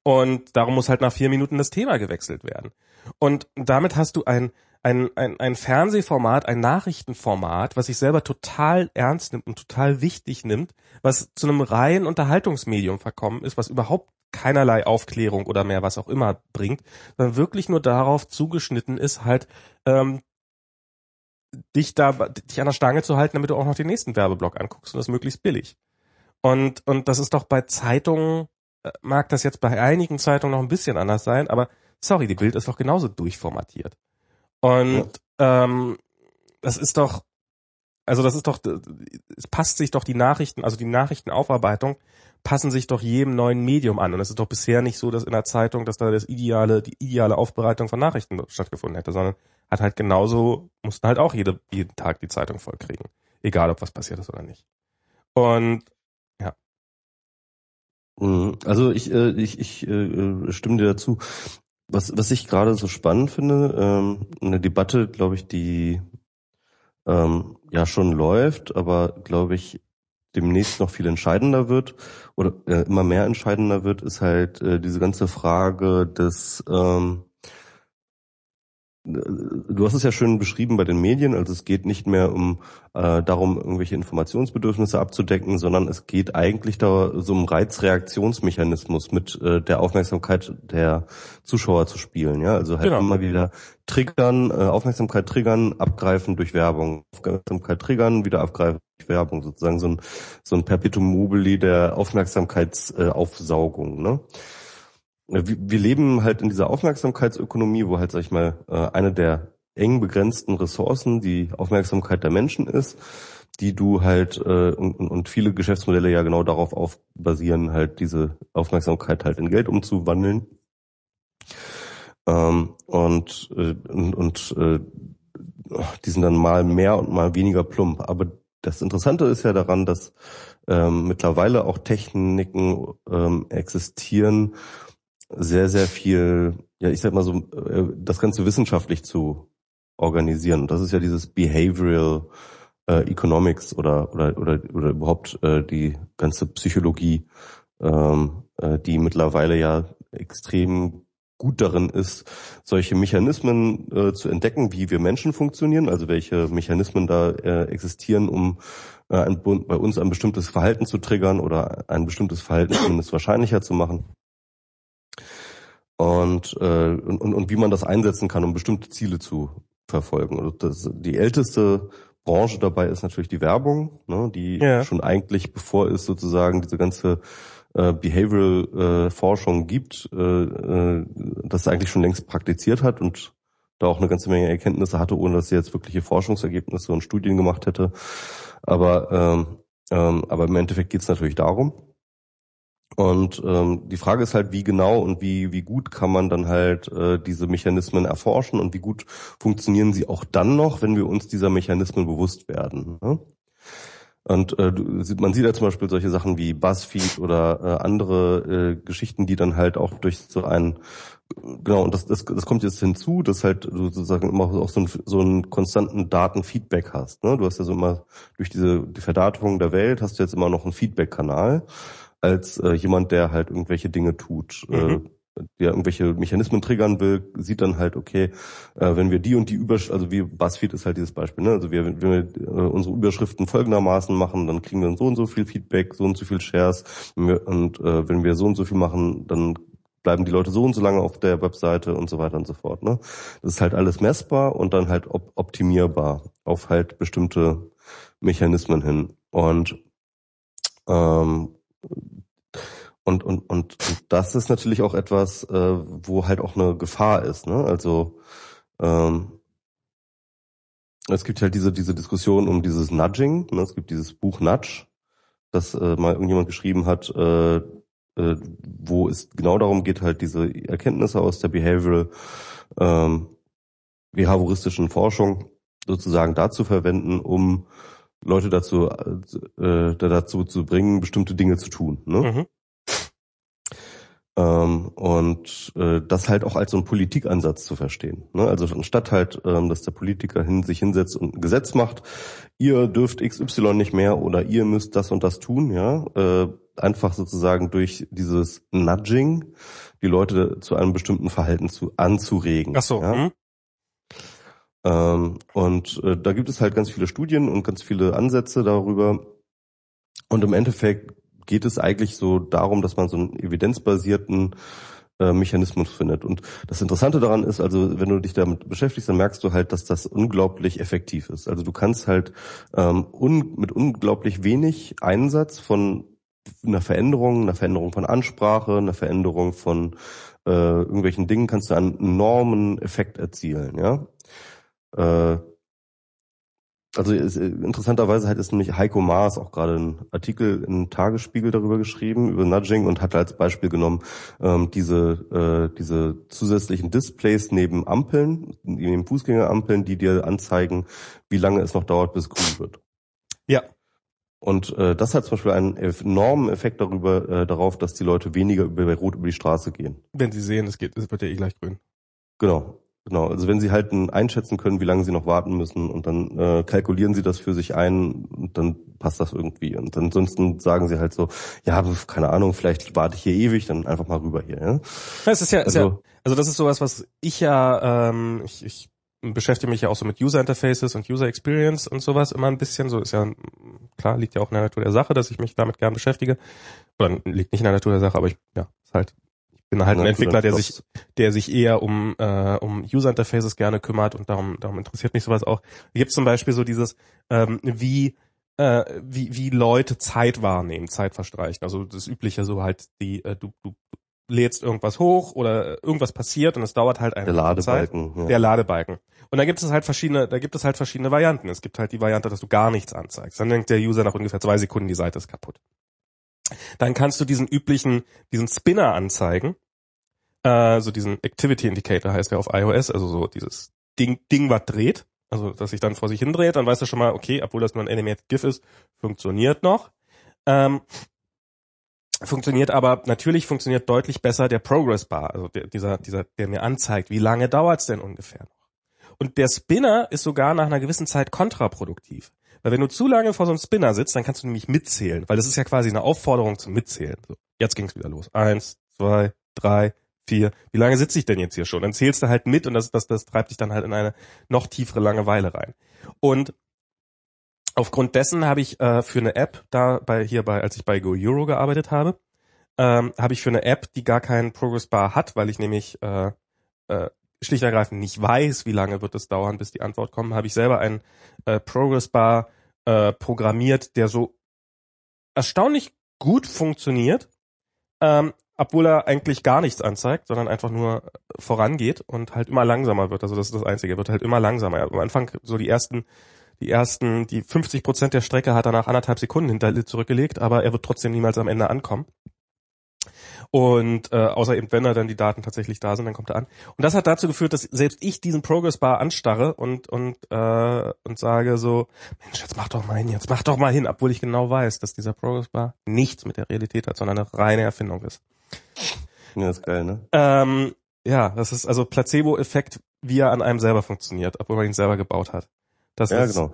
Und darum muss halt nach vier Minuten das Thema gewechselt werden. Und damit hast du ein, ein, ein, ein Fernsehformat, ein Nachrichtenformat, was sich selber total ernst nimmt und total wichtig nimmt, was zu einem reinen Unterhaltungsmedium verkommen ist, was überhaupt keinerlei Aufklärung oder mehr was auch immer bringt, sondern wirklich nur darauf zugeschnitten ist, halt ähm, dich da dich an der Stange zu halten, damit du auch noch den nächsten Werbeblock anguckst und das möglichst billig. Und und das ist doch bei Zeitungen äh, mag das jetzt bei einigen Zeitungen noch ein bisschen anders sein, aber sorry, die Bild ist doch genauso durchformatiert. Und ja. ähm, das ist doch also das ist doch es passt sich doch die Nachrichten, also die Nachrichtenaufarbeitung passen sich doch jedem neuen Medium an und es ist doch bisher nicht so, dass in der Zeitung, dass da das ideale die ideale Aufbereitung von Nachrichten stattgefunden hätte, sondern hat halt genauso, mussten halt auch jede, jeden Tag die Zeitung vollkriegen. Egal, ob was passiert ist oder nicht. Und ja. Mhm. Also ich, äh, ich, ich äh, stimme dir dazu. Was, was ich gerade so spannend finde, ähm, eine Debatte, glaube ich, die ähm, ja schon läuft, aber glaube ich demnächst noch viel entscheidender wird oder äh, immer mehr entscheidender wird, ist halt äh, diese ganze Frage des ähm, du hast es ja schön beschrieben bei den Medien, also es geht nicht mehr um äh, darum, irgendwelche Informationsbedürfnisse abzudecken, sondern es geht eigentlich da so um Reizreaktionsmechanismus mit äh, der Aufmerksamkeit der Zuschauer zu spielen. Ja, also halt genau. immer wieder triggern, äh, Aufmerksamkeit triggern, abgreifen durch Werbung, Aufmerksamkeit triggern, wieder abgreifen Werbung, sozusagen so ein so ein Perpetuum mobile der Aufmerksamkeitsaufsaugung. Ne? wir leben halt in dieser Aufmerksamkeitsökonomie, wo halt, sag ich mal, äh, eine der eng begrenzten Ressourcen die Aufmerksamkeit der Menschen ist, die du halt äh, und, und viele Geschäftsmodelle ja genau darauf auf basieren, halt diese Aufmerksamkeit halt in Geld umzuwandeln. Ähm, und äh, und, und äh, die sind dann mal mehr und mal weniger plump. Aber das Interessante ist ja daran, dass ähm, mittlerweile auch Techniken ähm, existieren, sehr, sehr viel, ja, ich sag mal so, äh, das Ganze wissenschaftlich zu organisieren. Das ist ja dieses Behavioral äh, Economics oder, oder, oder, oder überhaupt äh, die ganze Psychologie, ähm, äh, die mittlerweile ja extrem gut darin ist, solche Mechanismen äh, zu entdecken, wie wir Menschen funktionieren, also welche Mechanismen da äh, existieren, um äh, ein, bei uns ein bestimmtes Verhalten zu triggern oder ein bestimmtes Verhalten zumindest wahrscheinlicher zu machen und, äh, und, und wie man das einsetzen kann, um bestimmte Ziele zu verfolgen. Und das, die älteste Branche dabei ist natürlich die Werbung, ne, die ja. schon eigentlich, bevor es sozusagen diese ganze äh, Behavioral äh, gibt, äh, äh, das eigentlich schon längst praktiziert hat und da auch eine ganze Menge Erkenntnisse hatte, ohne dass sie jetzt wirkliche Forschungsergebnisse und Studien gemacht hätte. Aber ähm, ähm, aber im Endeffekt geht es natürlich darum. Und ähm, die Frage ist halt, wie genau und wie, wie gut kann man dann halt äh, diese Mechanismen erforschen und wie gut funktionieren sie auch dann noch, wenn wir uns dieser Mechanismen bewusst werden. Ne? Und äh, man sieht ja zum Beispiel solche Sachen wie Buzzfeed oder äh, andere äh, Geschichten, die dann halt auch durch so einen genau, und das, das, das kommt jetzt hinzu, dass halt du sozusagen immer auch so, ein, so einen konstanten Datenfeedback hast. Ne? Du hast ja so immer durch diese die Verdaterung der Welt hast du jetzt immer noch einen Feedback-Kanal als äh, jemand, der halt irgendwelche Dinge tut. Äh, mhm. Der irgendwelche Mechanismen triggern will, sieht dann halt, okay, äh, wenn wir die und die Überschriften, also wie BuzzFeed ist halt dieses Beispiel, ne? also wir, wenn wir äh, unsere Überschriften folgendermaßen machen, dann kriegen wir so und so viel Feedback, so und so viel Shares und äh, wenn wir so und so viel machen, dann bleiben die Leute so und so lange auf der Webseite und so weiter und so fort. Ne? Das ist halt alles messbar und dann halt op optimierbar auf halt bestimmte Mechanismen hin. Und ähm, und, und, und, und das ist natürlich auch etwas, äh, wo halt auch eine Gefahr ist. Ne? Also ähm, es gibt halt diese, diese Diskussion um dieses Nudging. Ne? Es gibt dieses Buch Nudge, das äh, mal irgendjemand geschrieben hat, äh, äh, wo es genau darum geht, halt diese Erkenntnisse aus der Behavioral, ähm, behavioristischen Forschung sozusagen dazu verwenden, um Leute dazu, äh, dazu zu bringen, bestimmte Dinge zu tun. Ne? Mhm. Ähm, und äh, das halt auch als so ein Politikansatz zu verstehen. Ne? Also anstatt halt, ähm, dass der Politiker hin, sich hinsetzt und ein Gesetz macht, ihr dürft XY nicht mehr oder ihr müsst das und das tun, ja, äh, einfach sozusagen durch dieses Nudging die Leute zu einem bestimmten Verhalten zu anzuregen. Ach so. Ja? Hm. Ähm, und äh, da gibt es halt ganz viele Studien und ganz viele Ansätze darüber. Und im Endeffekt geht es eigentlich so darum, dass man so einen evidenzbasierten äh, Mechanismus findet. Und das Interessante daran ist, also wenn du dich damit beschäftigst, dann merkst du halt, dass das unglaublich effektiv ist. Also du kannst halt ähm, un mit unglaublich wenig Einsatz von einer Veränderung, einer Veränderung von Ansprache, einer Veränderung von äh, irgendwelchen Dingen, kannst du einen enormen Effekt erzielen. Ja. Äh, also ist, äh, interessanterweise hat es nämlich Heiko Maas auch gerade einen Artikel im Tagesspiegel darüber geschrieben, über Nudging und hat als Beispiel genommen ähm, diese, äh, diese zusätzlichen Displays neben Ampeln, neben Fußgängerampeln, die dir anzeigen, wie lange es noch dauert, bis grün wird. Ja. Und äh, das hat zum Beispiel einen enormen Effekt darüber, äh, darauf, dass die Leute weniger über, bei Rot über die Straße gehen. Wenn sie sehen, es geht, es wird ja eh gleich grün. Genau. Genau, also wenn Sie halt einschätzen können, wie lange Sie noch warten müssen und dann äh, kalkulieren Sie das für sich ein und dann passt das irgendwie. Und ansonsten sagen Sie halt so, ja, keine Ahnung, vielleicht warte ich hier ewig, dann einfach mal rüber hier. Ja? Das ist ja, also, ist ja, also das ist sowas, was ich ja, ähm, ich, ich beschäftige mich ja auch so mit User Interfaces und User Experience und sowas immer ein bisschen. So ist ja klar, liegt ja auch in der Natur der Sache, dass ich mich damit gern beschäftige. Oder liegt nicht in der Natur der Sache, aber ich, ja, ist halt bin halt ein Entwickler, der sich, der sich eher um, äh, um User Interfaces gerne kümmert und darum, darum interessiert mich sowas auch. Gibt zum Beispiel so dieses, ähm, wie, äh, wie, wie Leute Zeit wahrnehmen, Zeit verstreichen. Also das Übliche so halt die, äh, du, du lädst irgendwas hoch oder irgendwas passiert und es dauert halt eine der Ladebalken, Zeit. Ja. Der Ladebalken. Und da gibt es halt verschiedene, da gibt es halt verschiedene Varianten. Es gibt halt die Variante, dass du gar nichts anzeigst. Dann denkt der User nach ungefähr zwei Sekunden, die Seite ist kaputt. Dann kannst du diesen üblichen, diesen Spinner anzeigen, äh, so diesen Activity Indicator heißt der auf iOS, also so dieses Ding, Ding, was dreht, also dass sich dann vor sich hindreht, dann weißt du schon mal, okay, obwohl das nur ein Animated GIF ist, funktioniert noch. Ähm, funktioniert aber natürlich funktioniert deutlich besser der Progress Bar, also der, dieser, dieser, der mir anzeigt, wie lange dauert's denn ungefähr noch. Und der Spinner ist sogar nach einer gewissen Zeit kontraproduktiv. Weil wenn du zu lange vor so einem Spinner sitzt, dann kannst du nämlich mitzählen, weil das ist ja quasi eine Aufforderung zum Mitzählen. So, jetzt ging's wieder los. Eins, zwei, drei, vier. Wie lange sitze ich denn jetzt hier schon? Dann zählst du halt mit und das, das, das treibt dich dann halt in eine noch tiefere Langeweile rein. Und aufgrund dessen habe ich äh, für eine App, da bei hier bei, als ich bei Go Euro gearbeitet habe, ähm, habe ich für eine App, die gar keinen Progress Bar hat, weil ich nämlich äh, äh, schlicht und ergreifend nicht weiß, wie lange wird es dauern, bis die Antwort kommt, habe ich selber einen äh, Progress Bar äh, programmiert, der so erstaunlich gut funktioniert, ähm, obwohl er eigentlich gar nichts anzeigt, sondern einfach nur vorangeht und halt immer langsamer wird. Also das ist das Einzige, er wird halt immer langsamer. Am Anfang so die ersten, die ersten, die 50 Prozent der Strecke hat er nach anderthalb Sekunden hinter zurückgelegt, aber er wird trotzdem niemals am Ende ankommen. Und äh, außer eben, wenn er dann die Daten tatsächlich da sind, dann kommt er an. Und das hat dazu geführt, dass selbst ich diesen Progress Bar anstarre und und äh, und sage so, Mensch, jetzt mach doch mal hin, jetzt mach doch mal hin, obwohl ich genau weiß, dass dieser Progress Bar nichts mit der Realität hat, sondern eine reine Erfindung ist. Ja, ist geil, ne? Ähm, ja, das ist also Placebo-Effekt, wie er an einem selber funktioniert, obwohl man ihn selber gebaut hat. Das ja, ist, genau.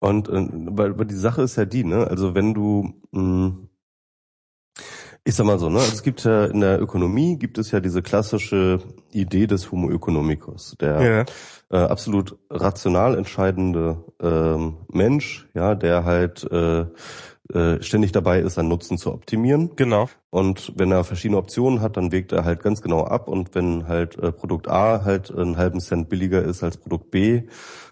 Und äh, weil, weil die Sache ist ja die, ne? Also wenn du mh, ich sag mal so, ne? Es gibt ja in der Ökonomie gibt es ja diese klassische Idee des Homo economicus, der ja, äh, absolut rational entscheidende ähm, Mensch, ja, der halt äh, äh, ständig dabei ist, seinen Nutzen zu optimieren. genau. Und wenn er verschiedene Optionen hat, dann wägt er halt ganz genau ab. Und wenn halt äh, Produkt A halt einen halben Cent billiger ist als Produkt B, äh,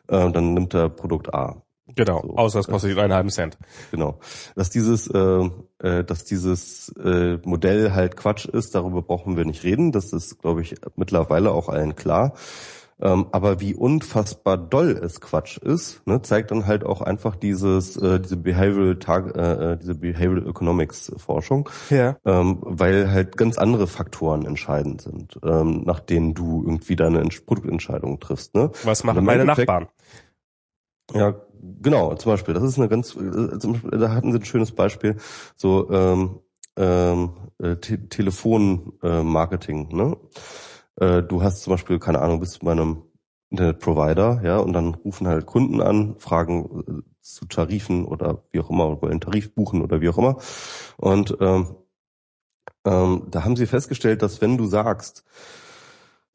dann nimmt er Produkt A. Genau. So. Außer es kostet einen halben Cent. Genau. Dass dieses, äh, äh, dass dieses äh, Modell halt Quatsch ist, darüber brauchen wir nicht reden. Das ist, glaube ich, mittlerweile auch allen klar. Ähm, aber wie unfassbar doll es Quatsch ist, ne, zeigt dann halt auch einfach dieses, äh, diese Behavioral Tag, äh, äh, diese Behavioral Economics Forschung, Ja. ähm, weil halt ganz andere Faktoren entscheidend sind, ähm, nach denen du irgendwie deine Entsch- Produktentscheidung triffst. Ne? Was machen meine Nachbarn? Ja, genau, zum Beispiel, das ist eine ganz, äh, Beispiel, da hatten sie ein schönes Beispiel, so ähm, ähm, äh, Te Telefonmarketing, ne? Äh, du hast zum Beispiel, keine Ahnung, bist bei einem Internetprovider, ja, und dann rufen halt Kunden an, fragen äh, zu Tarifen oder wie auch immer, wollen Tarif buchen oder wie auch immer. Und ähm, ähm, da haben sie festgestellt, dass wenn du sagst,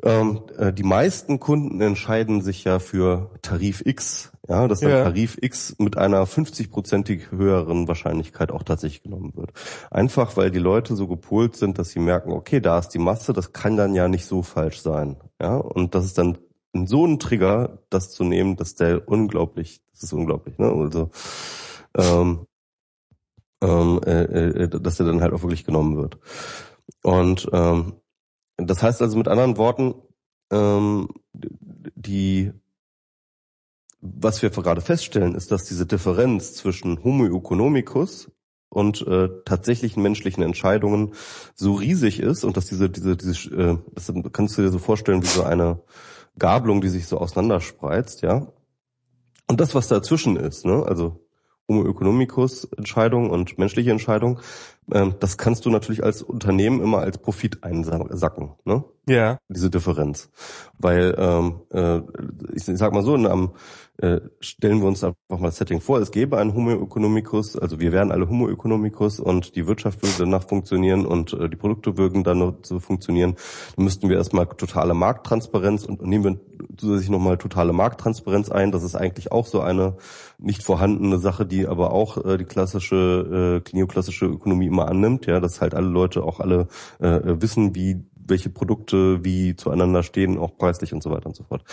ähm, äh, die meisten Kunden entscheiden sich ja für Tarif X, ja, dass dann Ja. Tarif X mit einer 50-prozentig höheren Wahrscheinlichkeit auch tatsächlich genommen wird. Einfach weil die Leute so gepolt sind, dass sie merken, okay, da ist die Masse, das kann dann ja nicht so falsch sein, ja, und das ist dann so ein Trigger, das zu nehmen, dass der unglaublich, das ist unglaublich, ne, also ähm, ähm, äh, äh, dass der dann halt auch wirklich genommen wird. Und ähm, das heißt also mit anderen Worten, ähm, die, was wir gerade feststellen, ist, dass diese Differenz zwischen Homo economicus und äh, tatsächlichen menschlichen Entscheidungen so riesig ist und dass diese, diese, diese, äh, das kannst du dir so vorstellen wie so eine Gabelung, die sich so auseinanderspreizt, ja. Und das, was dazwischen ist, ne, also Homo economicus Entscheidung und menschliche Entscheidung, das kannst du natürlich als Unternehmen immer als Profit einsacken, ne? Ja. diese Differenz. Weil, ähm, äh, ich sag mal so, in einem, äh, stellen wir uns einfach mal das Setting vor, es gäbe einen Homo economicus, also wir wären alle Homo economicus und die Wirtschaft würde danach funktionieren und äh, die Produkte würden dann noch so funktionieren. Dann müssten wir erstmal totale Markttransparenz und nehmen wir zusätzlich nochmal totale Markttransparenz ein. Das ist eigentlich auch so eine nicht vorhandene Sache, die aber auch äh, die klassische, äh, neoklassische Ökonomie immer annimmt, ja, dass halt alle Leute auch alle äh, wissen, wie welche Produkte wie zueinander stehen, auch preislich und so weiter und so fort.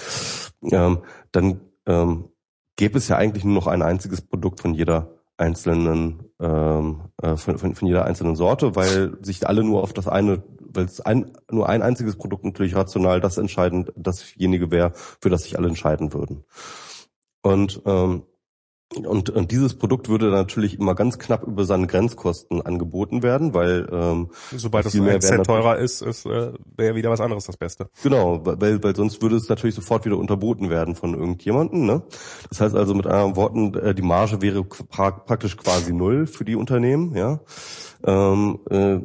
Ähm, dann ähm, gäbe es ja eigentlich nur noch ein einziges Produkt von jeder einzelnen ähm, äh, von, von, von jeder einzelnen Sorte, weil sich alle nur auf das eine, weil es ein, nur ein einziges Produkt natürlich rational das entscheidend, dasjenige wäre, für das sich alle entscheiden würden. Und ähm, und, und dieses Produkt würde natürlich immer ganz knapp über seine Grenzkosten angeboten werden, weil ähm, Sobald mehr ein Cent teurer ist, ist äh, wäre wieder was anderes das Beste. Genau, weil, weil sonst würde es natürlich sofort wieder unterboten werden von irgendjemandem. Ne? Das heißt also mit anderen Worten, äh, die Marge wäre pra praktisch quasi null für die Unternehmen. Ja, ähm, äh,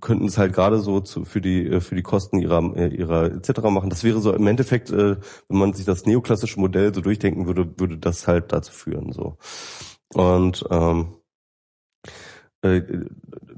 könnten es halt gerade so zu, für die äh, für die Kosten ihrer äh, ihrer etc. machen. Das wäre so im Endeffekt, äh, wenn man sich das neoklassische Modell so durchdenken würde, würde das halt dazu führen. So und ähm, äh,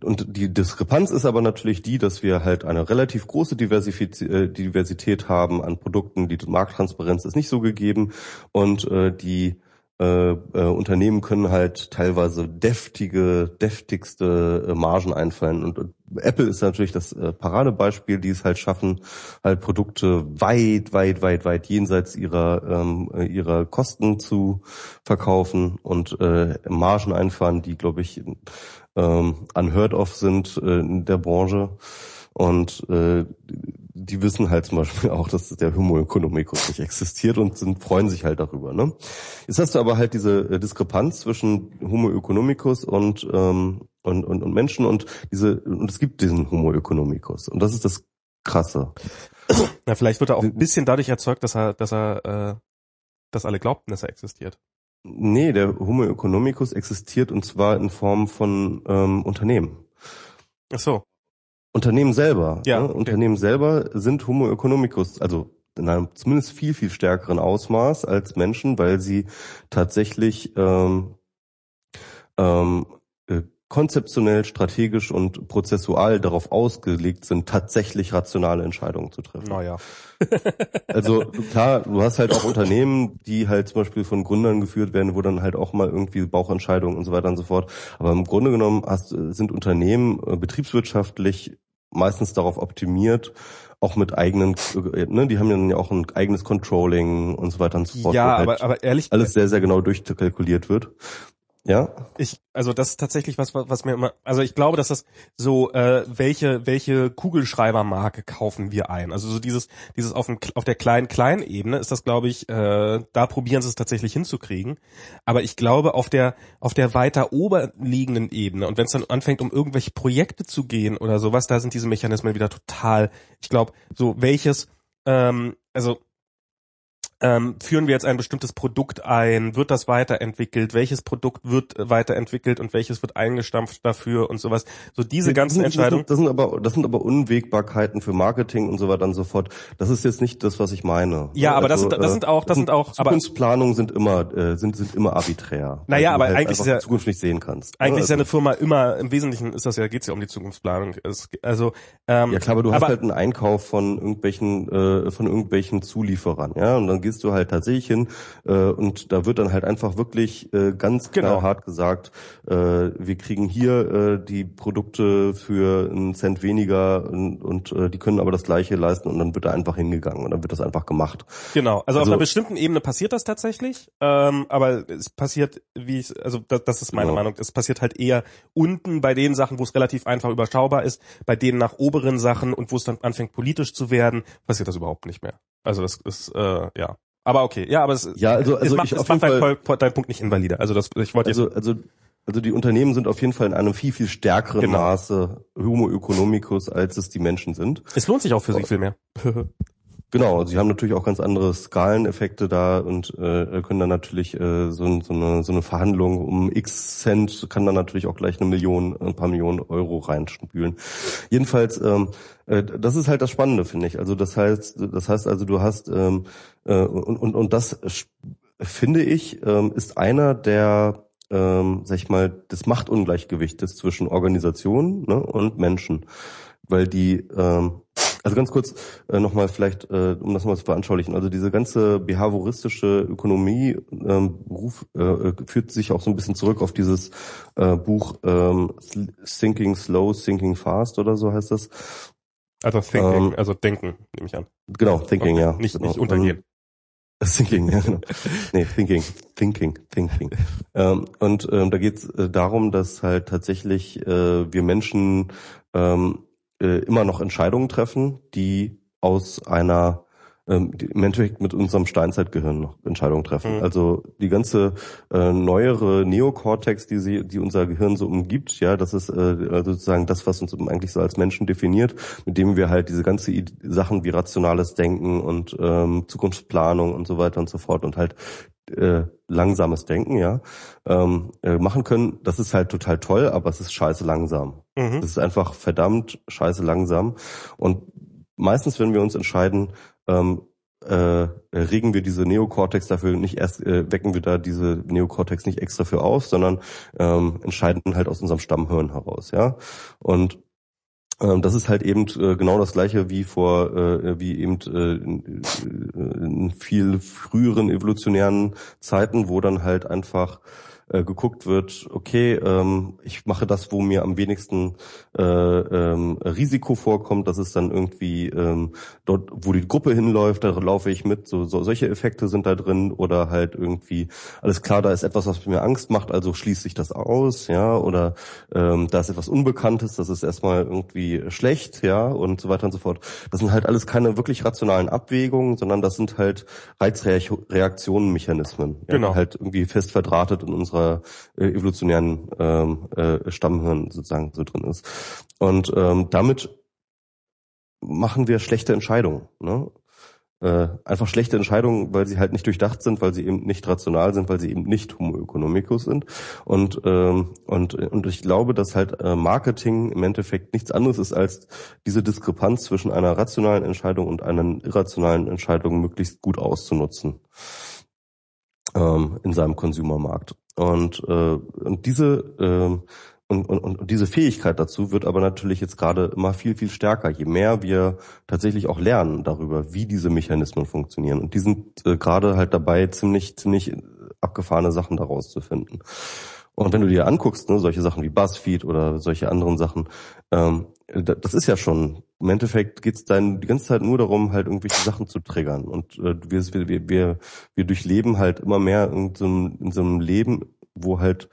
und die Diskrepanz ist aber natürlich die, dass wir halt eine relativ große Diversifiz äh, Diversität haben an Produkten. Die Markttransparenz ist nicht so gegeben und äh, die äh, äh, Unternehmen können halt teilweise deftige, deftigste äh, Margen einfallen. Und, und Apple ist natürlich das äh, Paradebeispiel, die es halt schaffen, halt Produkte weit, weit, weit, weit jenseits ihrer ähm, äh, ihrer Kosten zu verkaufen und äh, Margen einfahren, die, glaube ich, ähm, unheard of sind äh, in der Branche. Und äh, die wissen halt zum Beispiel auch, dass der Homo economicus nicht existiert und sind, freuen sich halt darüber. Ne? Jetzt hast du aber halt diese äh, Diskrepanz zwischen Homo economicus und ähm, und, und, und Menschen und diese, und es gibt diesen Homo economicus. Und das ist das Krasse. Na, vielleicht wird er auch ein bisschen dadurch erzeugt, dass er, dass er, äh, dass alle glaubten, dass er existiert. Nee, der Homo economicus existiert und zwar in Form von ähm, Unternehmen. Ach so. Unternehmen selber. Ja, Ne? okay. Unternehmen selber sind Homo economicus, also in einem zumindest viel, viel stärkeren Ausmaß als Menschen, weil sie tatsächlich ähm, ähm, äh, konzeptionell, strategisch und prozessual darauf ausgelegt sind, tatsächlich rationale Entscheidungen zu treffen. Naja. Also klar, du hast halt auch Unternehmen, die halt zum Beispiel von Gründern geführt werden, wo dann halt auch mal irgendwie Bauchentscheidungen und so weiter und so fort. Aber im Grunde genommen hast, sind Unternehmen äh, betriebswirtschaftlich meistens darauf optimiert, auch mit eigenen, äh, ne, die haben dann ja auch ein eigenes Controlling und so weiter und so fort. Ja, halt aber, aber ehrlich, alles sehr, sehr genau durchkalkuliert wird. Ja, ich, also das ist tatsächlich was, was mir immer, also ich glaube, dass das so, äh, welche, welche Kugelschreibermarke kaufen wir ein? Also so dieses, dieses auf, dem, auf der kleinen, kleinen Ebene ist das, glaube ich, äh, da probieren sie es tatsächlich hinzukriegen. Aber ich glaube, auf der, auf der weiter oberliegenden Ebene und wenn es dann anfängt, um irgendwelche Projekte zu gehen oder sowas, da sind diese Mechanismen wieder total, ich glaube, so welches, ähm, also ähm, führen wir jetzt ein bestimmtes Produkt ein, wird das weiterentwickelt, welches Produkt wird äh, weiterentwickelt und welches wird eingestampft dafür und sowas. So diese ganzen das sind, Entscheidungen. Das sind, das aber, das sind aber Unwägbarkeiten für Marketing und so weiter und so fort. Das ist jetzt nicht das, was ich meine. Ja, aber das Also, sind, das äh, sind auch, das sind auch, Zukunftsplanungen sind immer, äh, sind, sind immer arbiträr. Naja, weil aber halt eigentlich ist ja- die Zukunft nicht sehen kannst. eigentlich ist ja also, eine Firma immer, im Wesentlichen ist das ja, geht's ja um die Zukunftsplanung. Es, also, ähm, ja klar, aber du hast aber- halt einen Einkauf von irgendwelchen, äh, von irgendwelchen Zulieferern, ja, und dann gehst du halt tatsächlich hin äh, und da wird dann halt einfach wirklich äh, ganz Genau. hart gesagt, äh, wir kriegen hier äh, die Produkte für einen Cent weniger und, und äh, die können aber das gleiche leisten und dann wird da einfach hingegangen und dann wird das einfach gemacht. Genau, also, auf Also- einer bestimmten Ebene passiert das tatsächlich, ähm, aber es passiert, wie ich, also das, das ist meine Genau. Meinung, es passiert halt eher unten bei den Sachen, wo es relativ einfach überschaubar ist, bei denen nach oberen Sachen und wo es dann anfängt politisch zu werden, passiert das überhaupt nicht mehr. Also das ist, äh, ja. Aber okay, ja, aber es, Ja, also, es also macht, ich es auf macht deinen, Fall, Pol- deinen Punkt nicht invalide. Also das, ich wollte also, jetzt, also, also die Unternehmen sind auf jeden Fall in einem viel, viel stärkeren Genau. Maße Homo economicus, als es die Menschen sind. es lohnt sich auch für sie viel mehr. Genau, also sie haben natürlich auch ganz andere Skaleneffekte da und äh, können dann natürlich äh, so, so, eine, so eine Verhandlung um X Cent kann dann natürlich auch gleich eine Million, ein paar Millionen Euro reinspülen. Jedenfalls, ähm, äh, das ist halt das Spannende, finde ich. Also das heißt, das heißt also, du hast ähm, äh, und, und, und das finde ich ähm, ist einer der ähm, sag ich mal, des Machtungleichgewichtes zwischen Organisationen ne, und Menschen. Weil die, ähm, also ganz kurz äh, nochmal vielleicht, äh, um das mal zu veranschaulichen, also diese ganze behavioristische Ökonomie ähm, Ruf, äh, führt sich auch so ein bisschen zurück auf dieses äh, Buch ähm, Thinking Slow, Thinking Fast oder so heißt das. Also thinking, Ähm, also denken, nehme ich an. Genau, Thinking, Okay, ja. Nicht, genau. nicht untergehen. Thinking, ja genau. Nee, Thinking, Thinking, Thinking. ähm, und ähm, da geht es äh, darum, dass halt tatsächlich äh, wir Menschen ähm, äh, immer noch Entscheidungen treffen, die aus einer ähm, im Endeffekt mit unserem Steinzeitgehirn noch Entscheidungen treffen. Mhm. Also die ganze äh, neuere Neokortex, die sie, die unser Gehirn so umgibt, ja, das ist äh, also sozusagen das, was uns eigentlich so als Menschen definiert, mit dem wir halt diese ganze I Sachen wie rationales Denken und ähm, Zukunftsplanung und so weiter und so fort und halt äh, langsames Denken, ja, ähm, äh, machen können. Das ist halt total toll, aber es ist scheiße langsam. Mhm. Das ist einfach verdammt scheiße langsam. Und meistens, wenn wir uns entscheiden, ähm, äh, regen wir diese Neokortex dafür nicht erst, äh, wecken wir da diese Neokortex nicht extra für auf, sondern ähm, entscheiden halt aus unserem Stammhirn heraus, ja. Und ähm, das ist halt eben äh, genau das gleiche wie vor, äh, wie eben äh, in, äh, in viel früheren evolutionären Zeiten, wo dann halt einfach äh, geguckt wird, okay, ähm, ich mache das, wo mir am wenigsten äh, ähm, Risiko vorkommt, das ist dann irgendwie ähm, dort, wo die Gruppe hinläuft, da laufe ich mit, so, so solche Effekte sind da drin oder halt irgendwie, alles klar, da ist etwas, was mir Angst macht, also schließe ich das aus, ja, oder ähm, da ist etwas Unbekanntes, das ist erstmal irgendwie schlecht, ja, und so weiter und so fort. Das sind halt alles keine wirklich rationalen Abwägungen, sondern das sind halt Reizreaktionenmechanismen, ja, Genau. die halt irgendwie fest verdrahtet in unserer äh, evolutionären ähm, äh, Stammhirn sozusagen so drin ist. Und ähm, damit machen wir schlechte Entscheidungen. Ne? Äh, einfach schlechte Entscheidungen, weil sie halt nicht durchdacht sind, weil sie eben nicht rational sind, weil sie eben nicht Homo economicus sind. Und ähm, und und ich glaube, dass halt äh, Marketing im Endeffekt nichts anderes ist als diese Diskrepanz zwischen einer rationalen Entscheidung und einer irrationalen Entscheidung möglichst gut auszunutzen ähm, in seinem Konsumermarkt. Und äh, und diese äh, und, und, und diese Fähigkeit dazu wird aber natürlich jetzt gerade immer viel, viel stärker, je mehr wir tatsächlich auch lernen darüber, wie diese Mechanismen funktionieren. Und die sind äh, gerade halt dabei, ziemlich, ziemlich abgefahrene Sachen daraus zu finden. Und wenn du dir anguckst, ne, solche Sachen wie BuzzFeed oder solche anderen Sachen, ähm, das ist ja schon, im Endeffekt geht's dann die ganze Zeit nur darum, halt irgendwelche Sachen zu triggern. Und äh, wir, wir, wir, wir durchleben halt immer mehr in so einem, in so einem Leben, wo halt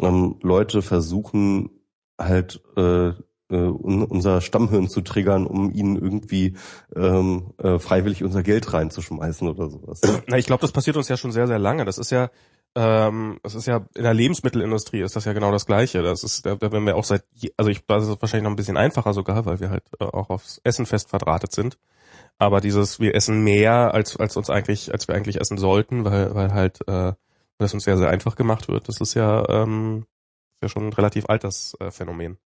ähm, Leute versuchen halt äh, äh, unser Stammhirn zu triggern, um ihnen irgendwie ähm, äh, freiwillig unser Geld reinzuschmeißen oder sowas. Na, ich glaube, das passiert uns ja schon sehr, sehr lange. Das ist ja, ähm, das ist ja in der Lebensmittelindustrie ist das ja genau das Gleiche. Das ist, da werden wir auch seit, also ich, das ist wahrscheinlich noch ein bisschen einfacher sogar, weil wir halt äh, auch aufs Essen fest verdrahtet sind. Aber dieses, wir essen mehr als als uns eigentlich, als wir eigentlich essen sollten, weil weil halt äh, das uns sehr, sehr einfach gemacht wird. Das ist ja, ähm, ist ja schon ein relativ altes äh, Phänomen.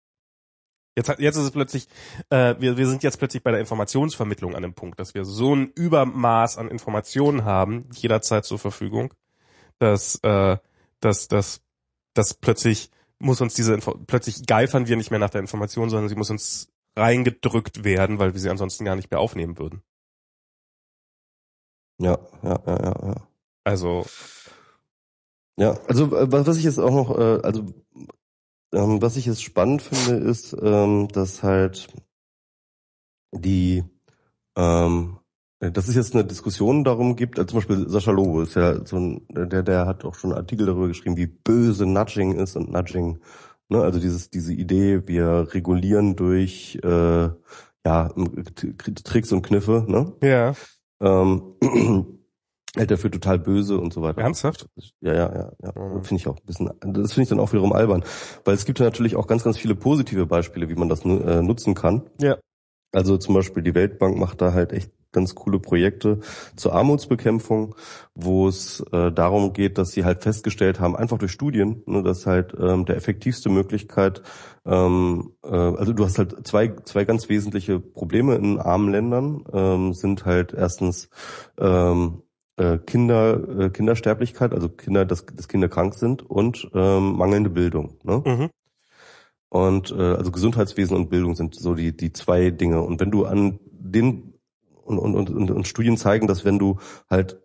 Jetzt, jetzt ist es plötzlich, äh, wir, wir sind jetzt plötzlich bei der Informationsvermittlung an dem Punkt, dass wir so ein Übermaß an Informationen haben, jederzeit zur Verfügung, dass, äh, dass, dass, dass plötzlich muss uns diese, Info plötzlich geifern wir nicht mehr nach der Information, sondern sie muss uns reingedrückt werden, weil wir sie ansonsten gar nicht mehr aufnehmen würden. Ja, ja, ja, ja. ja. Also ja, also äh, was ich jetzt auch noch, äh, also ähm, was ich jetzt spannend finde, ist, ähm, dass halt die, ähm, dass es jetzt eine Diskussion darum gibt, also zum Beispiel Sascha Lobo ist ja so ein, der, der hat auch schon Artikel darüber geschrieben, wie böse Nudging ist und Nudging, ne, also dieses, diese Idee, wir regulieren durch äh, ja, Tricks und Kniffe, ne? Ja. Ähm, hält er für total böse und so weiter. Ernsthaft? Ja, ja, ja, ja. Mhm. Finde ich auch ein bisschen, das finde ich dann auch wiederum albern. Weil es gibt ja natürlich auch ganz, ganz viele positive Beispiele, wie man das äh, nutzen kann. Ja. Also zum Beispiel die Weltbank macht da halt echt ganz coole Projekte zur Armutsbekämpfung, wo es äh, darum geht, dass sie halt festgestellt haben, einfach durch Studien, ne, dass halt ähm, der effektivste Möglichkeit, ähm, äh, also du hast halt zwei, zwei ganz wesentliche Probleme in armen Ländern, ähm, sind halt erstens ähm, äh, Kinder, äh, Kindersterblichkeit, also Kinder, dass, dass Kinder krank sind und ähm, mangelnde Bildung. Ne? Mhm. Und äh, also Gesundheitswesen und Bildung sind so die die zwei Dinge. Und wenn du an den und, und, und, und Studien zeigen, dass wenn du halt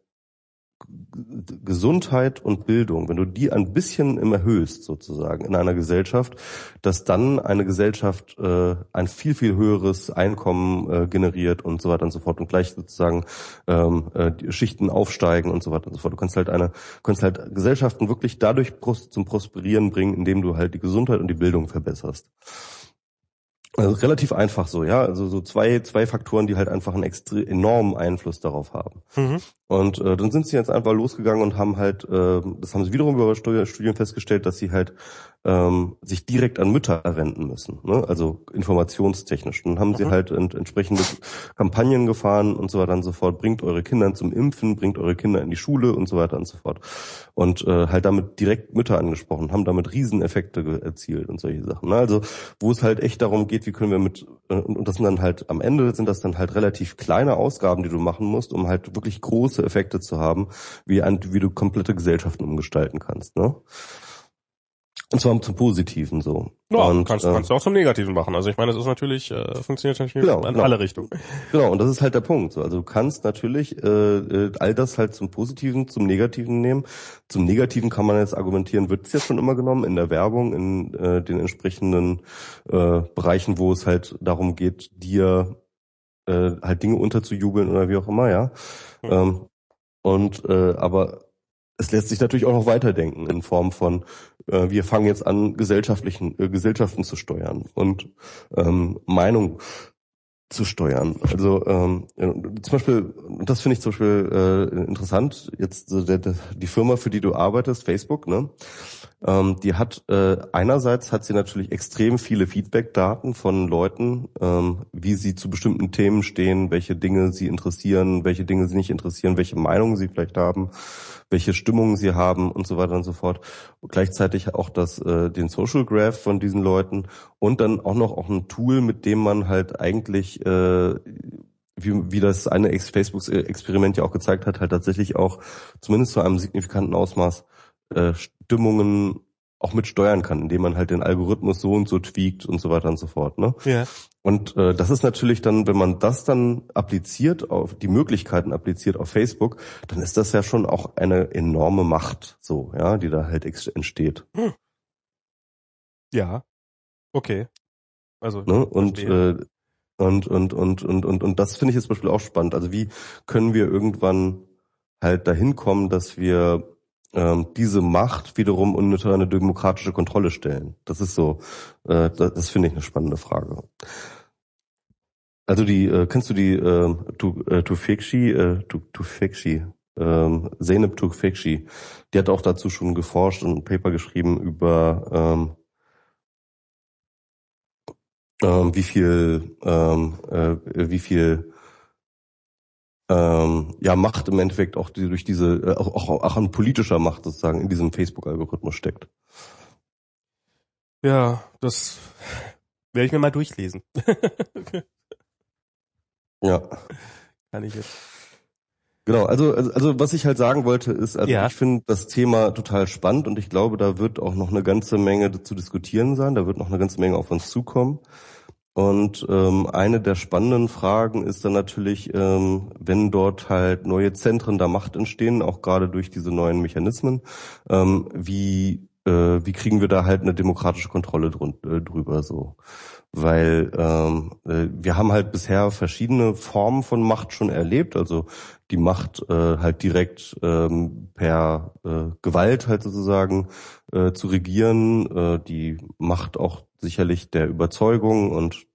Gesundheit und Bildung, wenn du die ein bisschen immer erhöhst sozusagen in einer Gesellschaft, dass dann eine Gesellschaft äh, ein viel viel höheres Einkommen äh, generiert und so weiter und so fort und gleich sozusagen ähm, äh, Schichten aufsteigen und so weiter und so fort. Du kannst halt eine kannst halt Gesellschaften wirklich dadurch zum Prosperieren bringen, indem du halt die Gesundheit und die Bildung verbesserst. Also relativ einfach so, ja. Also so zwei, zwei Faktoren, die halt einfach einen extrem enormen Einfluss darauf haben. Mhm. Und äh, dann sind sie jetzt einfach losgegangen und haben halt, äh, das haben sie wiederum über Studien festgestellt, dass sie halt ähm, sich direkt an Mütter wenden müssen, ne? also informationstechnisch. Dann haben mhm. sie halt ent entsprechende Kampagnen gefahren und so weiter und so fort. Bringt eure Kinder zum Impfen, bringt eure Kinder in die Schule und so weiter und so fort. Und äh, halt damit direkt Mütter angesprochen, haben damit Rieseneffekte erzielt und solche Sachen. Ne? Also wo es halt echt darum geht, wie können wir mit, äh, und das sind dann halt, am Ende sind das dann halt relativ kleine Ausgaben, die du machen musst, um halt wirklich große große Effekte zu haben, wie, ein, wie du komplette Gesellschaften umgestalten kannst. Ne? Und zwar zum Positiven so. Ja, und, kannst, äh, kannst du auch zum Negativen machen. Also ich meine, das ist natürlich, äh, funktioniert natürlich genau, in genau. alle Richtungen. Genau, und das ist halt der Punkt. So. Also du kannst natürlich äh, äh, all das halt zum Positiven, zum Negativen nehmen. Zum Negativen kann man jetzt argumentieren, wird es ja schon immer genommen in der Werbung, in äh, den entsprechenden äh, Bereichen, wo es halt darum geht, dir äh, halt Dinge unterzujubeln oder wie auch immer, ja. Mhm. Ähm, und äh, aber es lässt sich natürlich auch noch weiterdenken in Form von, äh, wir fangen jetzt an, gesellschaftlichen äh, Gesellschaften zu steuern und ähm, Meinung zu steuern. Also ähm, zum Beispiel, das finde ich zum Beispiel äh, interessant, jetzt so der, der, die Firma, für die du arbeitest, Facebook, ne? Ähm, die hat äh, einerseits hat sie natürlich extrem viele Feedback-Daten von Leuten, ähm, wie sie zu bestimmten Themen stehen, welche Dinge sie interessieren, welche Dinge sie nicht interessieren, welche Meinungen sie vielleicht haben, welche Stimmungen sie haben und so weiter und so fort. Und gleichzeitig auch das äh, den Social Graph von diesen Leuten und dann auch noch auch ein Tool, mit dem man halt eigentlich äh, wie, wie das eine Facebook-Experiment ja auch gezeigt hat, halt tatsächlich auch zumindest zu einem signifikanten Ausmaß äh, Stimmungen auch mit steuern kann, indem man halt den Algorithmus so und so tweakt und so weiter und so fort. Ne? Ja. Und äh, das ist natürlich dann, wenn man das dann appliziert auf die Möglichkeiten appliziert auf Facebook, dann ist das ja schon auch eine enorme Macht, so ja, die da halt entsteht. Hm. Ja, okay. Also ne? und äh, und und und und und und das finde ich jetzt zum Beispiel auch spannend. Also wie können wir irgendwann halt dahin kommen, dass wir ähm, diese Macht wiederum unter eine demokratische Kontrolle stellen? Das ist so, äh, das, das finde ich eine spannende Frage. Also die, äh, kennst du die äh, tu, äh, Tufekci, äh, tu, ähm, Zeynep Tufekci, die hat auch dazu schon geforscht und ein Paper geschrieben über ähm, ähm, wie viel ähm, äh, wie viel ähm, ja Macht im Endeffekt auch die, durch diese äh, auch, auch, auch an politischer Macht sozusagen in diesem Facebook-Algorithmus steckt. Ja, das werde ich mir mal durchlesen. ja. Kann ich jetzt. Genau, also, also, also was ich halt sagen wollte, ist, also ja. ich finde das Thema total spannend und ich glaube, da wird auch noch eine ganze Menge zu diskutieren sein, da wird noch eine ganze Menge auf uns zukommen. Und ähm, eine der spannenden Fragen ist dann natürlich, ähm, wenn dort halt neue Zentren der Macht entstehen, auch gerade durch diese neuen Mechanismen, ähm, wie äh, wie kriegen wir da halt eine demokratische Kontrolle drun äh, drüber so? Weil ähm, äh, wir haben halt bisher verschiedene Formen von Macht schon erlebt, also die Macht äh, halt direkt ähm, per äh, Gewalt halt sozusagen äh, zu regieren, äh, die Macht auch sicherlich der Überzeugung und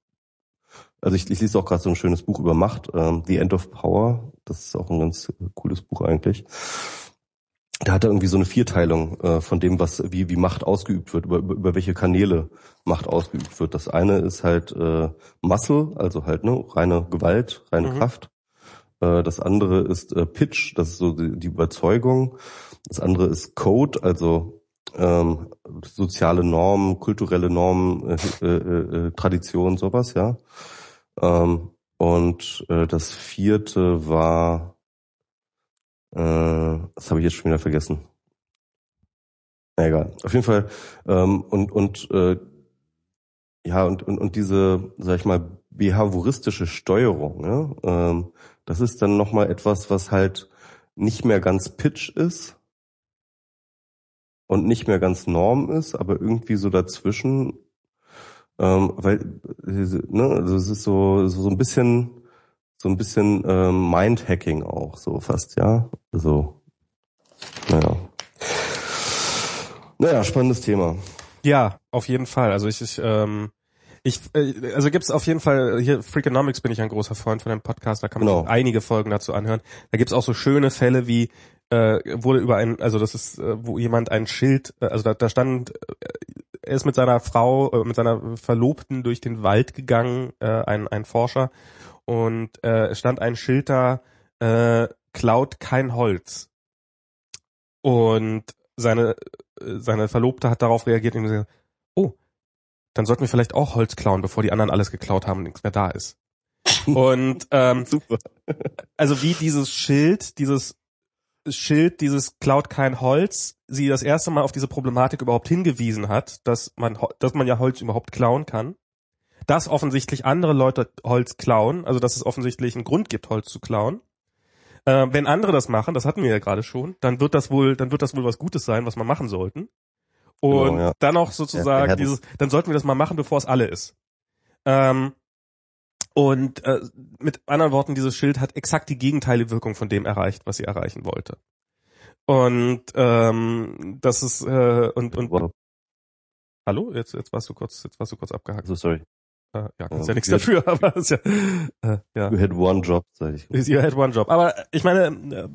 also ich, ich lese auch gerade so ein schönes Buch über Macht, ähm, The End of Power. Das ist auch ein ganz cooles Buch eigentlich. Da hat er irgendwie so eine Vierteilung äh, von dem, was wie wie Macht ausgeübt wird, über, über, welche Kanäle Macht ausgeübt wird. Das eine ist halt äh, Muscle, also halt ne reine Gewalt, reine mhm. Kraft. Äh, das andere ist äh, Pitch, das ist so die, die Überzeugung. Das andere ist Code, also ähm, soziale Normen, kulturelle Normen, äh, äh, äh, Tradition, sowas, ja. Ähm, und äh, das vierte war, äh, das habe ich jetzt schon wieder vergessen. Egal. Auf jeden Fall ähm, und und äh, ja und, und und diese, sag ich mal, behavioristische Steuerung, ne? ähm, das ist dann noch mal etwas, was halt nicht mehr ganz Pitch ist, und nicht mehr ganz Norm ist, aber irgendwie so dazwischen, ähm, weil ne, also es ist so so ein bisschen so ein bisschen ähm, Mindhacking auch so fast, ja. Also naja. Naja, spannendes Thema. Ja, auf jeden Fall. Also ich, ich ähm, ich, äh, also gibt's auf jeden Fall, hier Freakonomics bin ich ein großer Freund von dem Podcast, da kann man genau. einige Folgen dazu anhören. Da gibt's auch so schöne Fälle wie, äh, wurde über ein, also das ist, äh, wo jemand ein Schild, äh, also da, da stand, äh, er ist mit seiner Frau, äh, mit seiner Verlobten durch den Wald gegangen, äh, ein, ein Forscher, und äh, es stand ein Schild da, äh, klaut kein Holz. Und seine, äh, seine Verlobte hat darauf reagiert und gesagt, oh, dann sollten wir vielleicht auch Holz klauen, bevor die anderen alles geklaut haben und nichts mehr da ist. Und ähm, Super. also wie dieses Schild, dieses Schild, dieses klaut kein Holz, sie das erste Mal auf diese Problematik überhaupt hingewiesen hat, dass man, dass man ja Holz überhaupt klauen kann. Dass offensichtlich andere Leute Holz klauen, also dass es offensichtlich einen Grund gibt, Holz zu klauen. Äh, wenn andere das machen, das hatten wir ja gerade schon, dann wird das wohl, dann wird das wohl was Gutes sein, was man machen sollten. Und genau, ja. dann auch sozusagen ja, dieses, dann sollten wir das mal machen, bevor es alle ist. Ähm, und äh, mit anderen Worten, dieses Schild hat exakt die gegenteilige Wirkung von dem erreicht, was sie erreichen wollte. Und ähm, das ist äh, und und wow. Hallo, jetzt jetzt warst du kurz, jetzt warst du kurz abgehakt. So sorry. Äh, ja, kannst ja, ja nichts dafür, aber ist ja, äh, ja. You had one job, sag ich. You had one job. Aber ich meine, äh,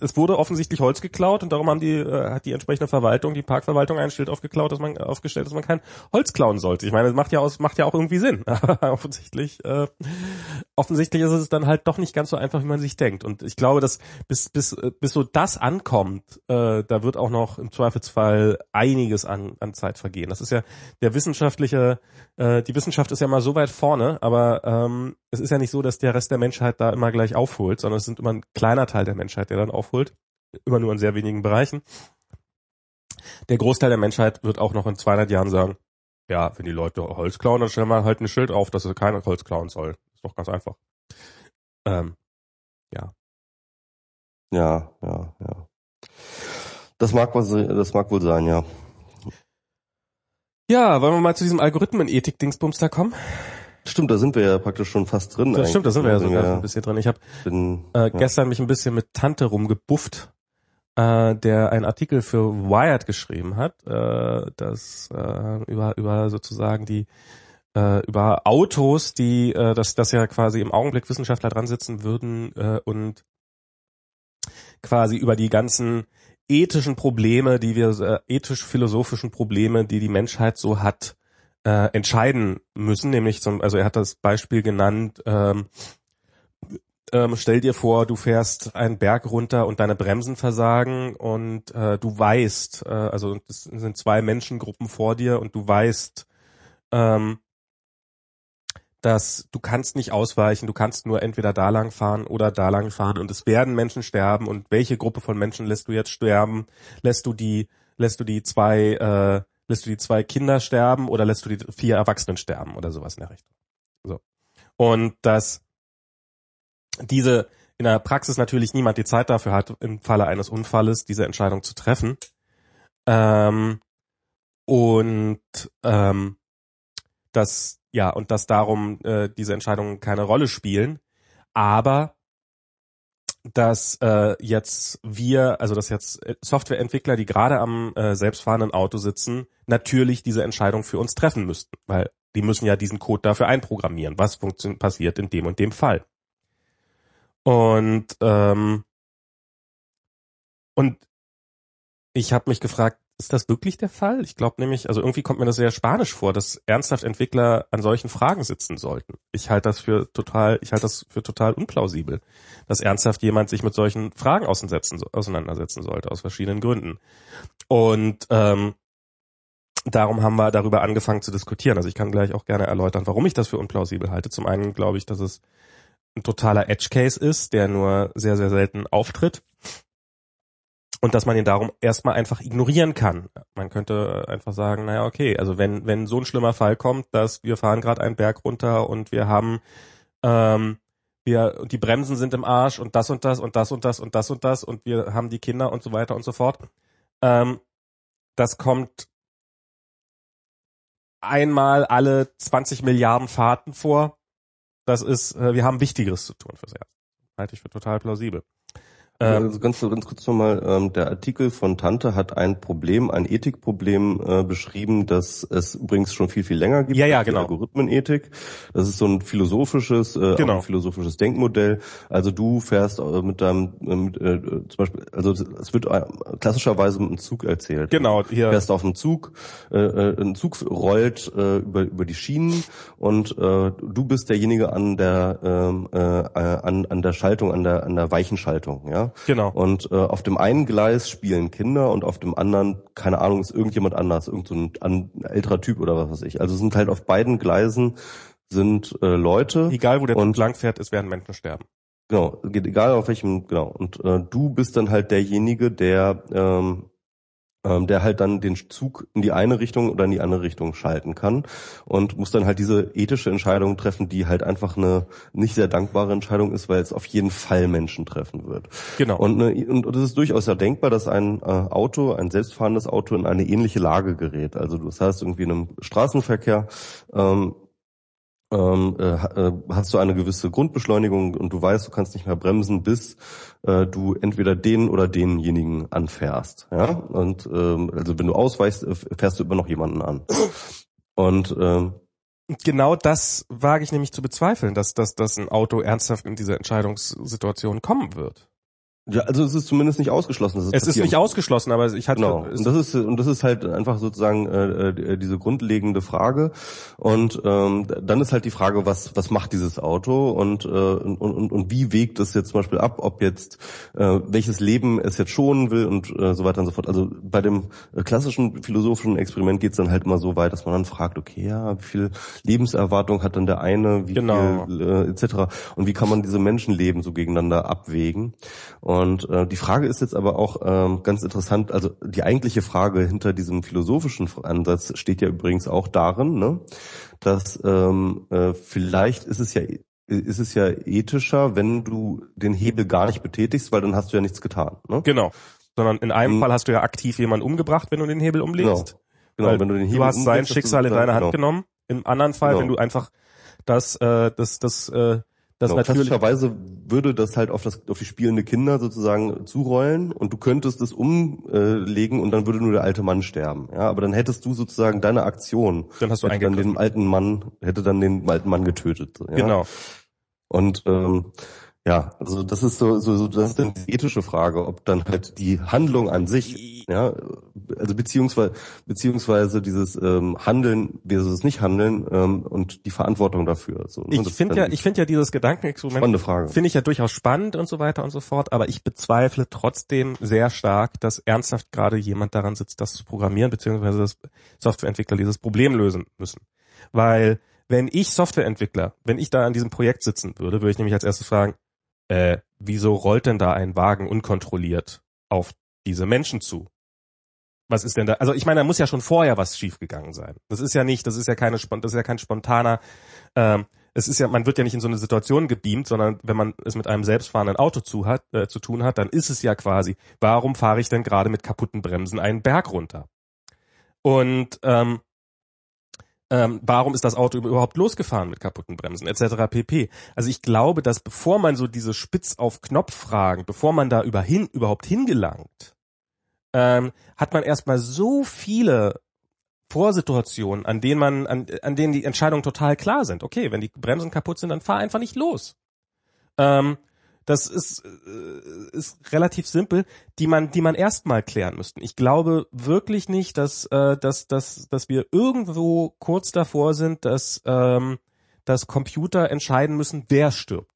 es wurde offensichtlich Holz geklaut und darum haben die, äh, hat die entsprechende Verwaltung, die Parkverwaltung ein Schild aufgeklaut, dass man aufgestellt, dass man kein Holz klauen sollte. Ich meine, das macht ja aus, macht ja auch irgendwie Sinn. offensichtlich, äh, offensichtlich ist es dann halt doch nicht ganz so einfach, wie man sich denkt. Und ich glaube, dass bis, bis, bis so das ankommt, äh, da wird auch noch im Zweifelsfall einiges an, an Zeit vergehen. Das ist ja der wissenschaftliche, äh, die Wissenschaft ist ist ja mal so weit vorne, aber ähm, es ist ja nicht so, dass der Rest der Menschheit da immer gleich aufholt, sondern es sind immer ein kleiner Teil der Menschheit, der dann aufholt. Immer nur in sehr wenigen Bereichen. Der Großteil der Menschheit wird auch noch in 200 Jahren sagen, ja, wenn die Leute Holz klauen, dann stellen wir halt ein Schild auf, dass sie keine Holz klauen soll. Ist doch ganz einfach. Ähm, ja. Ja, ja, ja. Das mag, was, das mag wohl sein, ja. Ja, wollen wir mal zu diesem Algorithmen-Ethik-Dingsbums da kommen? Stimmt, da sind wir ja praktisch schon fast drin. Das stimmt, da sind wir ja sogar ja. ein bisschen drin. Ich habe äh, ja. gestern mich ein bisschen mit Tante rumgebufft, äh, der einen Artikel für Wired geschrieben hat, äh, das äh, über über sozusagen die äh, über Autos, die äh, dass das ja quasi im Augenblick Wissenschaftler dran sitzen würden äh, und quasi über die ganzen ethischen Probleme, die wir, äh, ethisch-philosophischen Probleme, die die Menschheit so hat, äh, entscheiden müssen. Nämlich zum, also er hat das Beispiel genannt, ähm, ähm, stell dir vor, du fährst einen Berg runter und deine Bremsen versagen und äh, du weißt, äh, also es sind zwei Menschengruppen vor dir und du weißt, ähm, dass du kannst nicht ausweichen, du kannst nur entweder da lang fahren oder da lang fahren und es werden Menschen sterben und welche Gruppe von Menschen lässt du jetzt sterben? Lässt du die, lässt du die zwei, äh, lässt du die zwei Kinder sterben oder lässt du die vier Erwachsenen sterben oder sowas in der Richtung? So. Und dass diese in der Praxis natürlich niemand die Zeit dafür hat, im Falle eines Unfalles diese Entscheidung zu treffen. Ähm, und ähm, dass ja, und dass darum äh, diese Entscheidungen keine Rolle spielen. Aber dass äh, jetzt wir, also dass jetzt äh, Softwareentwickler, die gerade am äh, selbstfahrenden Auto sitzen, natürlich diese Entscheidung für uns treffen müssten, weil die müssen ja diesen Code dafür einprogrammieren, was passiert in dem und dem Fall. Und ähm, und ich habe mich gefragt, ist das wirklich der Fall? Ich glaube nämlich, also irgendwie kommt mir das sehr spanisch vor, dass ernsthaft Entwickler an solchen Fragen sitzen sollten. Ich halte das für total, ich halte das für total unplausibel, dass ernsthaft jemand sich mit solchen Fragen auseinandersetzen sollte, aus verschiedenen Gründen. Und ähm, darum haben wir darüber angefangen zu diskutieren. Also ich kann gleich auch gerne erläutern, warum ich das für unplausibel halte. Zum einen glaube ich, dass es ein totaler Edge Case ist, der nur sehr, sehr selten auftritt und dass man ihn darum erstmal einfach ignorieren kann. Man könnte einfach sagen, naja, okay, also wenn, wenn so ein schlimmer Fall kommt, dass wir fahren gerade einen Berg runter und wir haben ähm, wir die Bremsen sind im Arsch und das und das und das und das und das und das und wir haben die Kinder und so weiter und so fort. Ähm, das kommt einmal alle 20 Milliarden Fahrten vor. Das ist, äh, wir haben Wichtigeres zu tun fürs Erste. Halte ich für total plausibel. Ähm, also ganz, ganz kurz nochmal, ähm, der Artikel von Tante hat ein Problem, ein Ethikproblem äh, beschrieben, das es übrigens schon viel, viel länger gibt. Ja, ja, genau. Algorithmenethik. Das ist so ein philosophisches, äh, genau. ein philosophisches Denkmodell. Also du fährst äh, mit deinem, äh, mit, äh, zum Beispiel, also es wird äh, klassischerweise mit einem Zug erzählt. Genau, hier. Du fährst auf einem Zug, äh, äh, ein Zug rollt äh, über, über die Schienen und äh, du bist derjenige an der, ähm, äh, an, an der Schaltung, an der, an der Weichenschaltung, ja. Genau. Und äh, auf dem einen Gleis spielen Kinder und auf dem anderen, keine Ahnung, ist irgendjemand anders, irgend so ein, ein älterer Typ oder was weiß ich. Also sind halt auf beiden Gleisen sind äh, Leute. Egal wo der Zug lang fährt, es werden Menschen sterben. Genau, geht egal auf welchem, genau. Und äh, du bist dann halt derjenige, der ähm, ähm, der halt dann den Zug in die eine Richtung oder in die andere Richtung schalten kann und muss dann halt diese ethische Entscheidung treffen, die halt einfach eine nicht sehr dankbare Entscheidung ist, weil es auf jeden Fall Menschen treffen wird. Genau. Und, eine, und, und es ist durchaus ja denkbar, dass ein äh, Auto, ein selbstfahrendes Auto in eine ähnliche Lage gerät. Also das heißt irgendwie in einem Straßenverkehr ähm, ähm, äh, äh, hast du eine gewisse Grundbeschleunigung und du weißt, du kannst nicht mehr bremsen, bis äh, du entweder den oder denjenigen anfährst. Ja? Und ähm, also wenn du ausweichst, äh, fährst du immer noch jemanden an. Und ähm, genau das wage ich nämlich zu bezweifeln, dass, dass, dass ein Auto ernsthaft in diese Entscheidungssituation kommen wird. Ja, also es ist zumindest nicht ausgeschlossen. es ist nicht ausgeschlossen, aber ich hatte genau. Und das ist und das ist halt einfach sozusagen äh, äh, diese grundlegende Frage. Und ähm, dann ist halt die Frage, was was macht dieses Auto und äh, und, und, und wie wägt es jetzt zum Beispiel ab, ob jetzt äh, welches Leben es jetzt schonen will und äh, so weiter und so fort. Also bei dem klassischen philosophischen Experiment geht es dann halt immer so weit, dass man dann fragt, okay, ja, wie viel Lebenserwartung hat dann der eine, wie genau. viel äh, etc. Und wie kann man diese Menschenleben so gegeneinander abwägen? Und äh, die Frage ist jetzt aber auch ähm, ganz interessant, also die eigentliche Frage hinter diesem philosophischen Ansatz steht ja übrigens auch darin, ne, dass ähm, äh, vielleicht ist es ja ist es ja ethischer, wenn du den Hebel gar nicht betätigst, weil dann hast du ja nichts getan. Ne? Genau. Sondern in einem hm. Fall hast du ja aktiv jemanden umgebracht, wenn du den Hebel umlegst. Genau, genau wenn du den Hebel Du hast sein Schicksal in deine Hand genau. genommen. Im anderen Fall, genau. wenn du einfach das, äh, das, das äh, das genau, klassischerweise würde das halt auf, das, auf die spielende Kinder sozusagen zurollen und du könntest es umlegen und dann würde nur der alte Mann sterben. Ja, aber dann hättest du sozusagen deine Aktion. Dann hast du hätte dann den alten Mann, hätte dann den alten Mann getötet. Ja? Genau. Und ähm, ja, also das ist so, so, so das ist eine ethische Frage, ob dann halt die Handlung an sich, ja, also beziehungsweise beziehungsweise dieses ähm, Handeln versus nicht Handeln ähm, und die Verantwortung dafür. So, ne? Ich finde ja, ich finde ja dieses Gedankenexperiment finde ich ja durchaus spannend und so weiter und so fort, aber ich bezweifle trotzdem sehr stark, dass ernsthaft gerade jemand daran sitzt, das zu programmieren, beziehungsweise dass Softwareentwickler dieses Problem lösen müssen. Weil wenn ich Softwareentwickler, wenn ich da an diesem Projekt sitzen würde, würde ich nämlich als erstes fragen, äh, wieso rollt denn da ein Wagen unkontrolliert auf diese Menschen zu? Was ist denn da? Also ich meine, da muss ja schon vorher was schiefgegangen sein. Das ist ja nicht, das ist ja keine, das ist ja kein spontaner. Ähm, es ist ja, man wird ja nicht in so eine Situation gebeamt, sondern wenn man es mit einem selbstfahrenden Auto zu hat, äh, zu tun hat, dann ist es ja quasi, warum fahre ich denn gerade mit kaputten Bremsen einen Berg runter? Und ähm, ähm, warum ist das Auto überhaupt losgefahren mit kaputten Bremsen etc. pp. Also ich glaube, dass bevor man so diese Spitz auf Knopf Fragen, bevor man da über überhaupt hingelangt, ähm, hat man erstmal so viele Vorsituationen, an denen man, an, an denen die Entscheidungen total klar sind. Okay, wenn die Bremsen kaputt sind, dann fahr einfach nicht los. Ähm, das ist, äh, ist relativ simpel, die man, die man erstmal klären müssten. Ich glaube wirklich nicht, dass, äh, dass, dass, dass wir irgendwo kurz davor sind, dass, ähm, dass Computer entscheiden müssen, wer stirbt.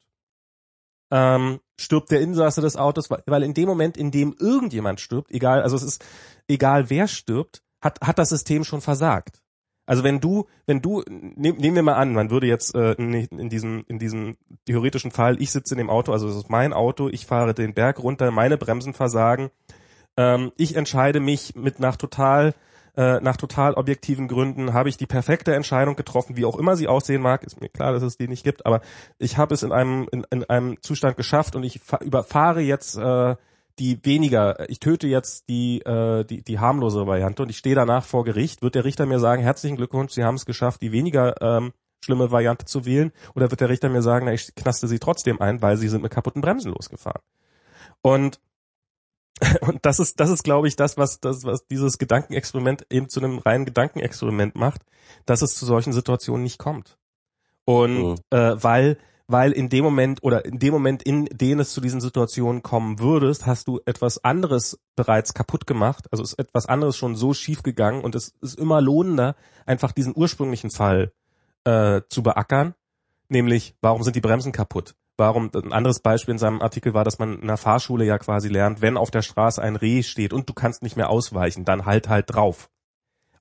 Ähm, stirbt der Insasse des Autos, weil in dem Moment, in dem irgendjemand stirbt, egal, also es ist egal wer stirbt, hat, hat das System schon versagt. Also wenn du, wenn du, nehm, nehmen wir mal an, man würde jetzt äh, in, in diesem, in diesem theoretischen Fall, ich sitze in dem Auto, also es ist mein Auto, ich fahre den Berg runter, meine Bremsen versagen, ähm, ich entscheide mich mit nach total, äh, nach total objektiven Gründen, habe ich die perfekte Entscheidung getroffen, wie auch immer sie aussehen mag, ist mir klar, dass es die nicht gibt, aber ich habe es in einem, in, in einem Zustand geschafft und ich überfahre jetzt äh, die weniger, ich töte jetzt die, äh, die, die harmlose Variante und ich stehe danach vor Gericht, wird der Richter mir sagen, herzlichen Glückwunsch, Sie haben es geschafft, die weniger ähm, schlimme Variante zu wählen, oder wird der Richter mir sagen, na, ich knaste Sie trotzdem ein, weil Sie sind mit kaputten Bremsen losgefahren. Und und das ist, das ist, glaube ich, das, was, das, was dieses Gedankenexperiment eben zu einem reinen Gedankenexperiment macht, dass es zu solchen Situationen nicht kommt. Und mhm. äh, weil weil in dem Moment oder in dem Moment, in dem es zu diesen Situationen kommen würdest, hast du etwas anderes bereits kaputt gemacht, also ist etwas anderes schon so schief gegangen und es ist immer lohnender, einfach diesen ursprünglichen Fall äh, zu beackern, nämlich warum sind die Bremsen kaputt? Warum, ein anderes Beispiel in seinem Artikel war, dass man in der Fahrschule ja quasi lernt, wenn auf der Straße ein Reh steht und du kannst nicht mehr ausweichen, dann halt halt drauf.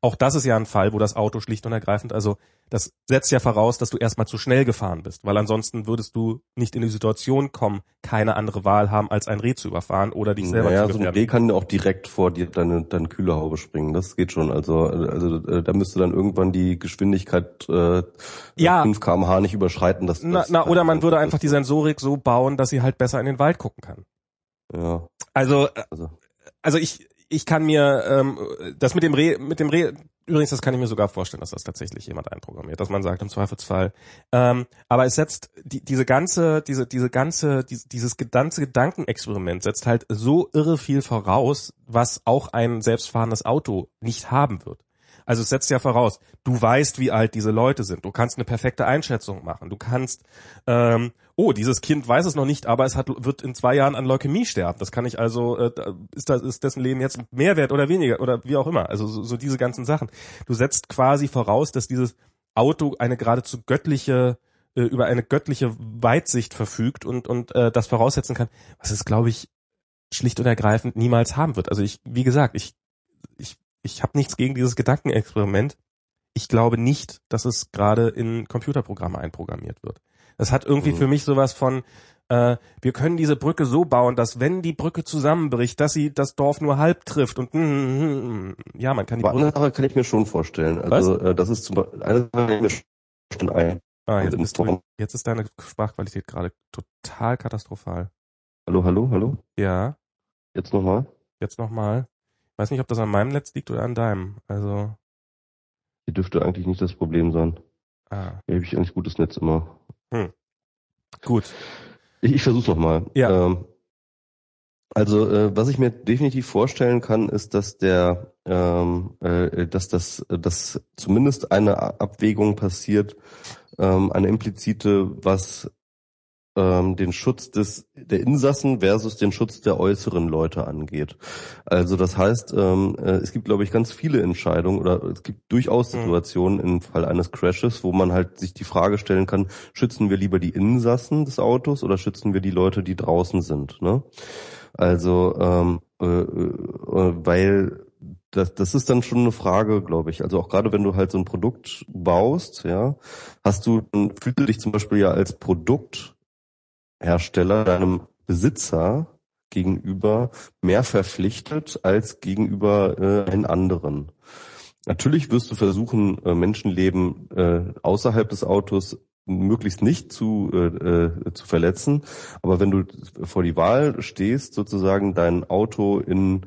Auch das ist ja ein Fall, wo das Auto schlicht und ergreifend, also das setzt ja voraus, dass du erstmal zu schnell gefahren bist, weil ansonsten würdest du nicht in die Situation kommen, keine andere Wahl haben, als ein Reh zu überfahren oder dich selber naja, zu gefährden. so ein Reh kann auch direkt vor dir deine, deine Kühlerhaube springen, das geht schon. Also, also äh, da müsste dann irgendwann die Geschwindigkeit äh, ja. 5 kmh nicht überschreiten. Dass, na, na, oder man würde einfach die Sensorik so bauen, dass sie halt besser in den Wald gucken kann. Ja. Also, also, also ich, ich kann mir ähm, das mit dem Reh, mit dem Reh, übrigens, das kann ich mir sogar vorstellen, dass das tatsächlich jemand einprogrammiert, dass man sagt im Zweifelsfall. Ähm, aber es setzt die, diese ganze, diese, diese ganze, die, dieses ganze Gedankenexperiment setzt halt so irre viel voraus, was auch ein selbstfahrendes Auto nicht haben wird. Also es setzt ja voraus, du weißt, wie alt diese Leute sind. Du kannst eine perfekte Einschätzung machen. Du kannst, ähm, oh, dieses Kind weiß es noch nicht, aber es hat, wird in zwei Jahren an Leukämie sterben. Das kann ich also, äh, ist, das, ist dessen Leben jetzt mehr wert oder weniger oder wie auch immer. Also so, so diese ganzen Sachen. Du setzt quasi voraus, dass dieses Auto eine geradezu göttliche äh, über eine göttliche Weitsicht verfügt und und äh, das voraussetzen kann, was es glaube ich schlicht und ergreifend niemals haben wird. Also ich wie gesagt, ich ich ich habe nichts gegen dieses Gedankenexperiment. Ich glaube nicht, dass es gerade in Computerprogramme einprogrammiert wird. Das hat irgendwie mhm. für mich sowas von, äh, wir können diese Brücke so bauen, dass wenn die Brücke zusammenbricht, dass sie das Dorf nur halb trifft und mm, mm, mm, ja, man kann die Aber Brücke. Eine Sache kann ich mir schon vorstellen. Also äh, das ist zum Beispiel eine Sache kann ich mir schon ein. Ah, jetzt, bist du, jetzt ist deine Sprachqualität gerade total katastrophal. Hallo, hallo, hallo? Ja. Jetzt nochmal? Jetzt nochmal. Weiß nicht, ob das an meinem Netz liegt oder an deinem. Also. Hier dürfte eigentlich nicht das Problem sein. Ah. Hier habe ich eigentlich gutes Netz immer. Hm. Gut. Ich, ich versuch's nochmal. Ja. Ähm, also äh, was ich mir definitiv vorstellen kann, ist, dass der, ähm, äh, dass das, dass zumindest eine Abwägung passiert, ähm, eine implizite, was ähm, den Schutz des der Insassen versus den Schutz der äußeren Leute angeht. Also das heißt, ähm, äh, es gibt, glaube ich, ganz viele Entscheidungen oder es gibt durchaus mhm. Situationen mhm. im Fall eines Crashes, wo man halt sich die Frage stellen kann: Schützen wir lieber die Insassen des Autos oder schützen wir die Leute, die draußen sind? Ne? Also ähm, äh, äh, weil das, das ist dann schon eine Frage, glaube ich. Also auch gerade wenn du halt so ein Produkt baust, ja, hast du, fühlst du dich zum Beispiel ja als Produkt Hersteller deinem Besitzer gegenüber mehr verpflichtet als gegenüber äh, einen anderen. Natürlich wirst du versuchen, äh, Menschenleben äh, außerhalb des Autos möglichst nicht zu, äh, äh, zu verletzen. Aber wenn du vor die Wahl stehst, sozusagen dein Auto in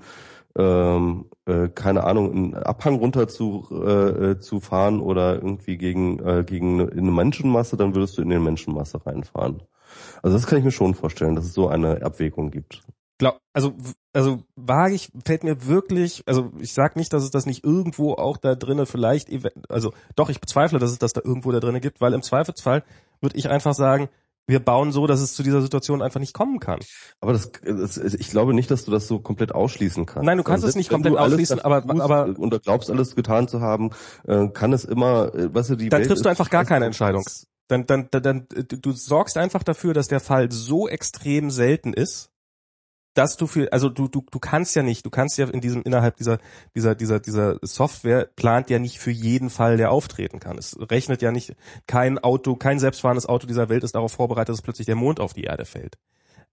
ähm, äh, keine Ahnung, einen Abhang runter zu, äh, äh, zu fahren oder irgendwie gegen, äh, gegen eine, eine Menschenmasse, dann würdest du in den Menschenmasse reinfahren. Also das kann ich mir schon vorstellen, dass es so eine Abwägung gibt. Glaub, also also wage ich fällt mir wirklich, also ich sag nicht, dass es das nicht irgendwo auch da drinnen vielleicht, also doch ich bezweifle, dass es das da irgendwo da drinnen gibt, weil im Zweifelsfall würde ich einfach sagen, wir bauen so, dass es zu dieser Situation einfach nicht kommen kann. Aber das, das ich glaube nicht, dass du das so komplett ausschließen kannst. Nein, du kannst also, es nicht komplett ausschließen, aber aber und glaubst alles getan zu haben, äh, kann es immer, äh, weißt du, die Dann Welt triffst du einfach gar keine Entscheidung. Dann, dann, dann, dann, du sorgst einfach dafür, dass der Fall so extrem selten ist, dass du für, also du, du, du kannst ja nicht, du kannst ja in diesem, innerhalb dieser, dieser, dieser, dieser Software plant ja nicht für jeden Fall, der auftreten kann. Es rechnet ja nicht, kein Auto, kein selbstfahrendes Auto dieser Welt ist darauf vorbereitet, dass plötzlich der Mond auf die Erde fällt.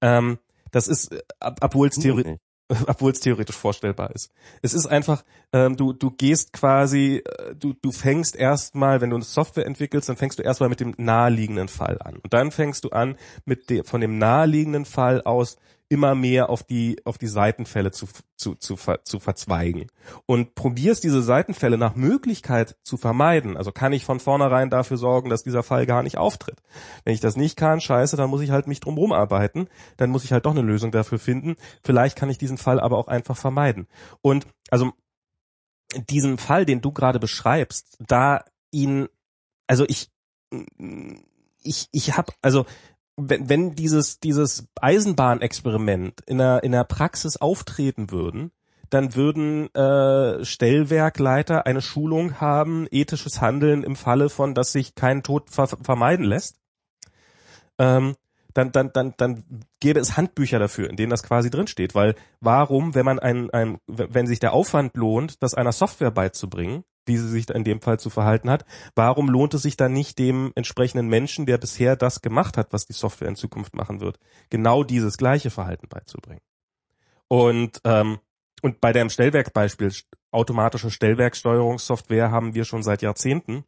Ähm, das ist, obwohl es theoretisch, obwohl es theoretisch vorstellbar ist. Es ist einfach, ähm, du, du gehst quasi, äh, du, du fängst erstmal, wenn du eine Software entwickelst, dann fängst du erstmal mit dem naheliegenden Fall an. Und dann fängst du an, mit dem, von dem naheliegenden Fall aus immer mehr auf die, auf die Seitenfälle zu, zu, zu, zu verzweigen. Und probierst diese Seitenfälle nach Möglichkeit zu vermeiden. Also kann ich von vornherein dafür sorgen, dass dieser Fall gar nicht auftritt. Wenn ich das nicht kann, scheiße, dann muss ich halt mich drum rumarbeiten. Dann muss ich halt doch eine Lösung dafür finden. Vielleicht kann ich diesen Fall aber auch einfach vermeiden. Und also diesen Fall, den du gerade beschreibst, da ihn, also ich, ich, ich habe, also wenn, wenn dieses, dieses Eisenbahnexperiment in der, in der Praxis auftreten würden, dann würden äh, Stellwerkleiter eine Schulung haben, ethisches Handeln im Falle von, dass sich kein Tod ver vermeiden lässt. Ähm, dann, dann, dann, dann gäbe es Handbücher dafür, in denen das quasi drinsteht. Weil warum, wenn man ein, ein, wenn sich der Aufwand lohnt, das einer Software beizubringen, wie sie sich in dem Fall zu verhalten hat, warum lohnt es sich dann nicht dem entsprechenden Menschen, der bisher das gemacht hat, was die Software in Zukunft machen wird, genau dieses gleiche Verhalten beizubringen? Und ähm, und bei dem Stellwerkbeispiel, automatische Stellwerksteuerungssoftware haben wir schon seit Jahrzehnten.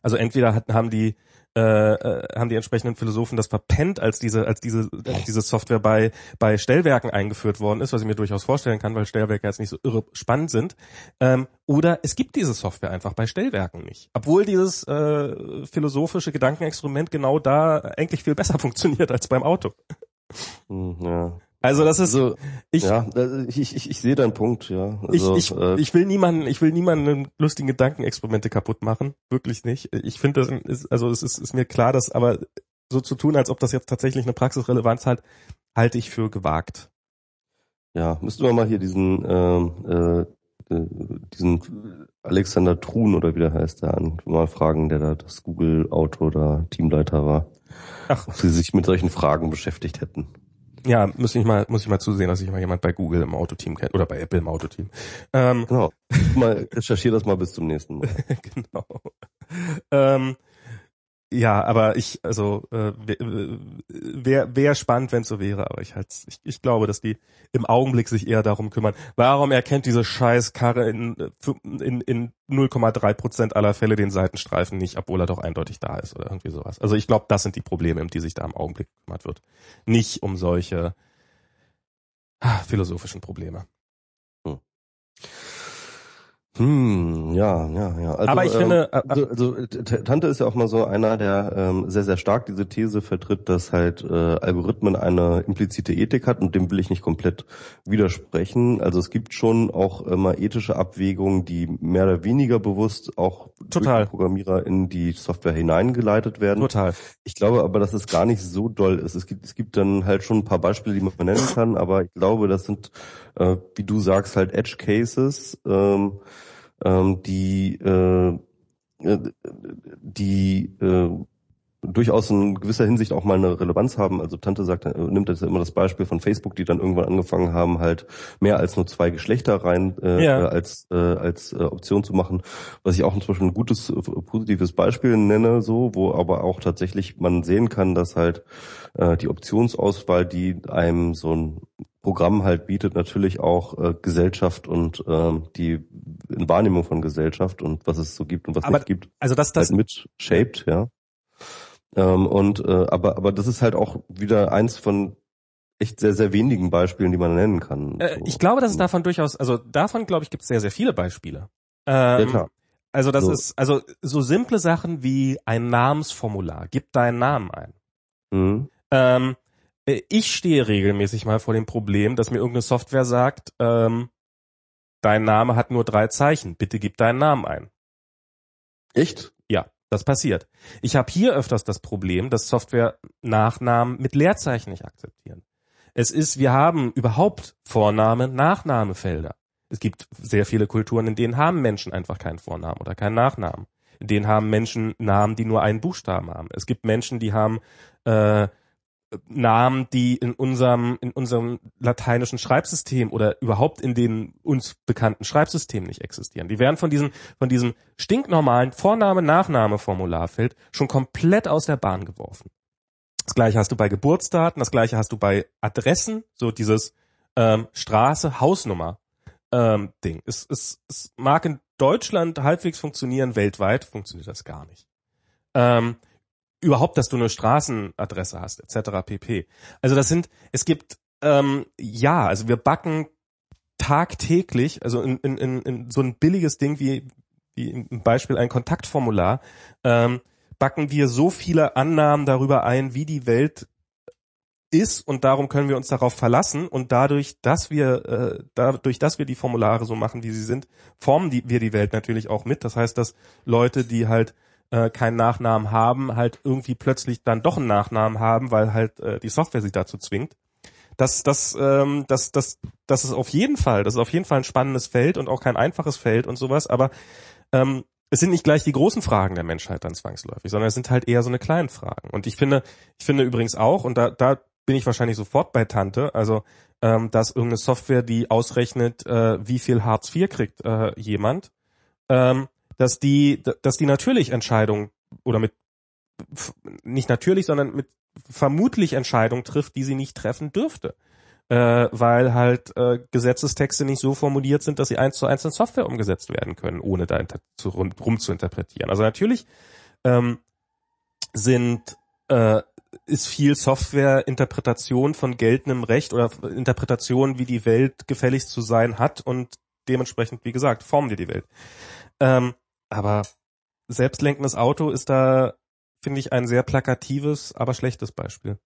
Also entweder hat, haben die äh, äh, haben die entsprechenden Philosophen das verpennt, als diese, als diese, als diese Software bei, bei Stellwerken eingeführt worden ist, was ich mir durchaus vorstellen kann, weil Stellwerke jetzt nicht so irre spannend sind. Ähm, oder es gibt diese Software einfach bei Stellwerken nicht. Obwohl dieses äh, philosophische Gedankenexperiment genau da eigentlich viel besser funktioniert als beim Auto. Hm, ja. Also das ist Also, ich, ja, äh, ich, ich, ich sehe deinen Punkt, ja. Also, ich, ich, äh, ich will niemanden, ich will niemanden lustigen Gedankenexperimente kaputt machen, wirklich nicht. Ich finde das ist, also es ist, ist mir klar, dass aber so zu tun, als ob das jetzt tatsächlich eine Praxisrelevanz hat, halte ich für gewagt. ja, müssten wir mal hier diesen, ähm, äh, äh, diesen Alexander Truhn oder wie der heißt, der an, mal fragen, der da das Google-Auto da Teamleiter war. Ach. Ob sie sich mit solchen Fragen beschäftigt hätten. Ja, muss ich mal, muss ich mal zusehen, dass ich mal jemand bei Google im Autoteam kennt oder bei Apple im Autoteam. Ähm, Genau. Mal recherchier das mal bis zum nächsten Mal. genau. Ähm, ja, aber ich, also äh, wäre wär spannend, wenn es so wäre, aber ich halt, ich, ich glaube, dass die im Augenblick sich eher darum kümmern. Warum erkennt diese Scheißkarre in, in, in 0,3 Prozent aller Fälle den Seitenstreifen nicht, obwohl er doch eindeutig da ist oder irgendwie sowas. Also ich glaube, das sind die Probleme, um die sich da im Augenblick gekümmert wird. Nicht um solche ah, philosophischen Probleme. Hm, ja, ja, ja. Also, Aber ich ähm, finde, äh, also, also T- Tante ist ja auch mal so einer, der ähm, sehr, sehr stark diese These vertritt, dass halt äh, Algorithmen eine implizite Ethik hat und dem will ich nicht komplett widersprechen. Also es gibt schon auch immer ethische Abwägungen, die mehr oder weniger bewusst auch Total. durch Programmierer in die Software hineingeleitet werden. Total. Ich glaube aber, dass es gar nicht so doll ist. Es gibt, es gibt dann halt schon ein paar Beispiele, die man nennen kann, aber ich glaube, das sind, äh, wie du sagst, halt Edge Cases, ähm, ähm, die, äh, äh, die äh, durchaus in gewisser Hinsicht auch mal eine Relevanz haben. Also Tante sagt, äh, nimmt jetzt immer das Beispiel von Facebook, die dann irgendwann angefangen haben, halt mehr als nur zwei Geschlechter rein äh, Ja. äh, als äh, als äh, Option zu machen, was ich auch zum Beispiel ein gutes positives Beispiel nenne, so, wo aber auch tatsächlich man sehen kann, dass halt äh, die Optionsauswahl, die einem so ein Programm halt bietet, natürlich auch äh, Gesellschaft und ähm, die Wahrnehmung von Gesellschaft und was es so gibt und was Aber nicht gibt, Also das, das, halt mit shaped, ja. Ähm, und äh, aber aber das ist halt auch wieder eins von echt sehr sehr wenigen Beispielen, die man nennen kann. Äh, So. ich glaube, dass es davon durchaus, also davon glaube ich, gibt es sehr, sehr viele Beispiele. Ähm, ja klar. Also das So. ist, also so simple Sachen wie ein Namensformular, gib deinen Namen ein. Mhm. Ähm, äh, ich stehe regelmäßig mal vor dem Problem, dass mir irgendeine Software sagt, ähm, dein Name hat nur drei Zeichen, bitte gib deinen Namen ein. Echt? Ja, das passiert. Ich habe hier öfters das Problem, dass Software Nachnamen mit Leerzeichen nicht akzeptieren. Es ist, wir haben überhaupt Vorname, Nachnamefelder. Es gibt sehr viele Kulturen, in denen haben Menschen einfach keinen Vornamen oder keinen Nachnamen. In denen haben Menschen Namen, die nur einen Buchstaben haben. Es gibt Menschen, die haben äh, Namen, die in unserem, in unserem lateinischen Schreibsystem oder überhaupt in den uns bekannten Schreibsystemen nicht existieren. Die werden von diesem, von diesem stinknormalen Vorname-Nachname-Formularfeld schon komplett aus der Bahn geworfen. Das gleiche hast du bei Geburtsdaten, das gleiche hast du bei Adressen, so dieses ähm, Straße, Hausnummer ähm, Ding. Es, es, es mag in Deutschland halbwegs funktionieren, weltweit funktioniert das gar nicht. Ähm, überhaupt, dass du eine Straßenadresse hast, etc. pp. Also das sind, es gibt, ähm, ja, also wir backen tagtäglich, also in, in, in, in so ein billiges Ding wie, wie im Beispiel ein Kontaktformular, ähm, backen wir so viele Annahmen darüber ein, wie die Welt ist und darum können wir uns darauf verlassen und dadurch, dass wir äh, dadurch, dass wir die Formulare so machen, wie sie sind, formen die, wir die Welt natürlich auch mit. Das heißt, dass Leute, die halt äh, keinen Nachnamen haben, halt irgendwie plötzlich dann doch einen Nachnamen haben, weil halt äh, die Software sie dazu zwingt. Das, das, ähm, das, das, das ist auf jeden Fall, das ist auf jeden Fall ein spannendes Feld und auch kein einfaches Feld und sowas, aber ähm, es sind nicht gleich die großen Fragen der Menschheit dann zwangsläufig, sondern es sind halt eher so eine kleinen Fragen. Und ich finde, ich finde übrigens auch, und da, da bin ich wahrscheinlich sofort bei Tante, also ähm, dass irgendeine Software, die ausrechnet, äh, wie viel Hartz IV kriegt äh, jemand, ähm, dass die, dass die natürlich Entscheidungen oder mit nicht natürlich, sondern mit vermutlich Entscheidungen trifft, die sie nicht treffen dürfte. Äh, weil halt äh, Gesetzestexte nicht so formuliert sind, dass sie eins zu eins in Software umgesetzt werden können, ohne da zu, rum zu interpretieren. Also natürlich ähm, sind äh, ist viel Software-Interpretation von geltendem Recht oder Interpretation, wie die Welt gefälligst zu sein hat und dementsprechend, wie gesagt, formen wir die Welt. Ähm, aber selbstlenkendes Auto ist da, finde ich, ein sehr plakatives, aber schlechtes Beispiel.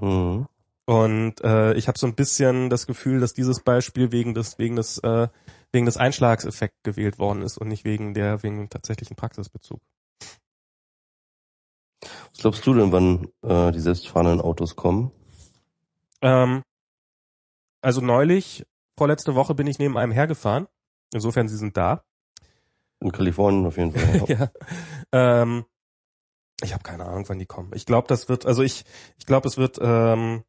Mhm. Und äh, ich habe so ein bisschen das Gefühl, dass dieses Beispiel wegen des wegen des äh, wegen des Einschlagseffekts gewählt worden ist und nicht wegen der wegen dem tatsächlichen Praxisbezug. Was glaubst du denn, wann äh, die selbstfahrenden Autos kommen? Ähm, also neulich, vorletzte Woche bin ich neben einem hergefahren. Insofern, sie sind da. In Kalifornien auf jeden Fall. ja. Ähm, ich habe keine Ahnung, wann die kommen. Ich glaube, das wird, also ich, ich glaube, es wird. Ähm,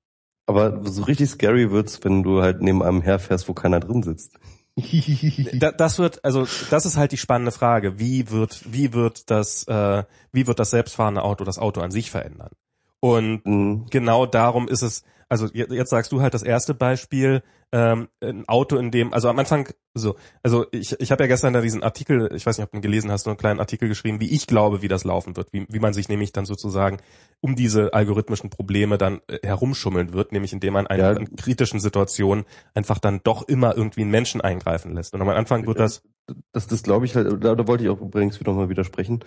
Aber so richtig scary wird's, wenn du halt neben einem herfährst, wo keiner drin sitzt. da, das wird, also das ist halt die spannende Frage. Wie wird, wie wird das, äh, wie wird das selbstfahrende Auto das Auto an sich verändern? Und mhm. genau darum ist es, also jetzt sagst du halt das erste Beispiel, ähm, ein Auto, in dem, also am Anfang, so, also ich, ich habe ja gestern da diesen Artikel, ich weiß nicht, ob du ihn gelesen hast, so einen kleinen Artikel geschrieben, wie ich glaube, wie das laufen wird, wie, wie man sich nämlich dann sozusagen um diese algorithmischen Probleme dann äh, herumschummeln wird, nämlich indem man ja. in kritischen Situationen einfach dann doch immer irgendwie einen Menschen eingreifen lässt. Und am Anfang wird das das, das glaube ich halt, da, da wollte ich auch übrigens wieder mal widersprechen.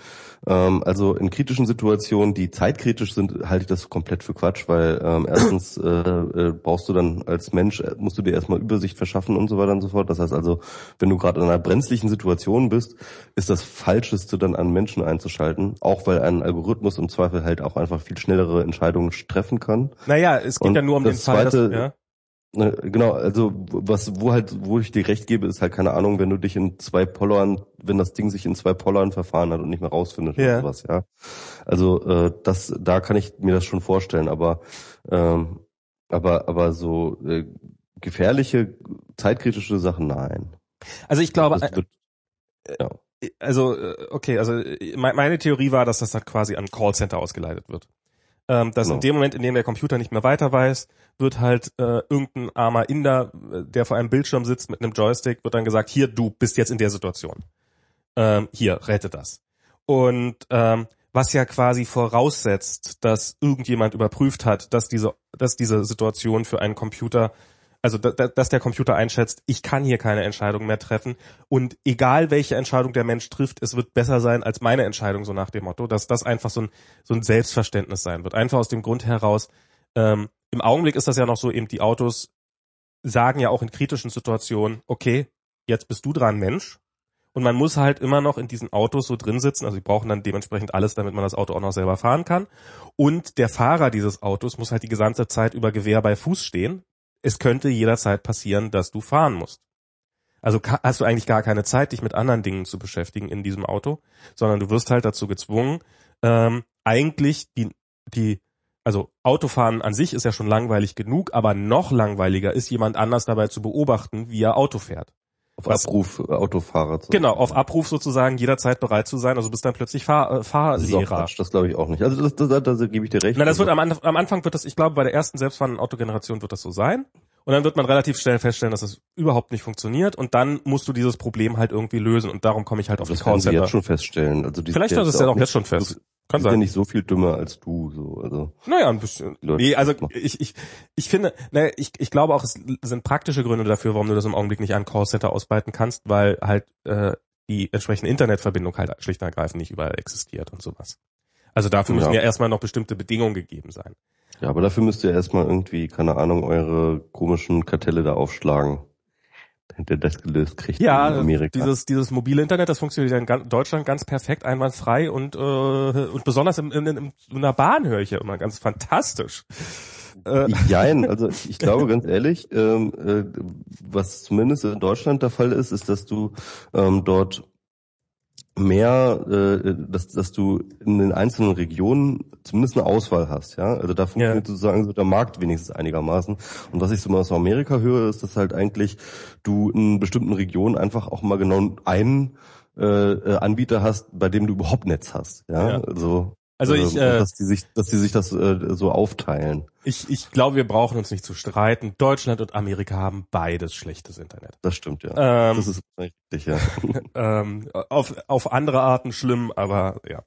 Ähm, also in kritischen Situationen, die zeitkritisch sind, halte ich das komplett für Quatsch, weil ähm, erstens äh, äh, brauchst du dann als Mensch, äh, musst du dir erstmal Übersicht verschaffen und so weiter und so fort. Das heißt also, wenn du gerade in einer brenzlichen Situation bist, ist das Falscheste dann an Menschen einzuschalten, auch weil ein Algorithmus im Zweifel halt auch einfach viel schnellere Entscheidungen treffen kann. Naja, es geht und ja nur um den Fall, dass, ja? Ne, genau, also was, wo halt, wo ich dir recht gebe, ist halt keine Ahnung, wenn du dich in zwei Pollern, wenn das Ding sich in zwei Pollern verfahren hat und nicht mehr rausfindet ja. oder sowas, ja. Also äh, das, da kann ich mir das schon vorstellen, aber ähm, aber aber so äh, gefährliche, zeitkritische Sachen, nein. Also ich glaube, wird, äh, ja. also äh, okay, also äh, meine Theorie war, dass das dann quasi an Callcenter ausgeleitet wird ähm, dass genau. in dem Moment, in dem der Computer nicht mehr weiter weiß, wird halt äh, irgendein armer Inder, äh, der vor einem Bildschirm sitzt mit einem Joystick, wird dann gesagt, hier, du bist jetzt in der Situation. Ähm, hier, rette das. Und ähm, was ja quasi voraussetzt, dass irgendjemand überprüft hat, dass diese, dass diese Situation für einen Computer also da, dass der Computer einschätzt, ich kann hier keine Entscheidung mehr treffen und egal welche Entscheidung der Mensch trifft, es wird besser sein als meine Entscheidung, so nach dem Motto, dass das einfach so ein, so ein Selbstverständnis sein wird. Einfach aus dem Grund heraus, ähm, im Augenblick ist das ja noch so, eben die Autos sagen ja auch in kritischen Situationen, okay, jetzt bist du dran, Mensch. Und man muss halt immer noch in diesen Autos so drin sitzen. Also sie brauchen dann dementsprechend alles, damit man das Auto auch noch selber fahren kann. Und der Fahrer dieses Autos muss halt die gesamte Zeit über Gewehr bei Fuß stehen, es könnte jederzeit passieren, dass du fahren musst. Also hast du eigentlich gar keine Zeit, dich mit anderen Dingen zu beschäftigen in diesem Auto, sondern du wirst halt dazu gezwungen, ähm, eigentlich die, die, also Autofahren an sich ist ja schon langweilig genug, aber noch langweiliger ist, jemand anders dabei zu beobachten, wie er Auto fährt. Auf Was, Abruf äh, Autofahrer zu Genau, auf Abruf sozusagen jederzeit bereit zu sein, also bist dann plötzlich Fahr, äh, Fahrlehrer. Das, das glaube ich auch nicht. Also das, das, das, das gebe ich dir recht. Nein, das also wird am, am Anfang wird das, ich glaube, bei der ersten selbstfahrenden Autogeneration wird das so sein. Und dann wird man relativ schnell feststellen, dass das überhaupt nicht funktioniert. Und dann musst du dieses Problem halt irgendwie lösen. Und darum komme ich halt auf das die Callcenter. Das schon feststellen. Also die, Vielleicht ist es ja auch jetzt schon fest. Kann sein. ja nicht so viel dümmer als du, so, also. Naja, ein bisschen. Nee, also ich, ich, ich finde, ne, ich, ich glaube auch, es sind praktische Gründe dafür, warum du das im Augenblick nicht an Callcenter ausbreiten kannst, weil halt äh, die entsprechende Internetverbindung halt schlicht und ergreifend nicht überall existiert und sowas. Also dafür müssen ja, ja erstmal noch bestimmte Bedingungen gegeben sein. Ja, aber dafür müsst ihr erstmal irgendwie, keine Ahnung, eure komischen Kartelle da aufschlagen der das gelöst kriegt ja, in Amerika. Dieses, dieses mobile Internet, das funktioniert ja in Deutschland ganz perfekt, einwandfrei und, äh, und besonders in, in, in, in einer Bahn höre ich ja immer ganz fantastisch. Äh. Jein, also ich glaube ganz ehrlich, ähm, äh, was zumindest in Deutschland der Fall ist, ist, dass du ähm, dort mehr, äh, dass, dass du in den einzelnen Regionen zumindest eine Auswahl hast, ja. Also da funktioniert ja. sozusagen so der Markt wenigstens einigermaßen. Und was ich so mal aus Amerika höre, ist, dass halt eigentlich du in bestimmten Regionen einfach auch mal genau einen äh, äh Anbieter hast, bei dem du überhaupt Netz hast, ja. ja. Also also ich, äh, dass die sich, dass die sich das äh, so aufteilen. Ich, ich glaube, wir brauchen uns nicht zu streiten. Deutschland und Amerika haben beides schlechtes Internet. Das stimmt ja. Ähm, das ist richtig ja. ähm, auf auf andere Arten schlimm, aber ja.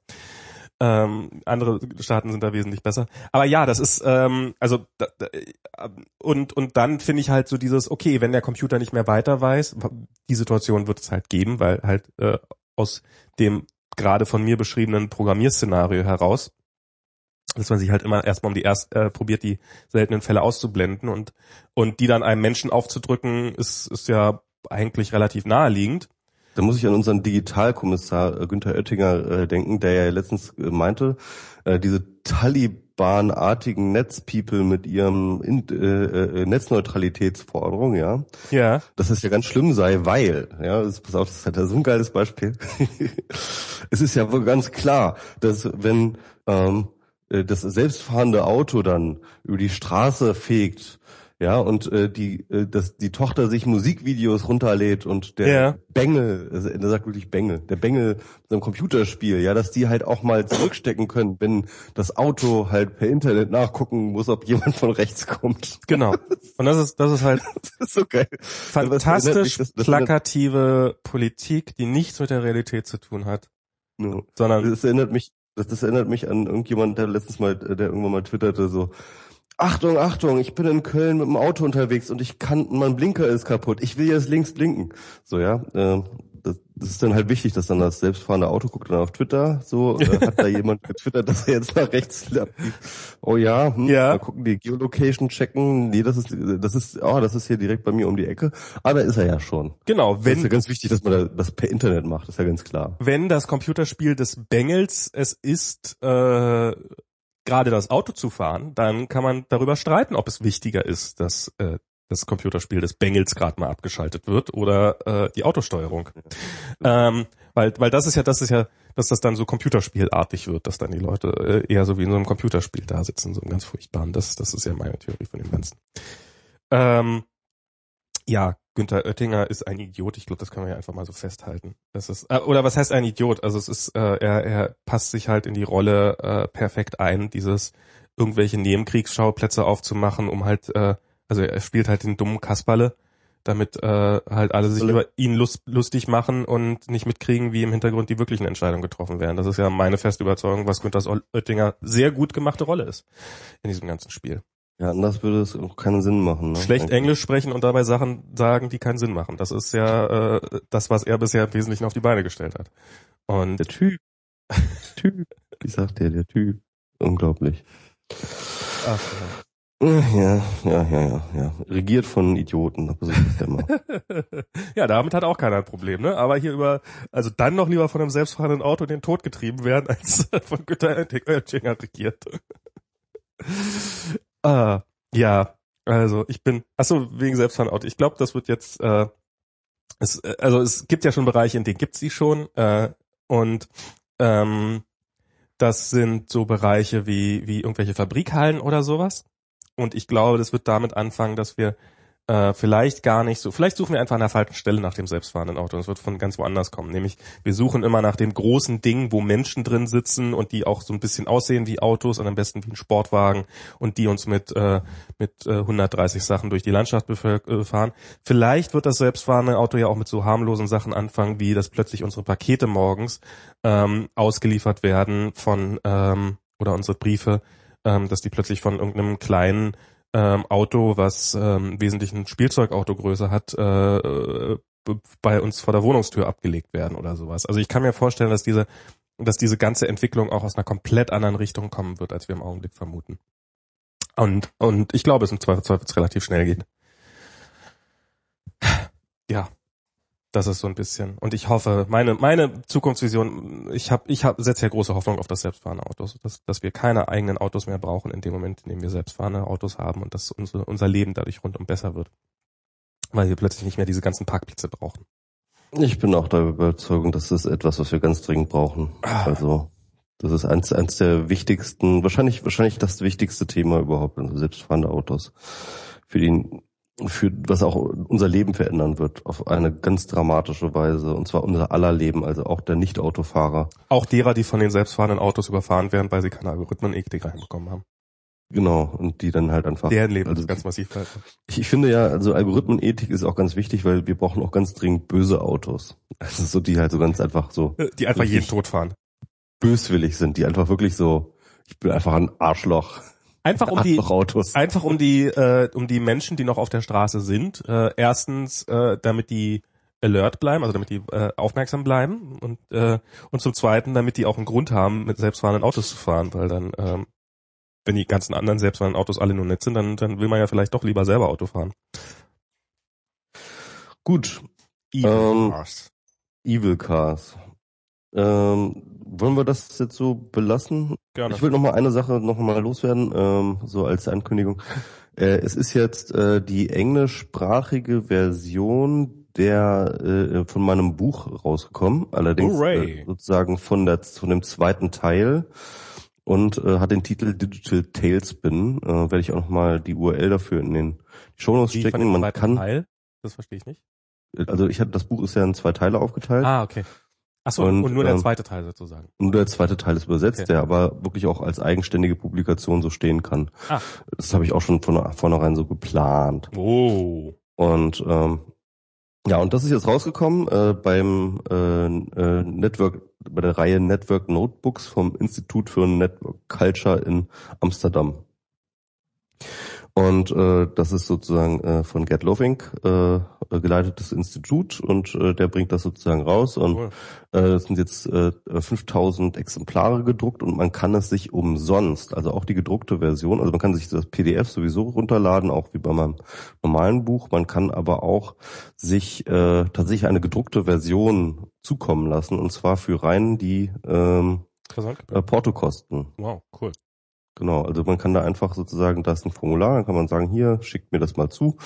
Ähm, andere Staaten sind da wesentlich besser. Aber ja, das ist ähm, also da, da, und und dann finde ich halt so dieses okay, wenn der Computer nicht mehr weiter weiß, die Situation wird es halt geben, weil halt äh, aus dem gerade von mir beschriebenen Programmierszenario heraus dass man sich halt immer erstmal um die erst äh, probiert, die seltenen Fälle auszublenden und und die dann einem Menschen aufzudrücken, ist ist ja eigentlich relativ naheliegend. Da muss ich an unseren Digitalkommissar äh, Günther Oettinger äh, denken, der ja letztens äh, meinte, äh, diese Taliban-artigen Netzpeople mit ihrem in, äh, äh, Netzneutralitätsforderung, ja. Ja. Dass es ja ganz schlimm sei, weil, ja, das, pass auf, das ist halt so ein geiles Beispiel. es ist ja wohl ganz klar, dass wenn ähm, äh, das selbstfahrende Auto dann über die Straße fegt, ja, und äh, die, äh, dass die Tochter sich Musikvideos runterlädt und der Ja. Bengel, also er sagt wirklich Bengel, der Bengel so ein Computerspiel, ja, dass die halt auch mal zurückstecken können, wenn das Auto halt per Internet nachgucken muss, ob jemand von rechts kommt. Genau. Und das ist das ist halt Das ist so geil. fantastisch Das- das- plakative Politik, die nichts mit der Realität zu tun hat, No. sondern Das erinnert mich, das, das erinnert mich an irgendjemand, der letztens mal, der irgendwann mal twitterte so, Achtung, Achtung, ich bin in Köln mit dem Auto unterwegs und ich kann, mein Blinker ist kaputt. Ich will jetzt links blinken. So, ja, äh, das, das ist dann halt wichtig, dass dann das selbstfahrende Auto guckt dann auf Twitter, so, äh, hat da jemand getwittert, dass er jetzt nach rechts. Oh ja, hm, Ja. mal gucken, die Geolocation checken. Nee, das ist, das ist, oh, das ist hier direkt bei mir um die Ecke. Aber da ist er ja schon. genau, Das ist ja wenn ganz wichtig, dass man da- das per Internet macht, ist ja ganz klar. wenn das Computerspiel des Bengels es ist, äh, gerade das Auto zu fahren, dann kann man darüber streiten, ob es wichtiger ist, dass äh, das Computerspiel des Bengels gerade mal abgeschaltet wird oder äh, die Autosteuerung. Ähm, weil, weil das ist ja, das ist ja, dass das dann so computerspielartig wird, dass dann die Leute äh, eher so wie in so einem Computerspiel da sitzen, so einem ganz furchtbaren. Das, das ist ja meine Theorie von dem Ganzen. Ähm, ja, Günther Oettinger ist ein Idiot. Ich glaube, das können wir ja einfach mal so festhalten. Das ist, äh, oder was heißt ein Idiot? Also es ist, äh, er, er passt sich halt in die Rolle äh, perfekt ein, dieses irgendwelche Nebenkriegsschauplätze aufzumachen, um halt, äh, also er spielt halt den dummen Kasperle, damit äh, halt alle sich über ihn lust, lustig machen und nicht mitkriegen, wie im Hintergrund die wirklichen Entscheidungen getroffen werden. Das ist ja meine feste Überzeugung, was Günther Oettinger sehr gut gemachte Rolle ist in diesem ganzen Spiel. Ja, anders würde es auch keinen Sinn machen. Ne? Schlecht Eigentlich. Englisch sprechen und dabei Sachen sagen, die keinen Sinn machen. Das ist ja äh, das, was er bisher im Wesentlichen auf die Beine gestellt hat. Und Der Typ. Typ. Ich sag dir, der Typ. Unglaublich. ach, Ja, ja, ja, ja, ja. Regiert von Idioten, aber so ist der mal. ja. ja, damit hat auch keiner ein Problem, ne? Aber hier über, also dann noch lieber von einem selbstfahrenden Auto in den Tod getrieben werden, als von Günther Oettinger regiert. Ah, ja, also ich bin, achso, wegen selbstfahrenden Auto. Ich glaube, das wird jetzt, äh, es, also es gibt ja schon Bereiche, in denen gibt's die schon, äh, und ähm, das sind so Bereiche wie, wie irgendwelche Fabrikhallen oder sowas. Und ich glaube, das wird damit anfangen, dass wir äh, vielleicht gar nicht so, vielleicht suchen wir einfach an der falschen Stelle nach dem selbstfahrenden Auto. Das wird von ganz woanders kommen. Nämlich, wir suchen immer nach dem großen Ding, wo Menschen drin sitzen und die auch so ein bisschen aussehen wie Autos und am besten wie ein Sportwagen und die uns mit, äh, mit äh, 130 Sachen durch die Landschaft äh, fahren. Vielleicht wird das selbstfahrende Auto ja auch mit so harmlosen Sachen anfangen, wie dass plötzlich unsere Pakete morgens ähm, ausgeliefert werden von ähm, oder unsere Briefe, ähm, dass die plötzlich von irgendeinem kleinen ähm, Auto, was ähm, wesentlich ein Spielzeugauto Größe hat, äh, äh, bei uns vor der Wohnungstür abgelegt werden oder sowas. Also ich kann mir vorstellen, dass diese, dass diese ganze Entwicklung auch aus einer komplett anderen Richtung kommen wird, als wir im Augenblick vermuten. Und, und ich glaube, es im Zweifelsfall wird es relativ schnell gehen. Ja, das ist so ein bisschen. Und ich hoffe, meine, meine Zukunftsvision, ich habe, ich hab, setze ja große Hoffnung auf das selbstfahrende Autos, dass, dass wir keine eigenen Autos mehr brauchen in dem Moment, in dem wir selbstfahrende Autos haben und dass unsere, unser Leben dadurch rundum besser wird. Weil wir plötzlich nicht mehr diese ganzen Parkplätze brauchen. Ich bin auch der Überzeugung, das ist etwas, was wir ganz dringend brauchen. Ah. Also, das ist eins, eins der wichtigsten, wahrscheinlich, wahrscheinlich das wichtigste Thema überhaupt, also selbstfahrende Autos. Für den, für, was auch unser Leben verändern wird, auf eine ganz dramatische Weise, und zwar unser aller Leben, also auch der Nicht-Autofahrer. Auch derer, die von den selbstfahrenden Autos überfahren werden, weil sie keine Algorithmen-Ethik reinbekommen haben. Genau, und die dann halt einfach. Deren Leben also, ganz massiv verändert. ich, ich finde ja, also Algorithmenethik ist auch ganz wichtig, weil wir brauchen auch ganz dringend böse Autos. Also so, die halt so ganz einfach so Die einfach jeden. Tod fahren. böswillig sind, die einfach wirklich so, ich bin einfach ein Arschloch. Einfach um die, einfach um die, äh, um die Menschen, die noch auf der Straße sind, äh, erstens, äh, damit die alert bleiben, also damit die äh, aufmerksam bleiben und äh, und zum Zweiten, damit die auch einen Grund haben, mit selbstfahrenden Autos zu fahren, weil dann ähm, wenn die ganzen anderen selbstfahrenden Autos alle nur nett sind, dann, dann will man ja vielleicht doch lieber selber Auto fahren. Gut. Evil ähm, Cars. Evil Cars. Ähm, wollen wir das jetzt so belassen? Gerne. Ich will noch mal eine Sache noch mal loswerden, ähm, so als Ankündigung. Äh, es ist jetzt äh, die englischsprachige Version der äh, von meinem Buch rausgekommen, allerdings äh, sozusagen von der von dem zweiten Teil und äh, hat den Titel Digital Tailspin. Äh, Werde ich auch noch mal die URL dafür in den Shownotes stecken. Man kann Teil? Das verstehe ich nicht. Also ich hatte das Buch ist ja in zwei Teile aufgeteilt. Ah, okay. Achso, und, und nur der ähm, zweite Teil sozusagen. Nur der zweite Teil ist übersetzt, okay. der aber wirklich auch als eigenständige Publikation so stehen kann. Ah. Das habe ich auch schon von vornherein so geplant. Oh. Und ähm, ja, und das ist jetzt rausgekommen äh, beim äh, äh, Network, bei der Reihe Network Notebooks vom Institut für Network Culture in Amsterdam. Und äh, das ist sozusagen äh, von Gerd Loving äh, geleitetes Institut und äh, der bringt das sozusagen raus und cool. äh, es sind jetzt äh, 5000 Exemplare gedruckt und man kann es sich umsonst, also auch die gedruckte Version, also man kann sich das PDF sowieso runterladen, auch wie bei meinem normalen Buch, man kann aber auch sich äh, tatsächlich eine gedruckte Version zukommen lassen und zwar für rein die ähm, äh, Portokosten. Wow, cool. Genau, also man kann da einfach sozusagen, da ist ein Formular, dann kann man sagen, hier, schickt mir das mal zu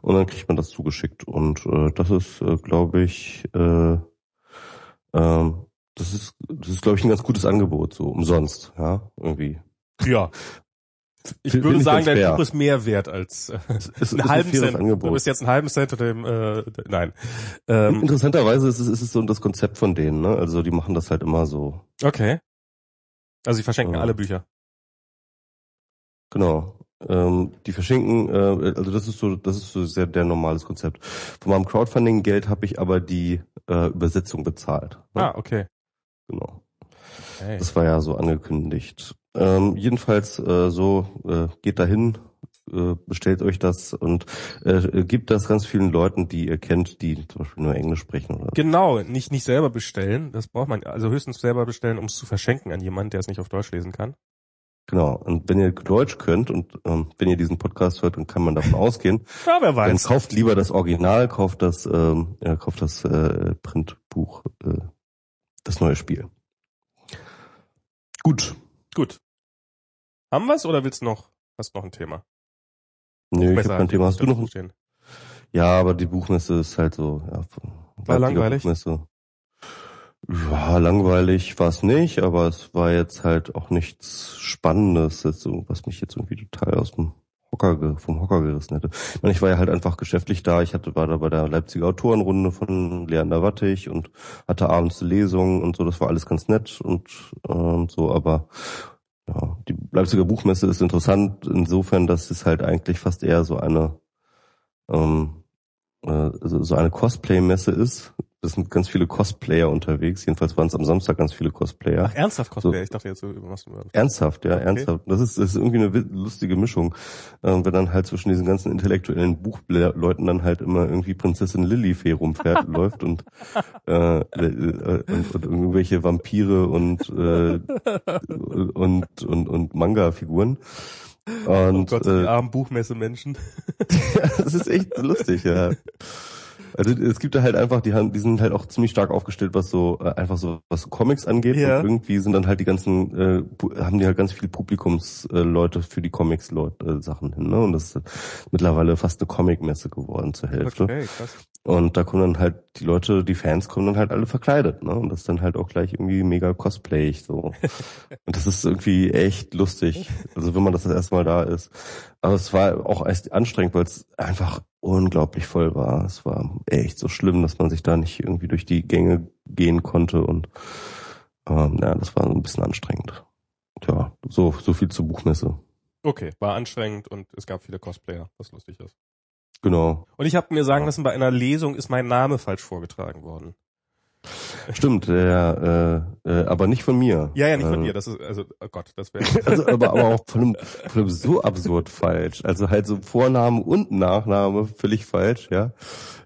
und dann kriegt man das zugeschickt. Und äh, das ist, äh, glaube ich, äh, äh, das ist, das ist, glaube ich, ein ganz gutes Angebot, so umsonst, ja, irgendwie. Ja. Ich F würde sagen, dein Buch ist mehr wert als äh, es, einen halben Cent. Angebot. Du bist jetzt einen halben Cent oder dem, äh, nein. Ähm, Interessanterweise ist es, ist es so das Konzept von denen, ne? Also die machen das halt immer so. Okay. Also sie verschenken ja. alle Bücher. Genau. Ähm, die verschenken, äh, also das ist so, das ist so sehr der normales Konzept. Von meinem Crowdfunding-Geld habe ich aber die äh, Übersetzung bezahlt. Ne? Ah, okay. Genau. Hey. Das war ja so angekündigt. Ähm, jedenfalls äh, so, äh, geht dahin, äh, bestellt euch das und äh, gibt das ganz vielen Leuten, die ihr kennt, die zum Beispiel nur Englisch sprechen. Oder genau, nicht nicht selber bestellen. Das braucht man also höchstens selber bestellen, um es zu verschenken an jemanden, der es nicht auf Deutsch lesen kann. Genau. Und wenn ihr Deutsch könnt und ähm, wenn ihr diesen Podcast hört, dann kann man davon ausgehen. ja, wer weiß. Dann kauft lieber das Original, kauft das, ähm, ja, kauft das äh, Printbuch, äh, das neue Spiel. Gut. Gut. Haben wir's oder willst du noch, hast noch ein Thema? Nö, ich habe kein Thema. Hast du noch ein? Ja, aber die Buchmesse ist halt so, ja, war langweilig. Buchmesse. Ja, langweilig war es nicht, aber es war jetzt halt auch nichts Spannendes, was mich jetzt irgendwie total aus dem Hocker, vom Hocker gerissen hätte. Ich, meine, ich war ja halt einfach geschäftlich da. Ich hatte, war da bei der Leipziger Autorenrunde von Leander Wattig und hatte abends Lesungen und so. Das war alles ganz nett und, und so, aber ja, die Leipziger Buchmesse ist interessant insofern, dass es halt eigentlich fast eher so eine ähm, äh, so eine Cosplay-Messe ist, es sind ganz viele Cosplayer unterwegs. Jedenfalls waren es am Samstag ganz viele Cosplayer. Ach, ernsthaft Cosplayer? So, ich dachte jetzt so was. Ernsthaft, ja, okay. ernsthaft. Das ist, das ist irgendwie eine lustige Mischung. Ähm, wenn dann halt zwischen diesen ganzen intellektuellen Buchleuten dann halt immer irgendwie Prinzessin Lilifee rumfährt, läuft und, äh, äh, und, und irgendwelche Vampire und, äh, und, und, und Manga-Figuren. Und, oh Gott, äh, die armen Buchmesse-Menschen. das ist echt lustig, ja. Also es gibt da halt einfach, die haben, die sind halt auch ziemlich stark aufgestellt, was so äh, einfach so was Comics angeht. Ja. Und irgendwie sind dann halt die ganzen, äh, haben die halt ganz viele Publikumsleute äh, für die Comics-Leute äh, Sachen hin. Ne? Und das ist mittlerweile fast eine Comic-Messe geworden zur Hälfte. Okay, krass. Und da kommen dann halt die Leute, die Fans kommen dann halt alle verkleidet, ne? Und das ist dann halt auch gleich irgendwie mega cosplayig so. Und das ist irgendwie echt lustig. Also wenn man das das erste Mal da ist. Aber es war auch echt anstrengend, weil es einfach unglaublich voll war. Es war echt so schlimm, dass man sich da nicht irgendwie durch die Gänge gehen konnte und ähm, ja, das war ein bisschen anstrengend. Tja, so, so viel zur Buchmesse. Okay, war anstrengend und es gab viele Cosplayer, was lustig ist. Genau. Und ich habe mir sagen lassen, bei einer Lesung ist mein Name falsch vorgetragen worden. Stimmt, der, äh, äh, aber nicht von mir. Ja, ja, nicht von äh, dir. Das ist, also, oh Gott, das wäre. Also, aber, aber auch von einem, von einem so absurd falsch. Also halt so Vorname und Nachname völlig falsch, ja.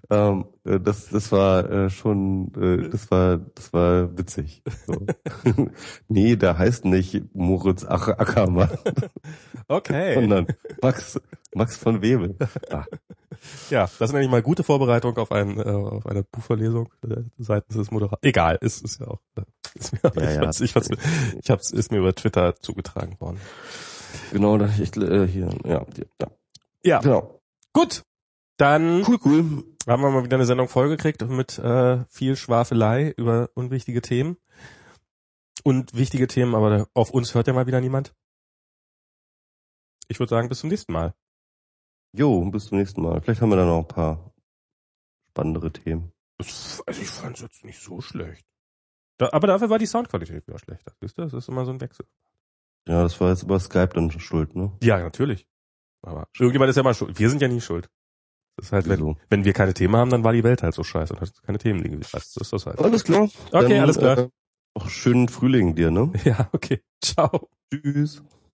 ähm, äh, das, das war äh, schon, äh, das war, das war witzig. So. nee, der heißt nicht Moritz Ach Ackermann. Okay. Sondern Max, Max von Webel. Ah. Ja, das ist eigentlich mal gute Vorbereitung auf, ein, äh, auf eine Buchverlesung äh, seitens des Moderators. Egal, ist, ist ja auch. Äh, ist mir, ja, ich ja, fand's, ich, fand's, ich hab's, ist mir über Twitter zugetragen worden. Genau, da ich äh, hier, ja, ja. Ja. Genau. Gut. Dann cool, cool. haben wir mal wieder eine Sendung vollgekriegt mit äh, viel Schwafelei über unwichtige Themen. Und wichtige Themen, aber auf uns hört ja mal wieder niemand. Ich würde sagen, bis zum nächsten Mal. Jo, bis zum nächsten Mal. Vielleicht haben wir dann noch ein paar spannendere Themen. also ich fand es jetzt nicht so schlecht. Da, aber dafür war die Soundqualität wieder schlechter. Siehst du, das ist immer so ein Wechsel. Ja, das war jetzt über Skype dann schuld, ne? Ja, natürlich. Aber irgendjemand ist ja mal schuld. Wir sind ja nie schuld. Das ist halt, wenn, wenn wir keine Themen haben, dann war die Welt halt so scheiße und hat keine Themen liegen. So ist das halt. Alles klar. Okay, dann, alles klar. Äh, auch schönen Frühling dir, ne? Ja, okay. Ciao. Tschüss.